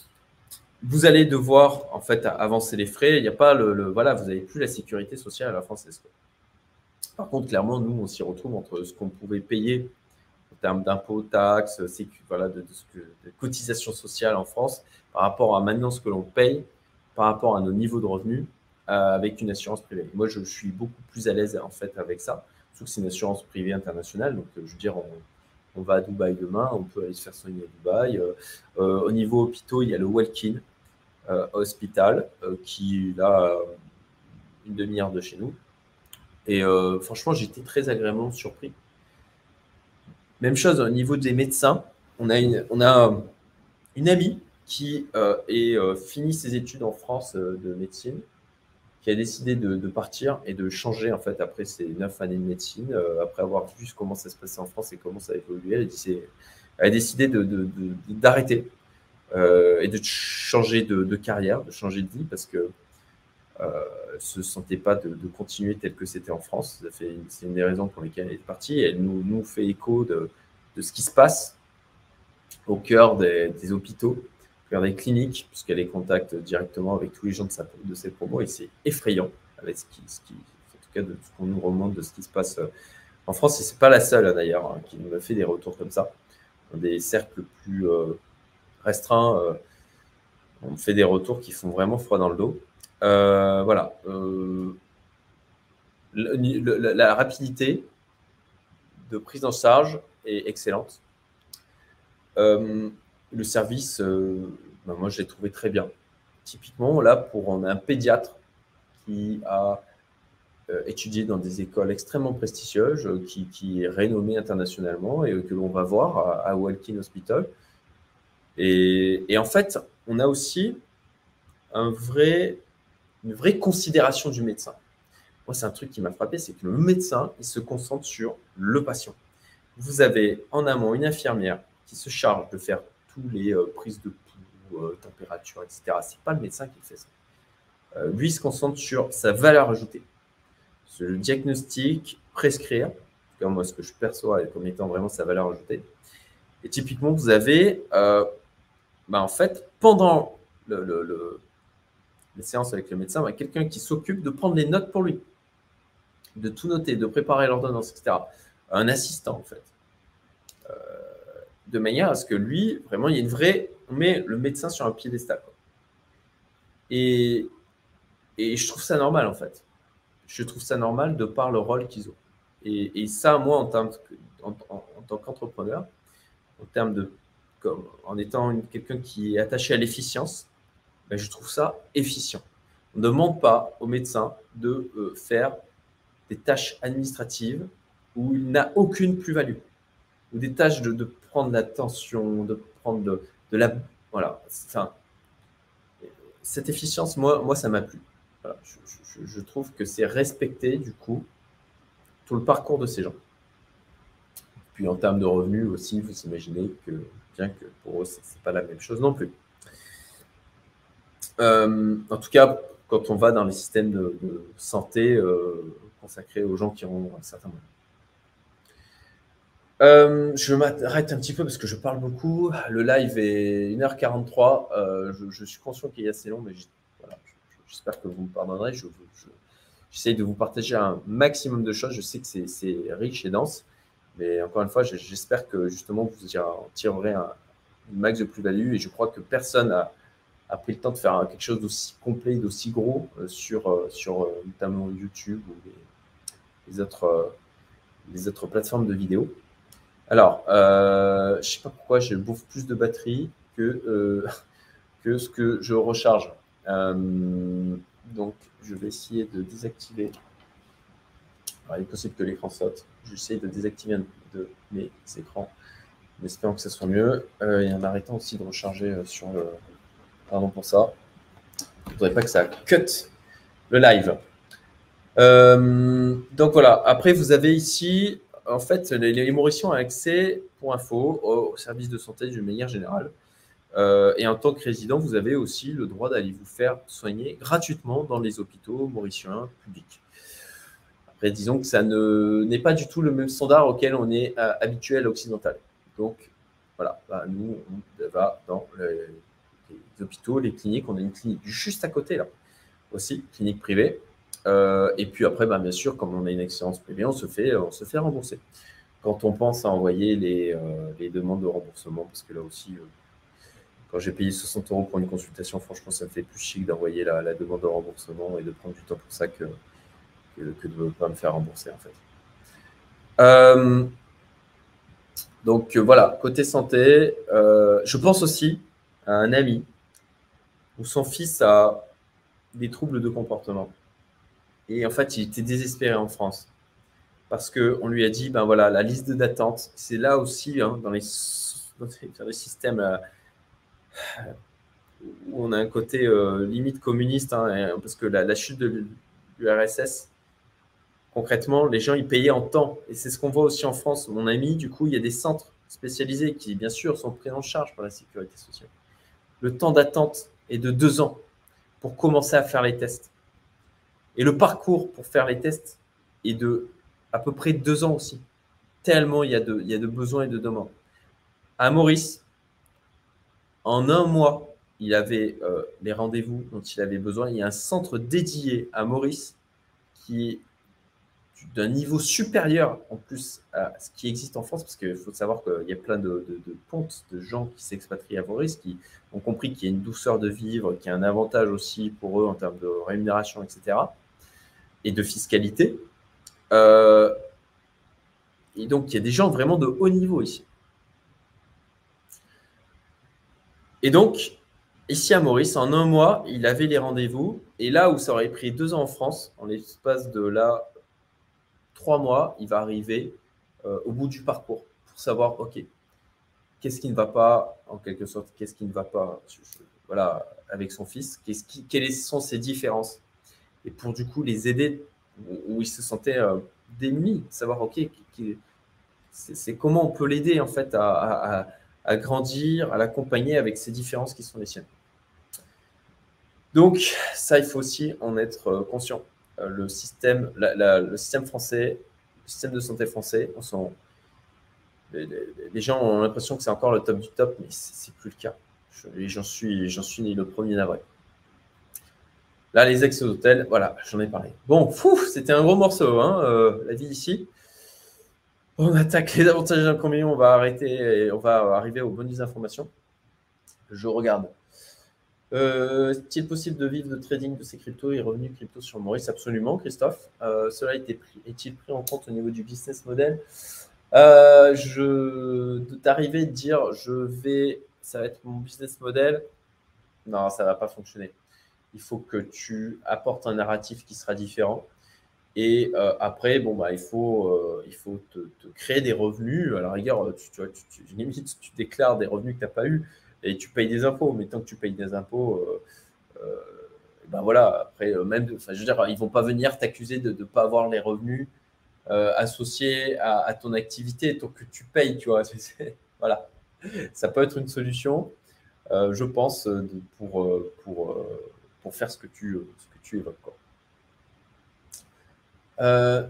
vous allez devoir en fait avancer les frais. Il n'y a pas le, voilà, vous n'avez plus la sécurité sociale à la française. Par contre, clairement, nous, on s'y retrouve entre ce qu'on pouvait payer en termes d'impôts, taxes, voilà, de, cotisations sociales en France, par rapport à maintenant ce que l'on paye, par rapport à nos niveaux de revenus, euh, avec une assurance privée. Moi, je, suis beaucoup plus à l'aise en fait avec ça, surtout que c'est une assurance privée internationale. Donc, je veux dire, on, va à Dubaï demain, on peut aller se faire soigner à Dubaï. Euh, euh, au niveau hôpitaux, il y a le Welkin Hospital qui a une demi-heure de chez nous. Et franchement, j'étais très agréablement surpris. Même chose au niveau des médecins. On a une, amie qui euh, est euh, fini ses études en France euh, de médecine, qui a décidé de, partir et de changer en fait après ses neuf années de médecine, après avoir vu comment ça se passait en France et comment ça a évolué. Elle, a décidé d'arrêter et de changer de, carrière, de changer de vie parce que ne se sentait pas de, continuer tel que c'était en France. C'est une des raisons pour lesquelles elle est partie. elle nous fait écho de, ce qui se passe au cœur des hôpitaux des cliniques, puisqu'elle est contact directement avec tous les gens de, sa, de ses promos, et c'est effrayant, avec ce qui, ce qui, en tout cas de ce qu'on nous remonte de ce qui se passe euh, en France, et c'est pas la seule hein, d'ailleurs hein, qui me fait des retours comme ça. Dans des cercles plus euh, restreints, euh, on fait des retours qui font vraiment froid dans le dos. voilà. la rapidité de prise en charge est excellente le service, euh, ben, moi, je l'ai trouvé très bien. Typiquement, là, pour un pédiatre qui a euh, étudié dans des écoles extrêmement prestigieuses, euh, qui, est renommé internationalement et que l'on va voir à, à Walking Hospital. Et, en fait, on a aussi une vraie considération du médecin. Moi, c'est un truc qui m'a frappé, c'est que le médecin, il se concentre sur le patient. Vous avez en amont une infirmière qui se charge de faire tous les euh, prises de pouls, euh, température, etc. C'est pas le médecin qui fait ça. Euh, lui, il se concentre sur sa valeur ajoutée. Le diagnostic, prescrire, comme moi, ce que je perçois comme étant vraiment sa valeur ajoutée. Et typiquement, vous avez, bah, en fait, pendant le, les séances avec le médecin, bah, quelqu'un qui s'occupe de prendre les notes pour lui, de tout noter, de préparer l'ordonnance, etc. Un assistant, en fait de manière à ce que lui, vraiment, il y ait une vraie. On met le médecin sur un piédestal. Et, et je trouve ça normal, en fait. Je trouve ça normal de par le rôle qu'ils ont. Et, ça, moi, en, tant, en, tant qu'entrepreneur, en termes de. Comme, en étant quelqu'un qui est attaché à l'efficience, ben, je trouve ça efficient. On ne demande pas au médecin de euh, faire des tâches administratives où il n'a aucune plus-value, ou des tâches de, de prendre l'attention, de prendre de, la. Voilà. Enfin, cette efficience, moi, moi ça m'a plu. Je, trouve que c'est respecter, du coup, tout le parcours de ces gens. Puis en termes de revenus aussi, vous imaginez que, bien que pour eux, ce n'est pas la même chose non plus. Euh, en tout cas, quand on va dans les systèmes de, santé euh, consacrés aux gens qui ont un certain moment. Euh, je m'arrête un petit peu parce que je parle beaucoup. Le live est 1h43. Euh, je, suis conscient qu'il est assez long, mais j'espère que vous me pardonnerez. J'essaye de vous partager un maximum de choses. Je sais que c'est riche et dense, mais encore une fois, j'espère que justement vous en tirerez un, max de plus-value. Et je crois que personne n'a a pris le temps de faire quelque chose d'aussi complet, d'aussi gros euh, sur, sur notamment YouTube ou les, autres, les autres plateformes de vidéos. Alors, euh, je ne sais pas pourquoi je bouffe plus de batterie que, euh, (laughs) ce que je recharge. Euh, donc, je vais essayer de désactiver. il est possible que l'écran saute. J'essaie de désactiver un de mes écrans en espérant que ça soit mieux. et en arrêtant aussi de recharger sur le. Pardon pour ça. Je ne voudrais pas que ça cut le live. donc voilà. Après, vous avez ici en fait, les, Mauriciens ont accès, pour info, au service de santé d'une manière générale. Euh, et en tant que résident, vous avez aussi le droit d'aller vous faire soigner gratuitement dans les hôpitaux mauriciens publics. Après, disons que ça n'est pas du tout le même standard auquel on est habitué à l'occidental. Donc, voilà, bah, nous, on va dans les, hôpitaux, les cliniques. On a une clinique juste à côté, là, aussi, clinique privée. Euh, et puis après, bah, bien sûr, comme on a une excellence privée, on se fait, on se fait rembourser. Quand on pense à envoyer les, euh, demandes de remboursement, parce que là aussi, euh, quand j'ai payé 60 euros pour une consultation, franchement, ça me fait plus chic d'envoyer la, demande de remboursement et de prendre du temps pour ça que, que, de ne pas me faire rembourser, en fait. donc voilà, côté santé, je pense aussi à un ami où son fils a des troubles de comportement. Et en fait, il était désespéré en France parce qu'on lui a dit, ben voilà, la liste d'attente, c'est là aussi, hein, dans, les, dans, les, systèmes euh, où on a un côté euh, limite communiste, hein, parce que la, chute de l'URSS, concrètement, les gens, ils payaient en temps. Et c'est ce qu'on voit aussi en France. Mon ami, du coup, il y a des centres spécialisés qui, bien sûr, sont pris en charge par la sécurité sociale. Le temps d'attente est de deux ans pour commencer à faire les tests. Et le parcours pour faire les tests est de à peu près deux ans aussi. Tellement il y a de, il y a de besoins et de demandes. À Maurice, en un mois, il avait euh, les rendez-vous dont il avait besoin. Il y a un centre dédié à Maurice qui est d'un niveau supérieur en plus à ce qui existe en France, parce qu'il faut savoir qu'il y a plein de, de, pontes de gens qui s'expatrient à Maurice, qui ont compris qu'il y a une douceur de vivre, qu'il y a un avantage aussi pour eux en termes de rémunération, etc et de fiscalité. Euh, et donc, il y a des gens vraiment de haut niveau ici. Et donc, ici à Maurice, en un mois, il avait les rendez-vous. Et là où ça aurait pris deux ans en France, en l'espace de là, trois mois, il va arriver euh, au bout du parcours pour savoir, OK, qu'est-ce qui ne va pas, en quelque sorte, qu'est-ce qui ne va pas voilà, avec son fils, qui, quelles sont ses différences et pour du coup les aider où, ils se sentaient euh, démunis, savoir, OK, c'est comment on peut l'aider en fait à, grandir, à l'accompagner avec ces différences qui sont les siennes. Donc, ça, il faut aussi en être euh, conscient. Euh, le, système, le système français, le système de santé français, les, gens ont l'impression que c'est encore le top du top, mais c'est plus le cas. J'en suis, suis le premier navré. Là, les ex-hôtels, voilà, j'en ai parlé. Bon, fou, c'était un gros morceau, hein, euh, la vie ici. On attaque les avantages et inconvénients, on va arrêter et on va arriver aux bonnes informations. Je regarde. Euh, est-il possible de vivre de trading de ces cryptos et revenus crypto sur Maurice? Absolument, Christophe. Euh, cela est-il pris en compte au niveau du business model? Je, D'arriver de dire je vais, ça va être mon business model, non, ça ne va pas fonctionner il faut que tu apportes un narratif qui sera différent. Et euh, après, bon, bah, il faut, euh, il faut te, créer des revenus. À la rigueur, tu, tu, tu, déclares des revenus que tu n'as pas eu et tu payes des impôts. Mais tant que tu payes des impôts, euh, ben voilà, après, même, je veux dire, ils ne vont pas venir t'accuser de ne pas avoir les revenus associés à, ton activité tant que tu payes, tu vois. (laughs) voilà, ça peut être une solution, je pense, pour, pour pour faire ce que tu, euh, ce que tu évoques. Euh,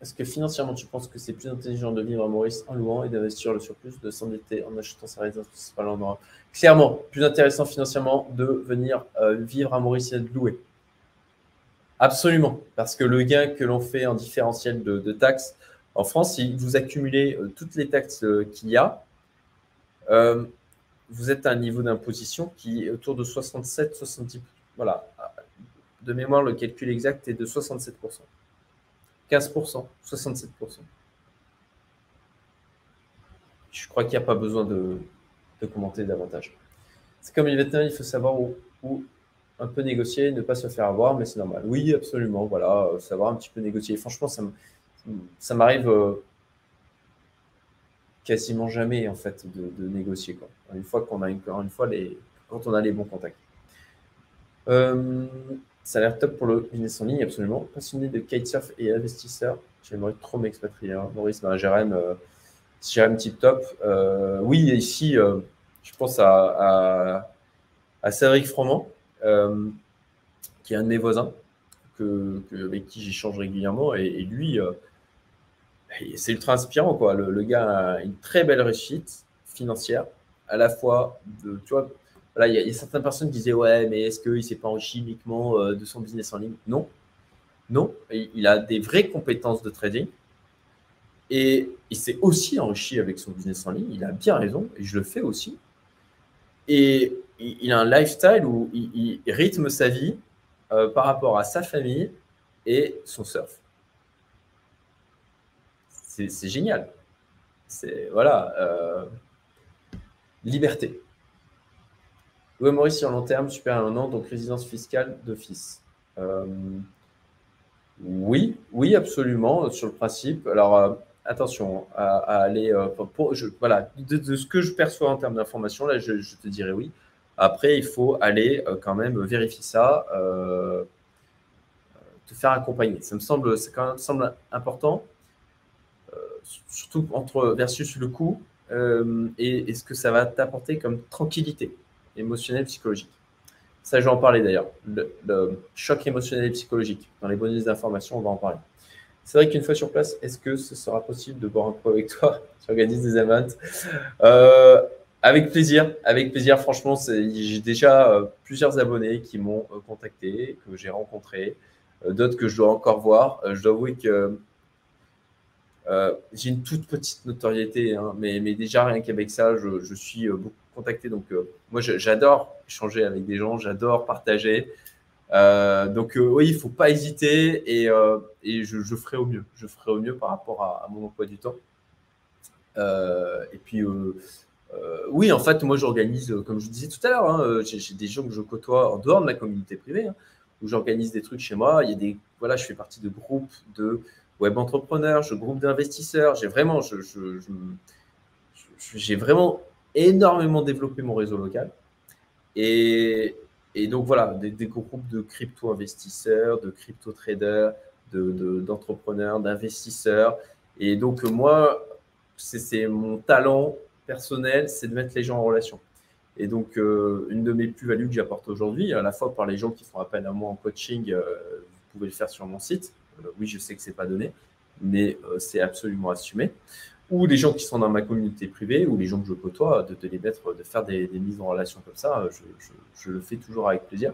est-ce que financièrement, tu penses que c'est plus intelligent de vivre à Maurice en louant et d'investir le surplus, de s'endetter en achetant sa résidence principale en Clairement, plus intéressant financièrement de venir euh, vivre à Maurice et de louer. Absolument, parce que le gain que l'on fait en différentiel de, taxes, en France, si vous accumulez toutes les taxes qu'il y a, vous êtes à un niveau d'imposition qui est autour de 67-70%. Voilà. De mémoire, le calcul exact est de 67%. 15%, 67%. Je crois qu'il n'y a pas besoin de, commenter davantage. C'est comme les vétérinaires, il faut savoir où, un peu négocier, ne pas se faire avoir, mais c'est normal. Oui, absolument, voilà, savoir un petit peu négocier. Franchement, ça m'arrive euh, quasiment jamais, en fait, de, négocier. Une fois qu'on a, une fois, quand on a les bons contacts. Euh, ça a l'air top pour le business en ligne, absolument. Passionné de kitesurf et investisseur. J'aimerais trop m'expatrier. Hein. Maurice, ben, Jérém, euh, Jérém tip top. Euh, oui, ici, je pense à, à, Cédric Froment, qui est un de mes voisins, que, avec qui j'échange régulièrement. Et, lui, euh, c'est ultra inspirant. Quoi. Le, gars a une très belle réussite financière, à la fois de, tu il y, a certaines personnes qui disaient Ouais, mais est-ce qu'il ne s'est pas enrichi uniquement euh, de son business en ligne? Non. Non. Il a des vraies compétences de trading. Et il s'est aussi enrichi avec son business en ligne. Il a bien raison. Et je le fais aussi. Et il a un lifestyle où il, rythme sa vie euh, par rapport à sa famille et son surf. C'est génial. C'est voilà. Euh, liberté. Oui, Maurice, sur long terme, super un an, donc résidence fiscale d'office. Euh, oui, oui, absolument, sur le principe. Alors, attention à, aller. pour, voilà, de, ce que je perçois en termes d'information, là, je, te dirais oui. Après, il faut aller euh, quand même vérifier ça, euh, te faire accompagner. Ça me semble, c'est quand même semble important, euh, surtout entre versus le coût et, ce que ça va t'apporter comme tranquillité émotionnelle, psychologique. Ça, je vais en parler d'ailleurs. Le, choc émotionnel et psychologique. Dans les bonus d'information, on va en parler. C'est vrai qu'une fois sur place, est-ce que ce sera possible de boire un coup avec toi (laughs) Tu organises des events avec plaisir, avec plaisir. Franchement, j'ai déjà euh, plusieurs abonnés qui m'ont euh, contacté, que j'ai rencontrés, euh, d'autres que je dois encore voir. je dois avouer que j'ai une toute petite notoriété, hein, mais, déjà rien qu'avec ça, je, suis beaucoup contacté. Donc, moi, j'adore échanger avec des gens, j'adore partager. donc, oui, il ne faut pas hésiter et, et je, ferai au mieux. Je ferai au mieux par rapport à, mon emploi du temps. et puis, euh, oui, en fait, moi, j'organise, euh, comme je disais tout à l'heure, hein, euh, j'ai des gens que je côtoie en dehors de ma communauté privée, hein, où j'organise des trucs chez moi. Il y a des, voilà, je fais partie de groupes de web entrepreneurs, je groupe d'investisseurs. J'ai vraiment, je, j'ai vraiment énormément développé mon réseau local. Et, donc voilà, des, groupes de crypto-investisseurs, de crypto-traders, d'entrepreneurs, d'investisseurs. Et donc moi, c'est mon talent personnel, c'est de mettre les gens en relation. Et donc, euh, une de mes plus-values que j'apporte aujourd'hui, à la fois par les gens qui font appel à moi en coaching, euh, vous pouvez le faire sur mon site. Euh, oui, je sais que ce n'est pas donné, mais c'est absolument assumé. Ou les gens qui sont dans ma communauté privée, ou les gens que je côtoie, de, les mettre, de faire des, mises en relation comme ça, je, le fais toujours avec plaisir.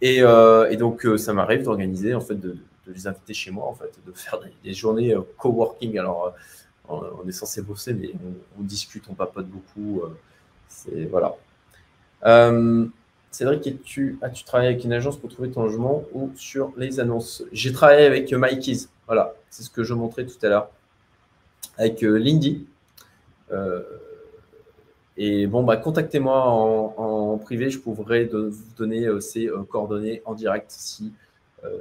Et, donc, ça m'arrive d'organiser, en fait, de, les inviter chez moi, en fait, de faire des, journées coworking. Alors, on est censé bosser, mais on, discute, on papote beaucoup. Euh, c'est voilà. Euh, Cédric, as-tu as -tu travaillé avec une agence pour trouver ton logement ou sur les annonces? J'ai travaillé avec Mikey's. Voilà, c'est ce que je montrais tout à l'heure. Avec euh, Lindy. et bon, bah, contactez-moi en, privé. Je pourrais vous donner ces coordonnées en direct si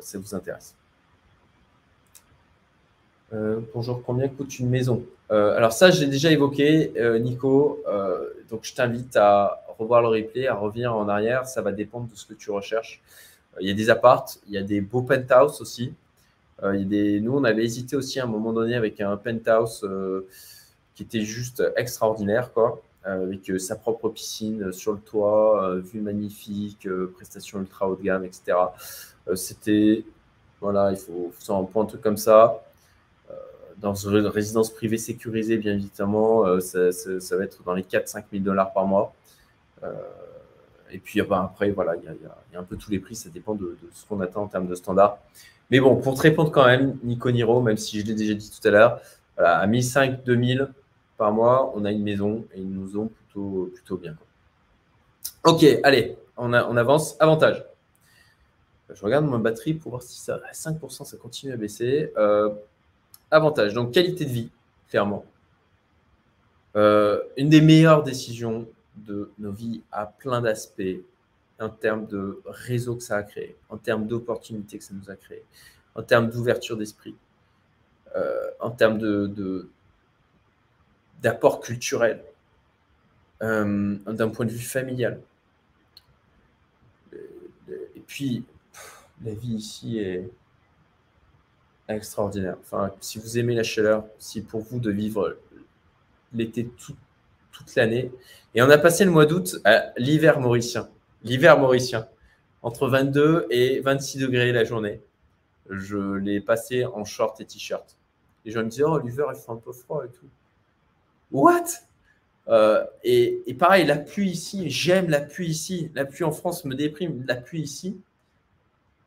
ça vous intéresse. Euh, bonjour, combien coûte une maison? Euh, Alors ça, j'ai déjà évoqué, euh, Nico. donc je t'invite à revoir le replay, à revenir en arrière. Ça va dépendre de ce que tu recherches. Il y a des appartes, il y a des beaux penthouse aussi. Des... Nous, on avait hésité aussi à un moment donné avec un penthouse qui était juste extraordinaire, quoi, avec sa propre piscine sur le toit, vue magnifique, prestations ultra haut de gamme, etc. C'était, voilà, il faut, faut un point un truc comme ça dans une résidence privée sécurisée, bien évidemment, euh, ça, va être dans les 4-5 000 dollars par mois. Et puis après, voilà, il y, a un peu tous les prix, ça dépend de, ce qu'on attend en termes de standards. Mais bon, pour te répondre quand même, Nico Niro, même si je l'ai déjà dit tout à l'heure, à 1500, 2000 par mois, on a une maison et ils nous ont plutôt, plutôt bien. Ok, allez, on, on avance. Avantage. Je regarde ma batterie pour voir si ça à 5%, ça continue à baisser. Euh, Avantage, donc qualité de vie, clairement. Euh, une des meilleures décisions de nos vies à plein d'aspects en termes de réseau que ça a créé, en termes d'opportunités que ça nous a créé, en termes d'ouverture d'esprit, euh, en termes de, d'apport culturel, euh, d'un point de vue familial. Et puis, la vie ici est, extraordinaire. Enfin, si vous aimez la chaleur, si pour vous de vivre l'été toute l'année. Et on a passé le mois d'août à l'hiver mauricien. L'hiver mauricien. Entre 22 et 26 degrés la journée. je l'ai passé en short et t-shirt. Et je me disais, oh, l'hiver, il fait un peu froid et tout. What? Euh, et, pareil, la pluie ici, j'aime la pluie ici. La pluie en France me déprime. La pluie ici,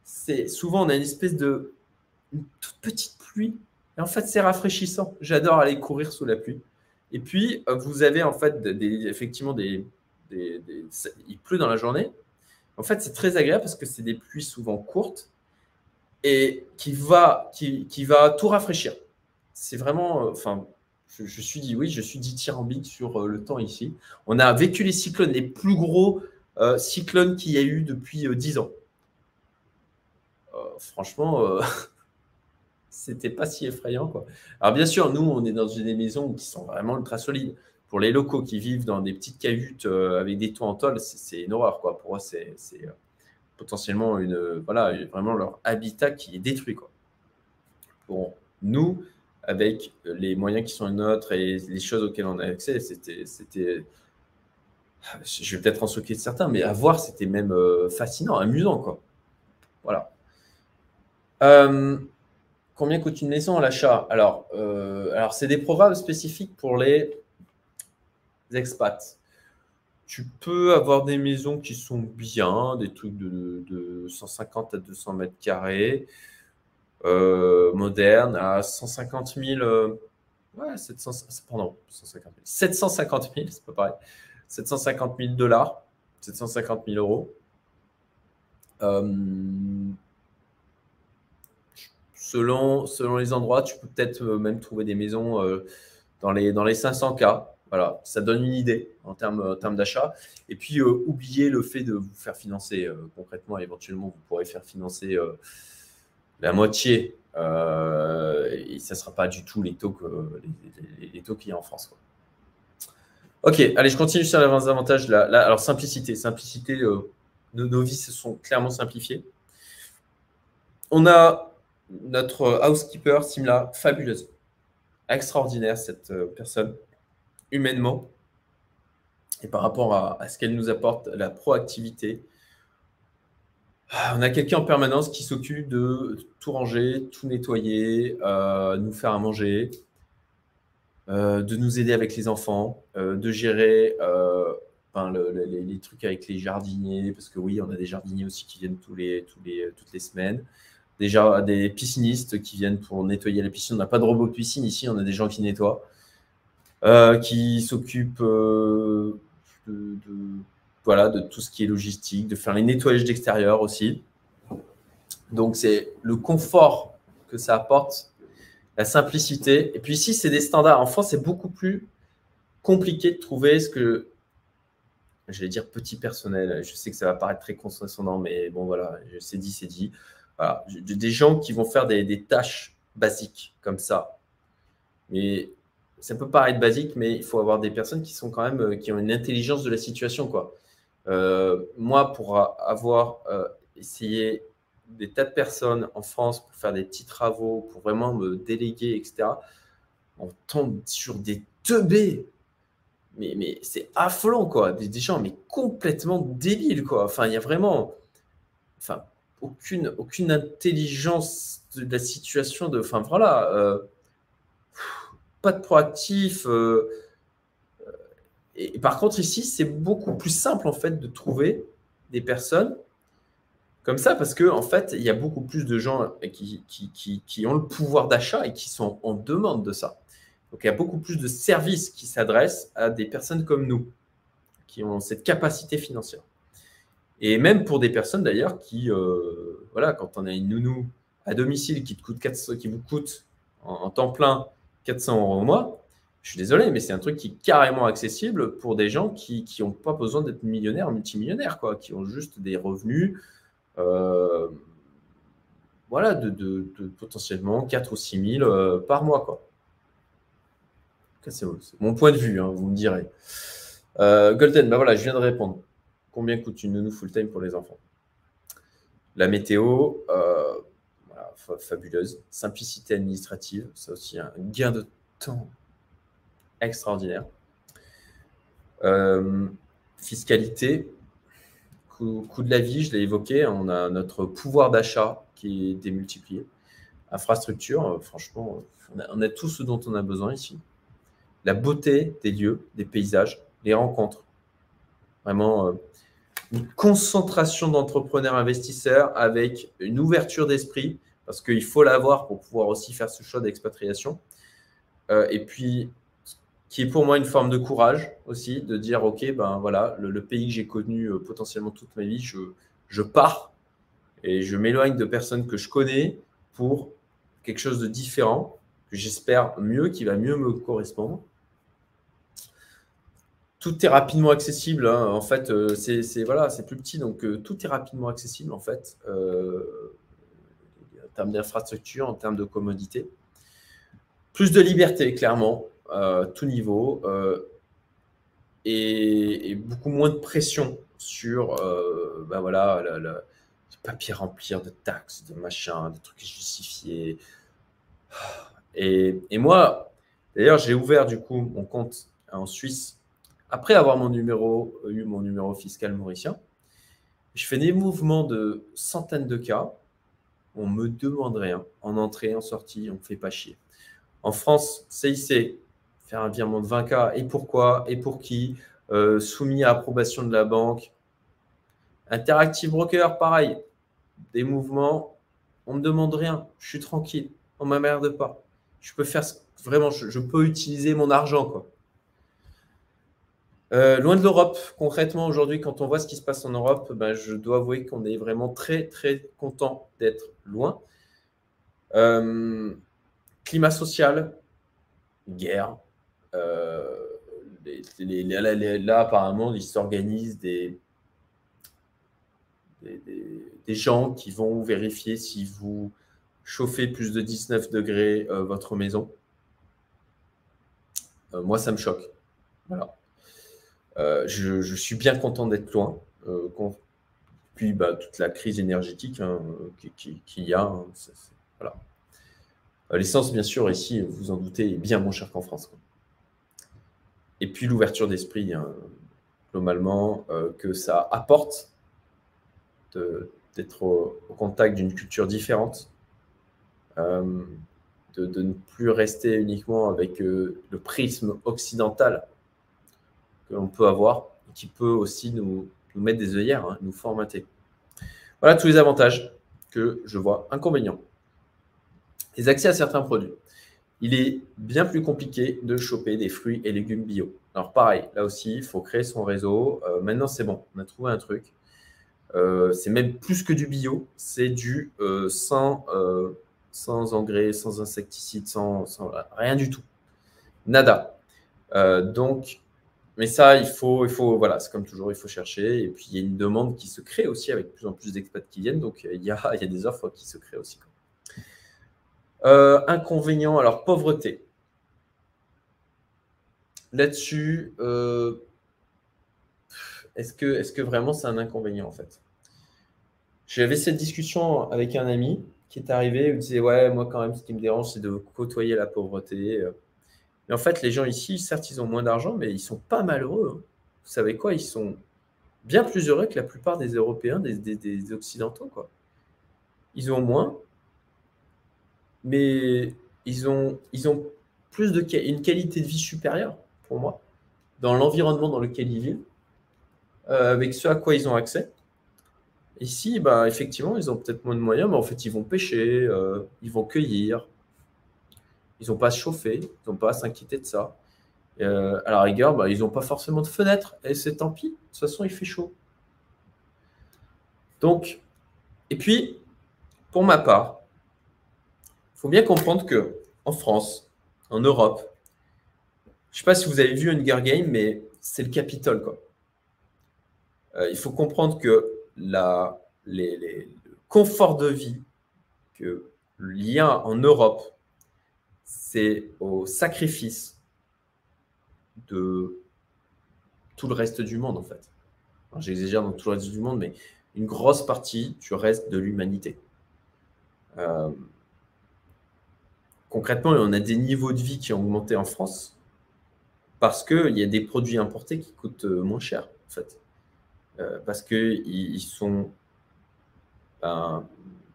c'est souvent on a une espèce de toute petite pluie. Et en fait, c'est rafraîchissant. J'adore aller courir sous la pluie. Et puis, euh, vous avez en fait effectivement des, Il pleut dans la journée. En fait, c'est très agréable parce que c'est des pluies souvent courtes et qui va, qui, qui va tout rafraîchir. C'est vraiment. Euh, enfin, je, suis dit, oui, je suis dithyrambique sur euh, le temps ici. On a vécu les cyclones, les plus gros cyclones qu'il y a eu depuis euh, 10 ans. franchement, (laughs) c'était pas si effrayant. Quoi. Alors, bien sûr, nous, on est dans des maisons qui sont vraiment ultra solides. Pour les locaux qui vivent dans des petites cahutes avec des toits en tôle, c'est une horreur. Quoi. Pour eux, c'est potentiellement une, voilà, vraiment leur habitat qui est détruit. Quoi. Bon, nous, avec les moyens qui sont les nôtres et les choses auxquelles on a accès, c'était, c'était, je vais peut-être en choquer certains, mais à voir, c'était même euh, fascinant, amusant, quoi. Voilà. Euh, combien coûte une maison à l'achat? Alors, euh, alors c'est des programmes spécifiques pour les expats. Tu peux avoir des maisons qui sont bien, des trucs de, de 150 à 200 mètres carrés. Euh, moderne à 150 000, euh, ouais, 700, pardon, 150 000, 750 000, c'est pas pareil, 750 000 dollars, 750 000 euros. Euh, selon, selon les endroits, tu peux peut-être même trouver des maisons dans, les, dans les 500K. Voilà, ça donne une idée en termes, termes d'achat. Et puis, oubliez le fait de vous faire financer concrètement. Éventuellement, vous pourrez faire financer la moitié, euh, et ça ne sera pas du tout les taux qu'il y a en France. Ok, allez, je continue sur les avantages. Là, alors, simplicité. Simplicité, euh, nos, vies se sont clairement simplifiées. On a notre housekeeper, Simla, fabuleuse. Extraordinaire, cette euh, personne, humainement. Et par rapport à ce qu'elle nous apporte, la proactivité, ah, on a quelqu'un en permanence qui s'occupe de tout ranger, tout nettoyer, euh, nous faire à manger, euh, de nous aider avec les enfants, euh, de gérer les, trucs avec les jardiniers, parce que oui, on a des jardiniers aussi qui viennent toutes les semaines. Déjà des piscinistes qui viennent pour nettoyer la piscine. On n'a pas de robot de piscine ici, on a des gens qui nettoient, qui s'occupent de voilà, de tout ce qui est logistique, de faire les nettoyages d'extérieur aussi. Donc, c'est le confort que ça apporte, la simplicité. Et puis ici, c'est des standards. En France, c'est beaucoup plus compliqué de trouver ce que, j'allais dire petit personnel. Je sais que ça va paraître très condescendant, mais bon, voilà, c'est dit, c'est dit. Des gens qui vont faire des, des tâches basiques comme ça. Mais ça peut paraître basique, mais il faut avoir des personnes qui sont quand même, euh, qui ont une intelligence de la situation, quoi. Euh, moi, pour avoir euh, essayé des tas de personnes en France pour faire des petits travaux, pour vraiment me déléguer, etc., on tombe sur des teubés. Mais, mais c'est affolant, quoi. Des, gens, mais complètement débiles, quoi. Enfin, il y a vraiment enfin, aucune, intelligence de la situation. De, enfin, voilà. Euh, pas de proactif. Et, par contre, ici, c'est beaucoup plus simple en fait de trouver des personnes comme ça parce que en fait, il y a beaucoup plus de gens qui, qui, qui, ont le pouvoir d'achat et qui sont en demande de ça. Donc, il y a beaucoup plus de services qui s'adressent à des personnes comme nous, qui ont cette capacité financière. Et même pour des personnes d'ailleurs qui, euh, voilà, quand on a une nounou à domicile qui, te coûte 400, qui vous coûte en temps plein 400 euros au mois, je suis désolé, mais c'est un truc qui est carrément accessible pour des gens qui n'ont pas besoin d'être millionnaires, multimillionnaires, quoi, qui ont juste des revenus euh, voilà, de, potentiellement 4 ou 6 000 euh, par mois. Quoi. C'est mon point de vue, hein, vous me direz. Golden, bah voilà, je viens de répondre. Combien coûte une nounou full-time pour les enfants? La météo, fabuleuse. Simplicité administrative, c'est aussi un gain de temps extraordinaire. Euh, fiscalité, coût, de la vie, je l'ai évoqué, on a notre pouvoir d'achat qui est démultiplié. Infrastructure, franchement, on a, on a, tout ce dont on a besoin ici. La beauté des lieux, des paysages, les rencontres. Vraiment, une concentration d'entrepreneurs investisseurs avec une ouverture d'esprit, parce qu'il faut l'avoir pour pouvoir aussi faire ce choix d'expatriation. Euh, et puis, qui est pour moi une forme de courage aussi, de dire, OK, ben voilà, le, pays que j'ai connu euh, potentiellement toute ma vie, je, je pars et je m'éloigne de personnes que je connais pour quelque chose de différent, que j'espère mieux, qui va mieux me correspondre tout est rapidement accessible. En fait, euh, c'est voilà, c'est plus petit, donc euh, tout est rapidement accessible en fait, euh, en termes d'infrastructure, en termes de commodité. Plus de liberté, clairement, à tout niveau, et, beaucoup moins de pression sur, ben voilà, le papier remplir de taxes, de machins, de trucs justifiés. Et, et moi, d'ailleurs, j'ai ouvert du coup mon compte en Suisse après avoir mon numéro, euh, eu mon numéro fiscal mauricien, je fais des mouvements de centaines de cas. On me demande rien. En entrée, en sortie, on ne fait pas chier. En France, CIC, faire un virement de 20 cas. Et pourquoi? Et pour qui? Euh, Soumis à approbation de la banque. Interactive Broker, pareil. Des mouvements, on ne me demande rien. Je suis tranquille. On ne m'emmerde pas. Je peux faire vraiment, je, je peux utiliser mon argent. quoi. Euh, loin de l'Europe, concrètement, aujourd'hui, quand on voit ce qui se passe en Europe, ben, je dois avouer qu'on est vraiment très, très content d'être loin. Euh, climat social, guerre. Euh, là, apparemment, il s'organise des, des, gens qui vont vérifier si vous chauffez plus de 19 degrés votre maison. moi, ça me choque. Voilà. Euh, je, suis bien content d'être loin. Euh, puis bah, toute la crise énergétique hein, qu'il y a. Hein. Euh, l'essence, bien sûr, ici, vous en doutez, est bien moins cher qu'en France. Et puis l'ouverture d'esprit, hein, globalement, que ça apporte d'être au, contact d'une culture différente, de, ne plus rester uniquement avec le prisme occidental que l'on peut avoir, qui peut aussi nous, mettre des œillères, hein, nous formater. Voilà tous les avantages que je vois. Inconvénients. Les accès à certains produits. Il est bien plus compliqué de choper des fruits et légumes bio. Alors pareil, là aussi, il faut créer son réseau. Euh, maintenant, c'est bon, on a trouvé un truc. Euh, c'est même plus que du bio, c'est du euh, sans, engrais, sans insecticides, sans, rien du tout. Nada. donc, mais ça, il faut, il faut voilà, c'est comme toujours, il faut chercher. Et puis, il y a une demande qui se crée aussi avec plus en plus d'expats qui viennent. Donc, il y a, il y a des offres qui se créent aussi. Euh, inconvénient, alors pauvreté. Là-dessus, euh, est-ce que, est que vraiment c'est un inconvénient en fait? J'avais cette discussion avec un ami qui est arrivé, il me disait Ouais, moi quand même, ce qui me dérange, c'est de côtoyer la pauvreté. Mais en fait, les gens ici, certes, ils ont moins d'argent, mais ils sont pas malheureux. Hein. Vous savez quoi? Ils sont bien plus heureux que la plupart des Européens, des, Occidentaux. Ils ont moins, mais ils ont, ils ont plus de une qualité de vie supérieure, pour moi, dans l'environnement dans lequel ils vivent, euh, avec ce à quoi ils ont accès. Ici, bah, effectivement, ils ont peut-être moins de moyens, mais en fait, ils vont pêcher, euh, ils vont cueillir, ils n'ont pas à se chauffer, ils n'ont pas à s'inquiéter de ça. Euh, à la rigueur, bah, ils n'ont pas forcément de fenêtre, et c'est tant pis, de toute façon, il fait chaud. Donc, et puis, pour ma part, il faut bien comprendre que en France, en Europe, je ne sais pas si vous avez vu Hunger Game, mais c'est le Capitole. Euh, il faut comprendre que la, les, le confort de vie qu'il y a en Europe c'est au sacrifice de tout le reste du monde, en fait. J'exagère dans tout le reste du monde, mais une grosse partie du reste de l'humanité. Euh, concrètement, on a des niveaux de vie qui ont augmenté en France parce qu'il y a des produits importés qui coûtent euh, moins cher, en fait. Euh, parce qu'ils ils sont. Ben,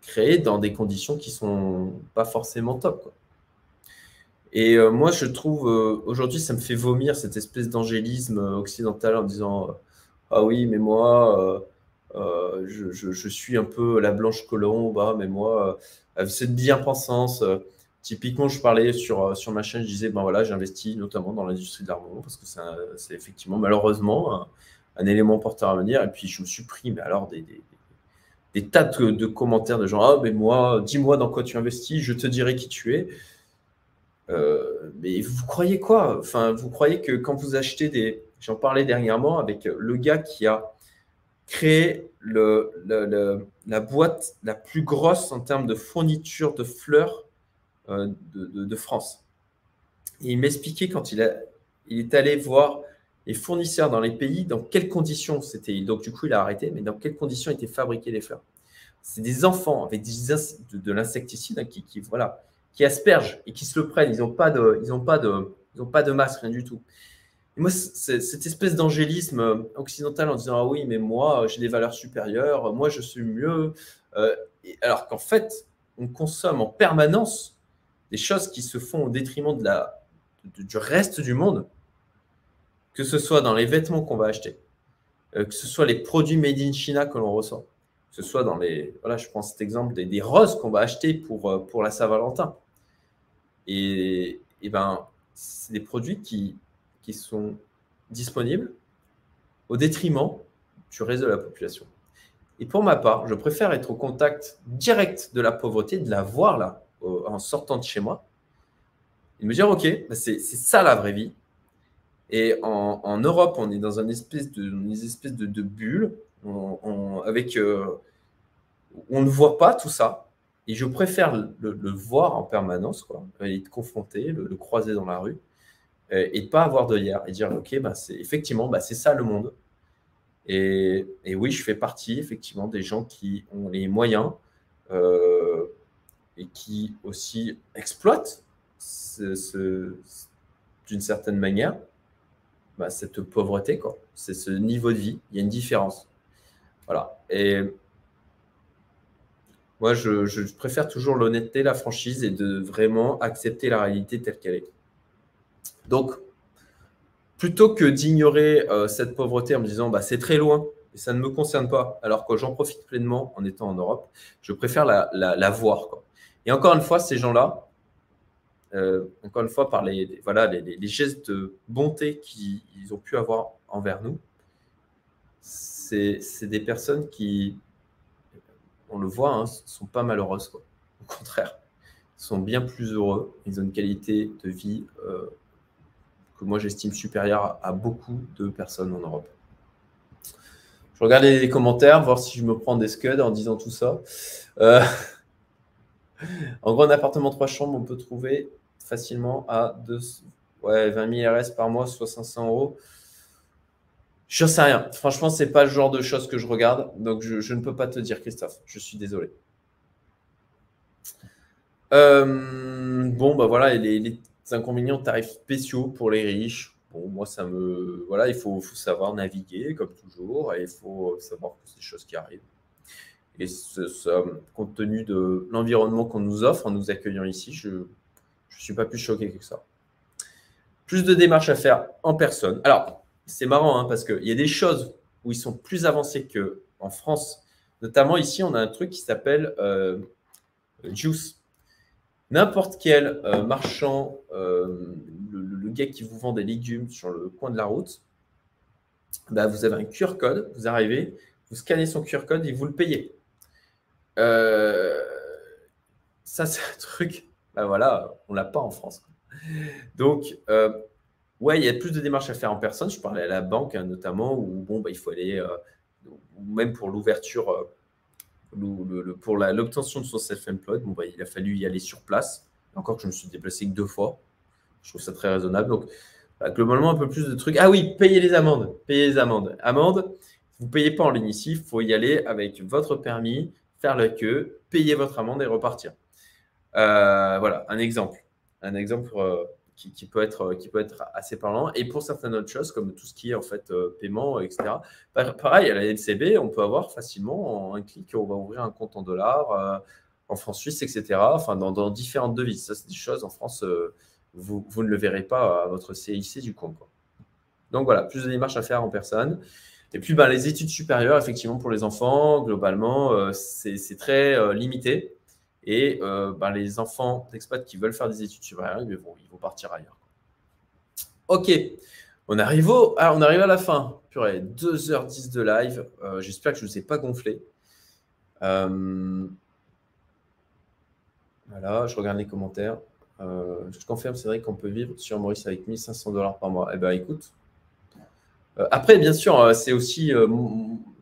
créé dans des conditions qui sont pas forcément top. Et euh, moi, je trouve, euh, aujourd'hui, ça me fait vomir cette espèce d'angélisme occidental en disant Ah oui, mais moi, je, suis un peu la blanche colombe, ah, mais moi, cette bien-pensance. Typiquement, je parlais sur, sur ma chaîne, je disais, ben voilà, j'investis notamment dans l'industrie de l'armement parce que c'est effectivement, malheureusement, un, élément porteur à venir. Et puis, je me suis pris, mais alors, des, tas de, commentaires de gens, ah, mais moi, dis-moi dans quoi tu investis, je te dirai qui tu es. Euh, mais vous croyez quoi? Enfin, vous croyez que quand vous achetez des. J'en parlais dernièrement avec le gars qui a créé la boîte la plus grosse en termes de fourniture de fleurs euh, de, France. il m'expliquait quand il, est allé voir les fournisseurs dans les pays, dans quelles conditions c'était. Donc, du coup, il a arrêté, mais dans quelles conditions étaient fabriquées les fleurs. C'est des enfants avec de, l'insecticide hein, qui, voilà, qui aspergent et qui se le prennent. Ils n'ont pas, de, ils pas, de, ils pas de masse, rien du tout. Moi, cette espèce d'angélisme occidental en disant Ah oui, mais moi, j'ai des valeurs supérieures, moi, je suis mieux. Euh, alors qu'en fait, on consomme en permanence des choses qui se font au détriment de la, du reste du monde, que ce soit dans les vêtements qu'on va acheter, euh, que ce soit les produits made in China que l'on ressent, que ce soit dans les. Voilà, je prends cet exemple des, roses qu'on va acheter pour, euh, pour la Saint-Valentin. Et, et ben, c'est des produits qui, qui sont disponibles au détriment du reste de la population. Et pour ma part, je préfère être au contact direct de la pauvreté, de la voir là, en sortant de chez moi, et me dire, OK, bah, c'est ça la vraie vie. Et en, Europe, on est dans une espèce de, une espèce de, bulle, euh, on ne voit pas tout ça. Et je préfère le, voir en permanence, quoi, et être confronté, le, croiser dans la rue, euh, et pas avoir de hier, et dire, OK, bah, c'est effectivement, bah, c'est ça le monde. Et, et, oui, je fais partie, effectivement, des gens qui ont les moyens euh, et qui aussi exploite ce, d'une certaine manière bah, cette pauvreté. Quoi. C'est ce niveau de vie. Il y a une différence. Voilà. Et moi, je, préfère toujours l'honnêteté, la franchise et de vraiment accepter la réalité telle qu'elle est. Donc, plutôt que d'ignorer euh, cette pauvreté en me disant bah, c'est très loin et ça ne me concerne pas, alors que j'en profite pleinement en étant en Europe, je préfère la, voir. Et encore une fois, ces gens-là, euh, encore une fois, par les, voilà, les, gestes de bonté qu'ils ont pu avoir envers nous, c'est des personnes qui, on le voit, ne hein, sont pas malheureuses. Au contraire, sont bien plus heureux. Ils ont une qualité de vie euh, que moi j'estime supérieure à, beaucoup de personnes en Europe. Je regarde les commentaires, voir si je me prends des scuds en disant tout ça. Euh, (laughs) en gros, un appartement 3 chambres, on peut trouver facilement à 2, ouais, 20 000 RS par mois, soit 500 euros. Je sais rien. Franchement, c'est pas le genre de choses que je regarde. Donc, je, ne peux pas te dire, Christophe. Je suis désolé. Euh, bon, bah voilà, les, inconvénients tarifs spéciaux pour les riches. Bon, moi, ça me. Voilà, il faut, savoir naviguer, comme toujours, et il faut savoir que c'est des choses qui arrivent. Et compte tenu de l'environnement qu'on nous offre en nous accueillant ici, je ne suis pas plus choqué que ça. Plus de démarches à faire en personne. Alors, c'est marrant hein, parce qu'il y a des choses où ils sont plus avancés qu'en France. Notamment ici, on a un truc qui s'appelle euh, Juice. N'importe quel euh, marchand, euh, le, gars qui vous vend des légumes sur le coin de la route, bah, vous avez un QR code, vous arrivez, vous scannez son QR code et vous le payez. Ça, c'est un truc, ben voilà, on l'a pas en France. Donc, ouais, il y a plus de démarches à faire en personne. Je parlais à la banque hein, notamment, où bon, bah, il faut aller, euh, même pour l'ouverture, pour l'obtention de son self-employed, bon, bah, il a fallu y aller sur place. Encore que je me suis déplacé que deux fois. Je trouve ça très raisonnable. Donc, bah, globalement, un peu plus de trucs. Ah oui, payer les amendes. Payer les amendes. Amendes, vous ne payez pas en ligne ici, il faut y aller avec votre permis, faire la queue, payer votre amende et repartir. Euh, voilà, un exemple. Un exemple euh, qui, peut être, assez parlant. Et pour certaines autres choses, comme tout ce qui est en fait paiement, etc. Pareil, à la LCB, on peut avoir facilement en un clic, on va ouvrir un compte en dollars, en France suisse, etc. Enfin, dans, différentes devises. Ça, c'est des choses en France, vous, ne le verrez pas à votre CIC du compte. Donc voilà, plus de démarches à faire en personne. Et puis, ben, les études supérieures, effectivement, pour les enfants, globalement, euh, c'est très euh, limité. Et euh, ben, les enfants d'expat qui veulent faire des études supérieures, ils vont, ils vont partir ailleurs. Ok, on arrive, au, ah, on arrive à la fin. Purée, 2h10 de live. J'espère que je ne vous ai pas gonflé. voilà, je regarde les commentaires. je confirme, c'est vrai qu'on peut vivre sur Maurice avec 1500 dollars par mois. Eh bien, écoute, euh, après, bien sûr, euh, c'est aussi.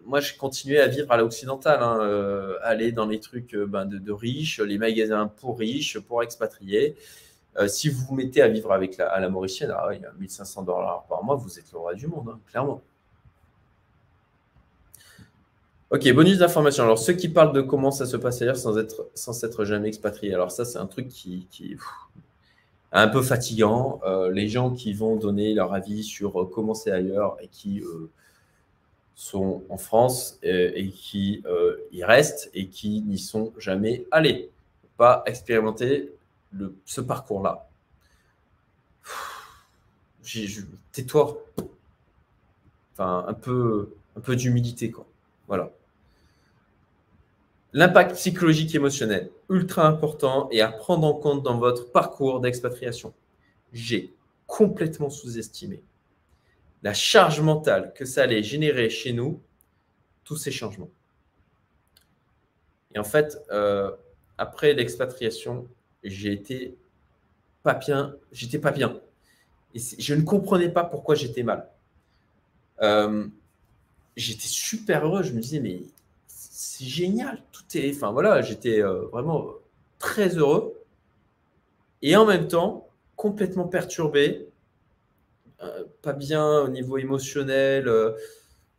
Euh, moi, j'ai continué à vivre à l'occidental, hein, aller dans les trucs ben, de, riches, les magasins pour riches, pour expatriés. si vous vous mettez à vivre avec la, à la Mauricienne, ah, il y a 1500 dollars par mois, vous êtes le roi du monde, hein, clairement. Ok, bonus d'information. Alors, ceux qui parlent de comment ça se passe ailleurs sans être, sans être jamais expatrié. Alors, ça, c'est un truc qui, qui un peu fatigant. Euh, les gens qui vont donner leur avis sur euh, comment c'est ailleurs et qui euh, sont en France et, qui y restent et qui n'y sont jamais allés. Pas expérimenter le, ce parcours-là. Tais-toi. Enfin, un peu, un peu d'humilité, quoi. Voilà. L'impact psychologique et émotionnel, ultra important et à prendre en compte dans votre parcours d'expatriation. J'ai complètement sous-estimé la charge mentale que ça allait générer chez nous, tous ces changements. Et en fait, euh, après l'expatriation, j'ai été pas j'étais pas bien. Je ne comprenais pas pourquoi j'étais mal. Euh, j'étais super heureux, je me disais, mais c'est génial. Tout est, enfin voilà, j'étais euh, vraiment très heureux et en même temps complètement perturbé, pas bien au niveau émotionnel,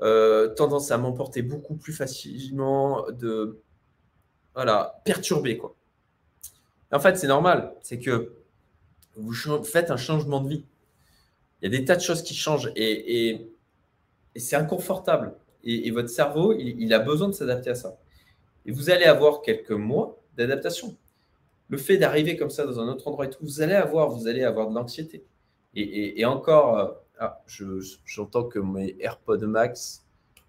euh, tendance à m'emporter beaucoup plus facilement, de voilà, perturbé quoi. En fait, c'est normal, c'est que vous faites un changement de vie. Il y a des tas de choses qui changent et, et c'est inconfortable et, votre cerveau, il, a besoin de s'adapter à ça. Et vous allez avoir quelques mois d'adaptation. Le fait d'arriver comme ça dans un autre endroit et tout, vous allez avoir, vous allez avoir de l'anxiété. Et, encore, euh, ah, j'entends que mes AirPods Max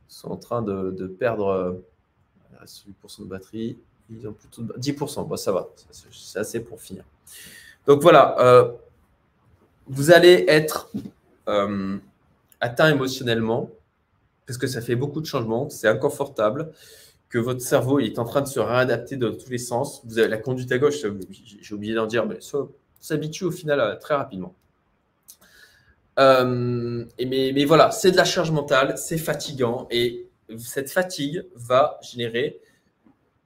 sont en train de, perdre 8% euh, de batterie. Ils ont plutôt 10%. Bon, ça va, c'est assez pour finir. Donc voilà, euh, vous allez être atteint émotionnellement parce que ça fait beaucoup de changements, c'est inconfortable, que votre cerveau est en train de se réadapter dans tous les sens. Vous avez la conduite à gauche, j'ai oublié d'en dire, mais ça s'habitue au final très rapidement. Euh, mais, voilà, c'est de la charge mentale, c'est fatigant et cette fatigue va générer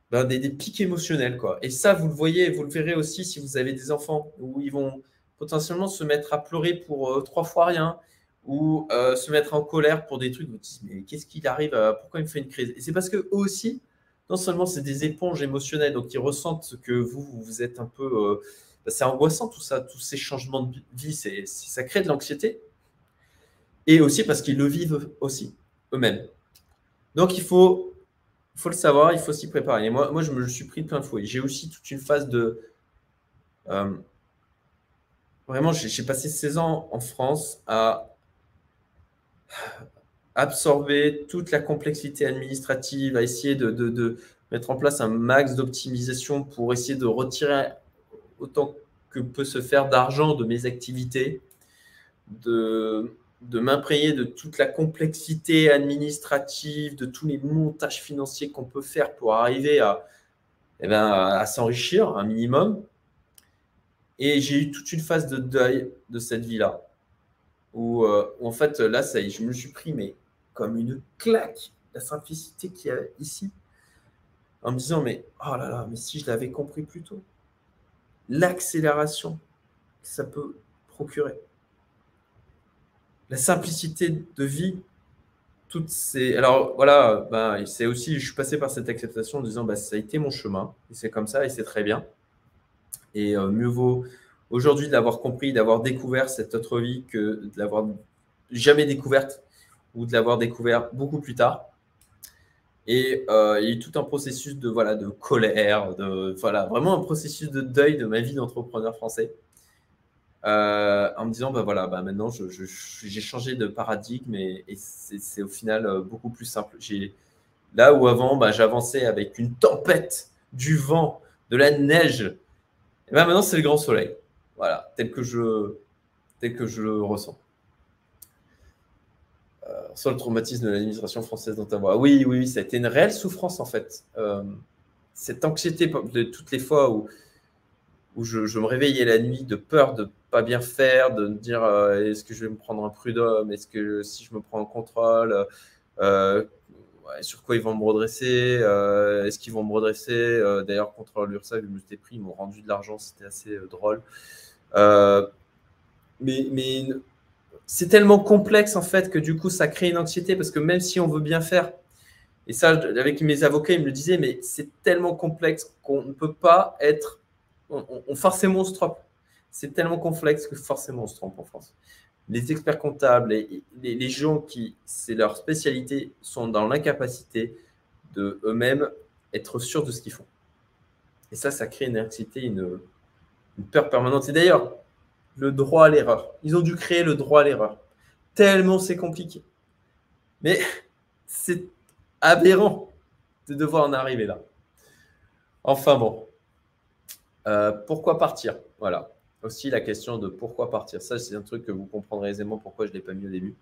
ben, des, pics émotionnels. Quoi. Et ça, vous le voyez, vous le verrez aussi si vous avez des enfants où ils vont potentiellement se mettre à pleurer pour euh, trois fois rien ou euh, se mettre en colère pour des trucs, vous dites, mais qu'est-ce qu'il arrive Pourquoi il me fait une crise? Et c'est parce que eux aussi, non seulement c'est des éponges émotionnelles, donc ils ressentent que vous, vous êtes un peu. Bah, c'est angoissant tout ça, tous ces changements de vie, ça crée de l'anxiété. Et aussi parce qu'ils le vivent aussi, eux-mêmes. Donc il faut, faut le savoir, il faut s'y préparer. Moi, moi, je me suis pris plein de fouet. J'ai aussi toute une phase de. Euh, vraiment, j'ai passé 16 ans en France à absorber toute la complexité administrative, à essayer de, mettre en place un max d'optimisation pour essayer de retirer autant que peut se faire d'argent de mes activités, de, m'imprégner de toute la complexité administrative, de tous les montages financiers qu'on peut faire pour arriver à, eh ben, à s'enrichir un minimum. Et j'ai eu toute une phase de deuil de cette vie-là. Euh, où, en fait, là, ça je me suis pris, mais comme une claque, la simplicité qu'il y a ici, en me disant, mais oh là là, mais si je l'avais compris plus tôt, l'accélération que ça peut procurer, la simplicité de vie, toutes ces. Alors voilà, ben, c'est aussi, je suis passé par cette acceptation en disant, bah, ça a été mon chemin, et c'est comme ça, et c'est très bien. Et euh, mieux vaut aujourd'hui de l'avoir compris, d'avoir découvert cette autre vie que de l'avoir jamais découverte ou de l'avoir découvert beaucoup plus tard. Et euh, il y a eu tout un processus de, voilà, de colère, de, voilà, vraiment un processus de deuil de ma vie d'entrepreneur français. Euh, en me disant, bah voilà, bah maintenant j'ai changé de paradigme et, c'est au final euh, beaucoup plus simple. Là où avant, bah, j'avançais avec une tempête, du vent, de la neige, et bah maintenant c'est le grand soleil. Voilà, tel que je, tel que je le ressens. Euh, sur le traumatisme de l'administration française ta voix. Oui, oui, ça a été une réelle souffrance en fait. Euh, cette anxiété de toutes les fois où, où je, me réveillais la nuit de peur de pas bien faire, de me dire euh, est-ce que je vais me prendre un prud'homme, est-ce que si je me prends en contrôle, sur quoi ils vont me redresser, est-ce qu'ils vont me redresser. D'ailleurs, contre l'URSSAF, je me suis pris, ils m'ont rendu de l'argent, c'était assez drôle. mais, mais c'est tellement complexe en fait que du coup ça crée une anxiété parce que même si on veut bien faire, et ça avec mes avocats ils me le disaient, mais c'est tellement complexe qu'on ne peut pas être, on, forcément on se trompe. C'est tellement complexe que forcément on se trompe en France. Les experts comptables et les, gens qui c'est leur spécialité sont dans l'incapacité de eux-mêmes être sûrs de ce qu'ils font. Et ça, ça crée une anxiété, une peur permanente. Et d'ailleurs, le droit à l'erreur. Ils ont dû créer le droit à l'erreur. Tellement c'est compliqué. Mais (laughs) c'est aberrant de devoir en arriver là. Enfin bon. Euh, pourquoi partir? Voilà. Aussi la question de pourquoi partir. Ça, c'est un truc que vous comprendrez aisément pourquoi je ne l'ai pas mis au début.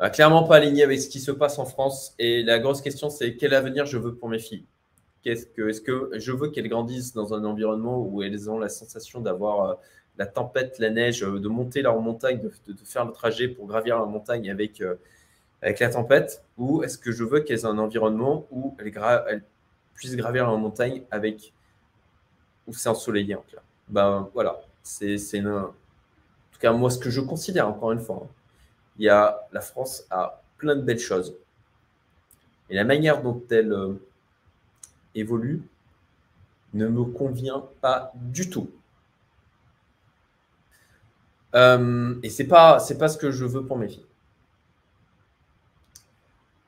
Euh, clairement pas aligné avec ce qui se passe en France. Et la grosse question, c'est quel avenir je veux pour mes filles? Est-ce que, je veux qu'elles grandissent dans un environnement où elles ont la sensation d'avoir euh, la tempête, la neige, euh, de monter leur montagne, de, faire le trajet pour gravir la montagne avec, euh, avec la tempête Ou est-ce que je veux qu'elles aient un environnement où elles, puissent gravir la montagne avec où c'est ensoleillé en clair Ben voilà, c'est en tout cas moi ce que je considère encore une fois. Hein. il y a la France a plein de belles choses et la manière dont elle euh, évolue ne me convient pas du tout. Euh, et c'est pas pas ce que je veux pour mes filles.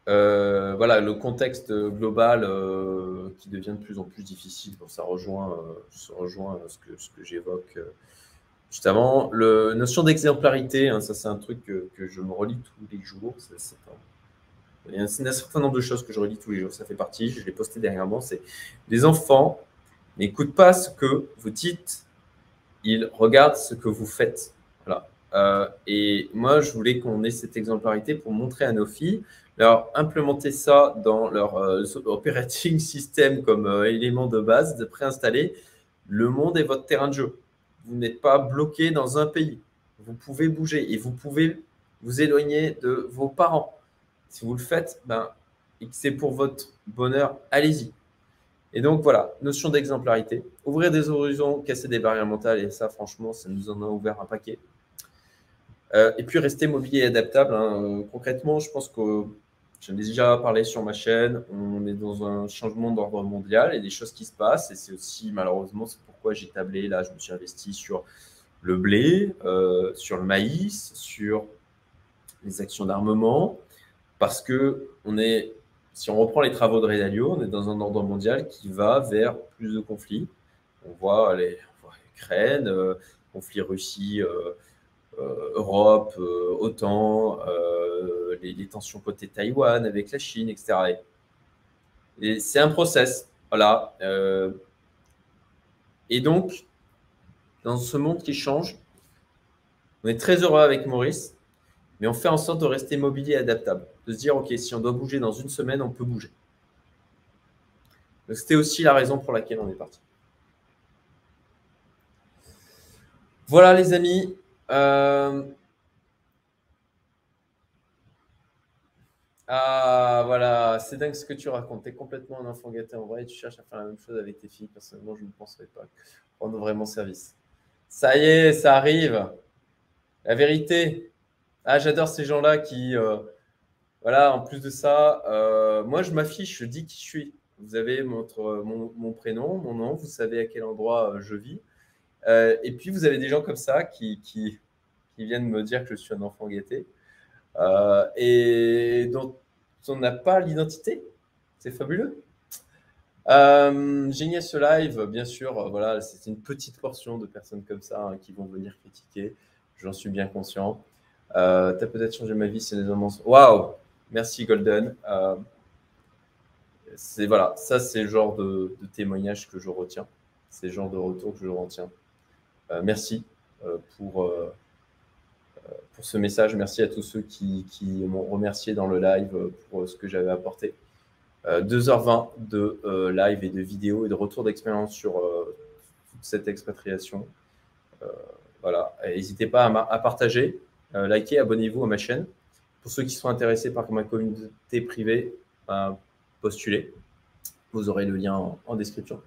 Euh, voilà, le contexte global euh, qui devient de plus en plus difficile. ça rejoint, ça rejoint ce que, ce que j'évoque juste avant. La notion d'exemplarité, hein, ça c'est un truc que, je me relis tous les jours. il y a un, certain nombre de choses que je relis tous les jours. Ça fait partie, je l'ai posté dernièrement. C'est les enfants n'écoutent pas ce que vous dites, ils regardent ce que vous faites. Euh, et moi, je voulais qu'on ait cette exemplarité pour montrer à nos filles, leur implémenter ça dans leur euh, operating (laughs) system comme euh, élément de base, de préinstaller. Le monde est votre terrain de jeu. Vous n'êtes pas bloqué dans un pays. Vous pouvez bouger et vous pouvez vous éloigner de vos parents. Si vous le faites, ben, c'est pour votre bonheur, allez-y. Et donc voilà, notion d'exemplarité. Ouvrir des horizons, casser des barrières mentales, et ça, franchement, ça nous en a ouvert un paquet. Euh, et puis rester mobilier et adaptable. Hein. Euh, concrètement, je pense que j'en ai déjà parlé sur ma chaîne. On est dans un changement d'ordre mondial et des choses qui se passent. Et c'est aussi, malheureusement, c'est pourquoi j'ai tablé. Là, je me suis investi sur le blé, euh, sur le maïs, sur les actions d'armement. Parce que on est, si on reprend les travaux de Redalio, on est dans un ordre mondial qui va vers plus de conflits. On voit les, Ukraine, conflit Russie. Euh, Europe, euh, OTAN, euh, les, tensions côté Taïwan avec la Chine, etc. Et c'est un process. Voilà. et donc, dans ce monde qui change, on est très heureux avec Maurice, mais on fait en sorte de rester mobilier et adaptable. De se dire, OK, si on doit bouger dans une semaine, on peut bouger. C'était aussi la raison pour laquelle on est parti. Voilà les amis, euh, ah, voilà, c'est dingue ce que tu racontes. Tu es complètement un enfant gâté en vrai et tu cherches à faire la même chose avec tes filles. Personnellement, je ne penserais pas rendre vraiment service. Ça y est, ça arrive. La vérité. Ah, j'adore ces gens-là qui. Euh, voilà, en plus de ça, euh, moi, je m'affiche, je dis qui je suis. Vous avez mon, mon, prénom, mon nom, vous savez à quel endroit je vis. et puis, vous avez des gens comme ça qui, viennent me dire que je suis un enfant gâté et dont on n'a pas l'identité. C'est fabuleux. Euh, génial ce live, bien sûr. voilà, c'est une petite portion de personnes comme ça hein, qui vont venir critiquer. J'en suis bien conscient. Euh, tu as peut-être changé ma vie, c'est les hommes. Waouh, merci Golden. Euh, c'est voilà, ça c'est le genre de, témoignage que je retiens. C'est le genre de retour que je retiens. Euh, merci pour, pour ce message. Merci à tous ceux qui, m'ont remercié dans le live pour ce que j'avais apporté. 2h20 de live et de vidéo et de retour d'expérience sur toute cette expatriation. voilà, n'hésitez pas à, à partager. Euh, likez, abonnez-vous à ma chaîne. Pour ceux qui sont intéressés par ma communauté privée, ben, postulez. Vous aurez le lien en, description.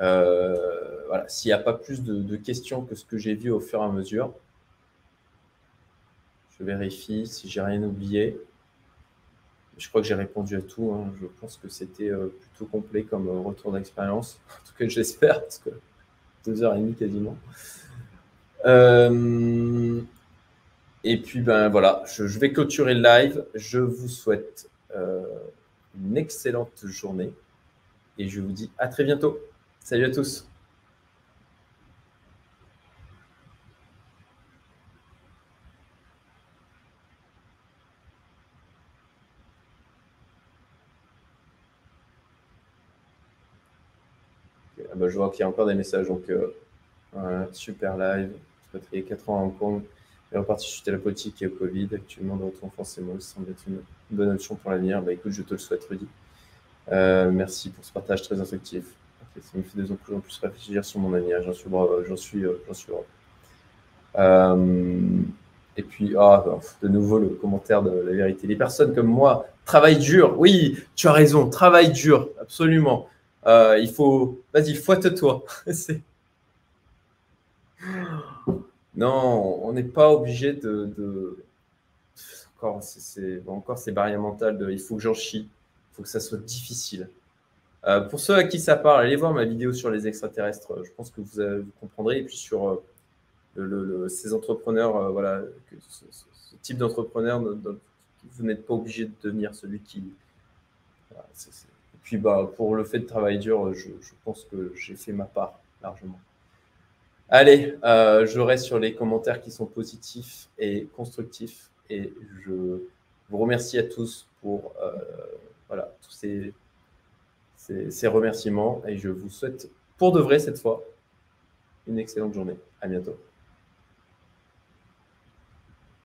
Euh, voilà. S'il n'y a pas plus de, questions que ce que j'ai vu au fur et à mesure, je vérifie si j'ai rien oublié. Je crois que j'ai répondu à tout. Hein. Je pense que c'était euh, plutôt complet comme retour d'expérience. (laughs) En tout cas, j'espère, parce que deux heures et demie quasiment. Euh, et puis, ben voilà, je, vais clôturer le live. Je vous souhaite euh, une excellente journée et je vous dis à très bientôt. Salut à tous. Ah ben, je vois qu'il y a encore des messages. Donc, euh, super live. Je 4 ans à Hong Kong est reparti chuter la politique et au Covid. Actuellement, de retour en France et moi, ça semble être une bonne option pour l'avenir. Bah, écoute, je te le souhaite, Rudy. Euh, merci pour ce partage très instructif. ça me fait de plus en plus réfléchir sur mon avenir. J'en suis J'en suis, euh, euh, et puis, ah, de nouveau, le commentaire de la vérité. Les personnes comme moi travaillent dur. Oui, tu as raison, travaille dur, absolument. il faut, vas-y, fouette-toi. (laughs) Non, on n'est pas obligé de. Encore, c'est encore ces barrières mentales de il faut que j'en chie, il faut que ça soit difficile. Euh, pour ceux à qui ça parle, allez voir ma vidéo sur les extraterrestres. Je pense que vous, comprendrez. Et puis sur euh, ces entrepreneurs, euh, voilà, ce, type d'entrepreneur, vous n'êtes pas obligé de devenir celui qui. Et puis bah, pour le fait de travailler dur, je pense que j'ai fait ma part largement. Allez, euh, je reste sur les commentaires qui sont positifs et constructifs. Et je vous remercie à tous pour euh, voilà, tous ces, ces remerciements. Et je vous souhaite pour de vrai cette fois une excellente journée. À bientôt.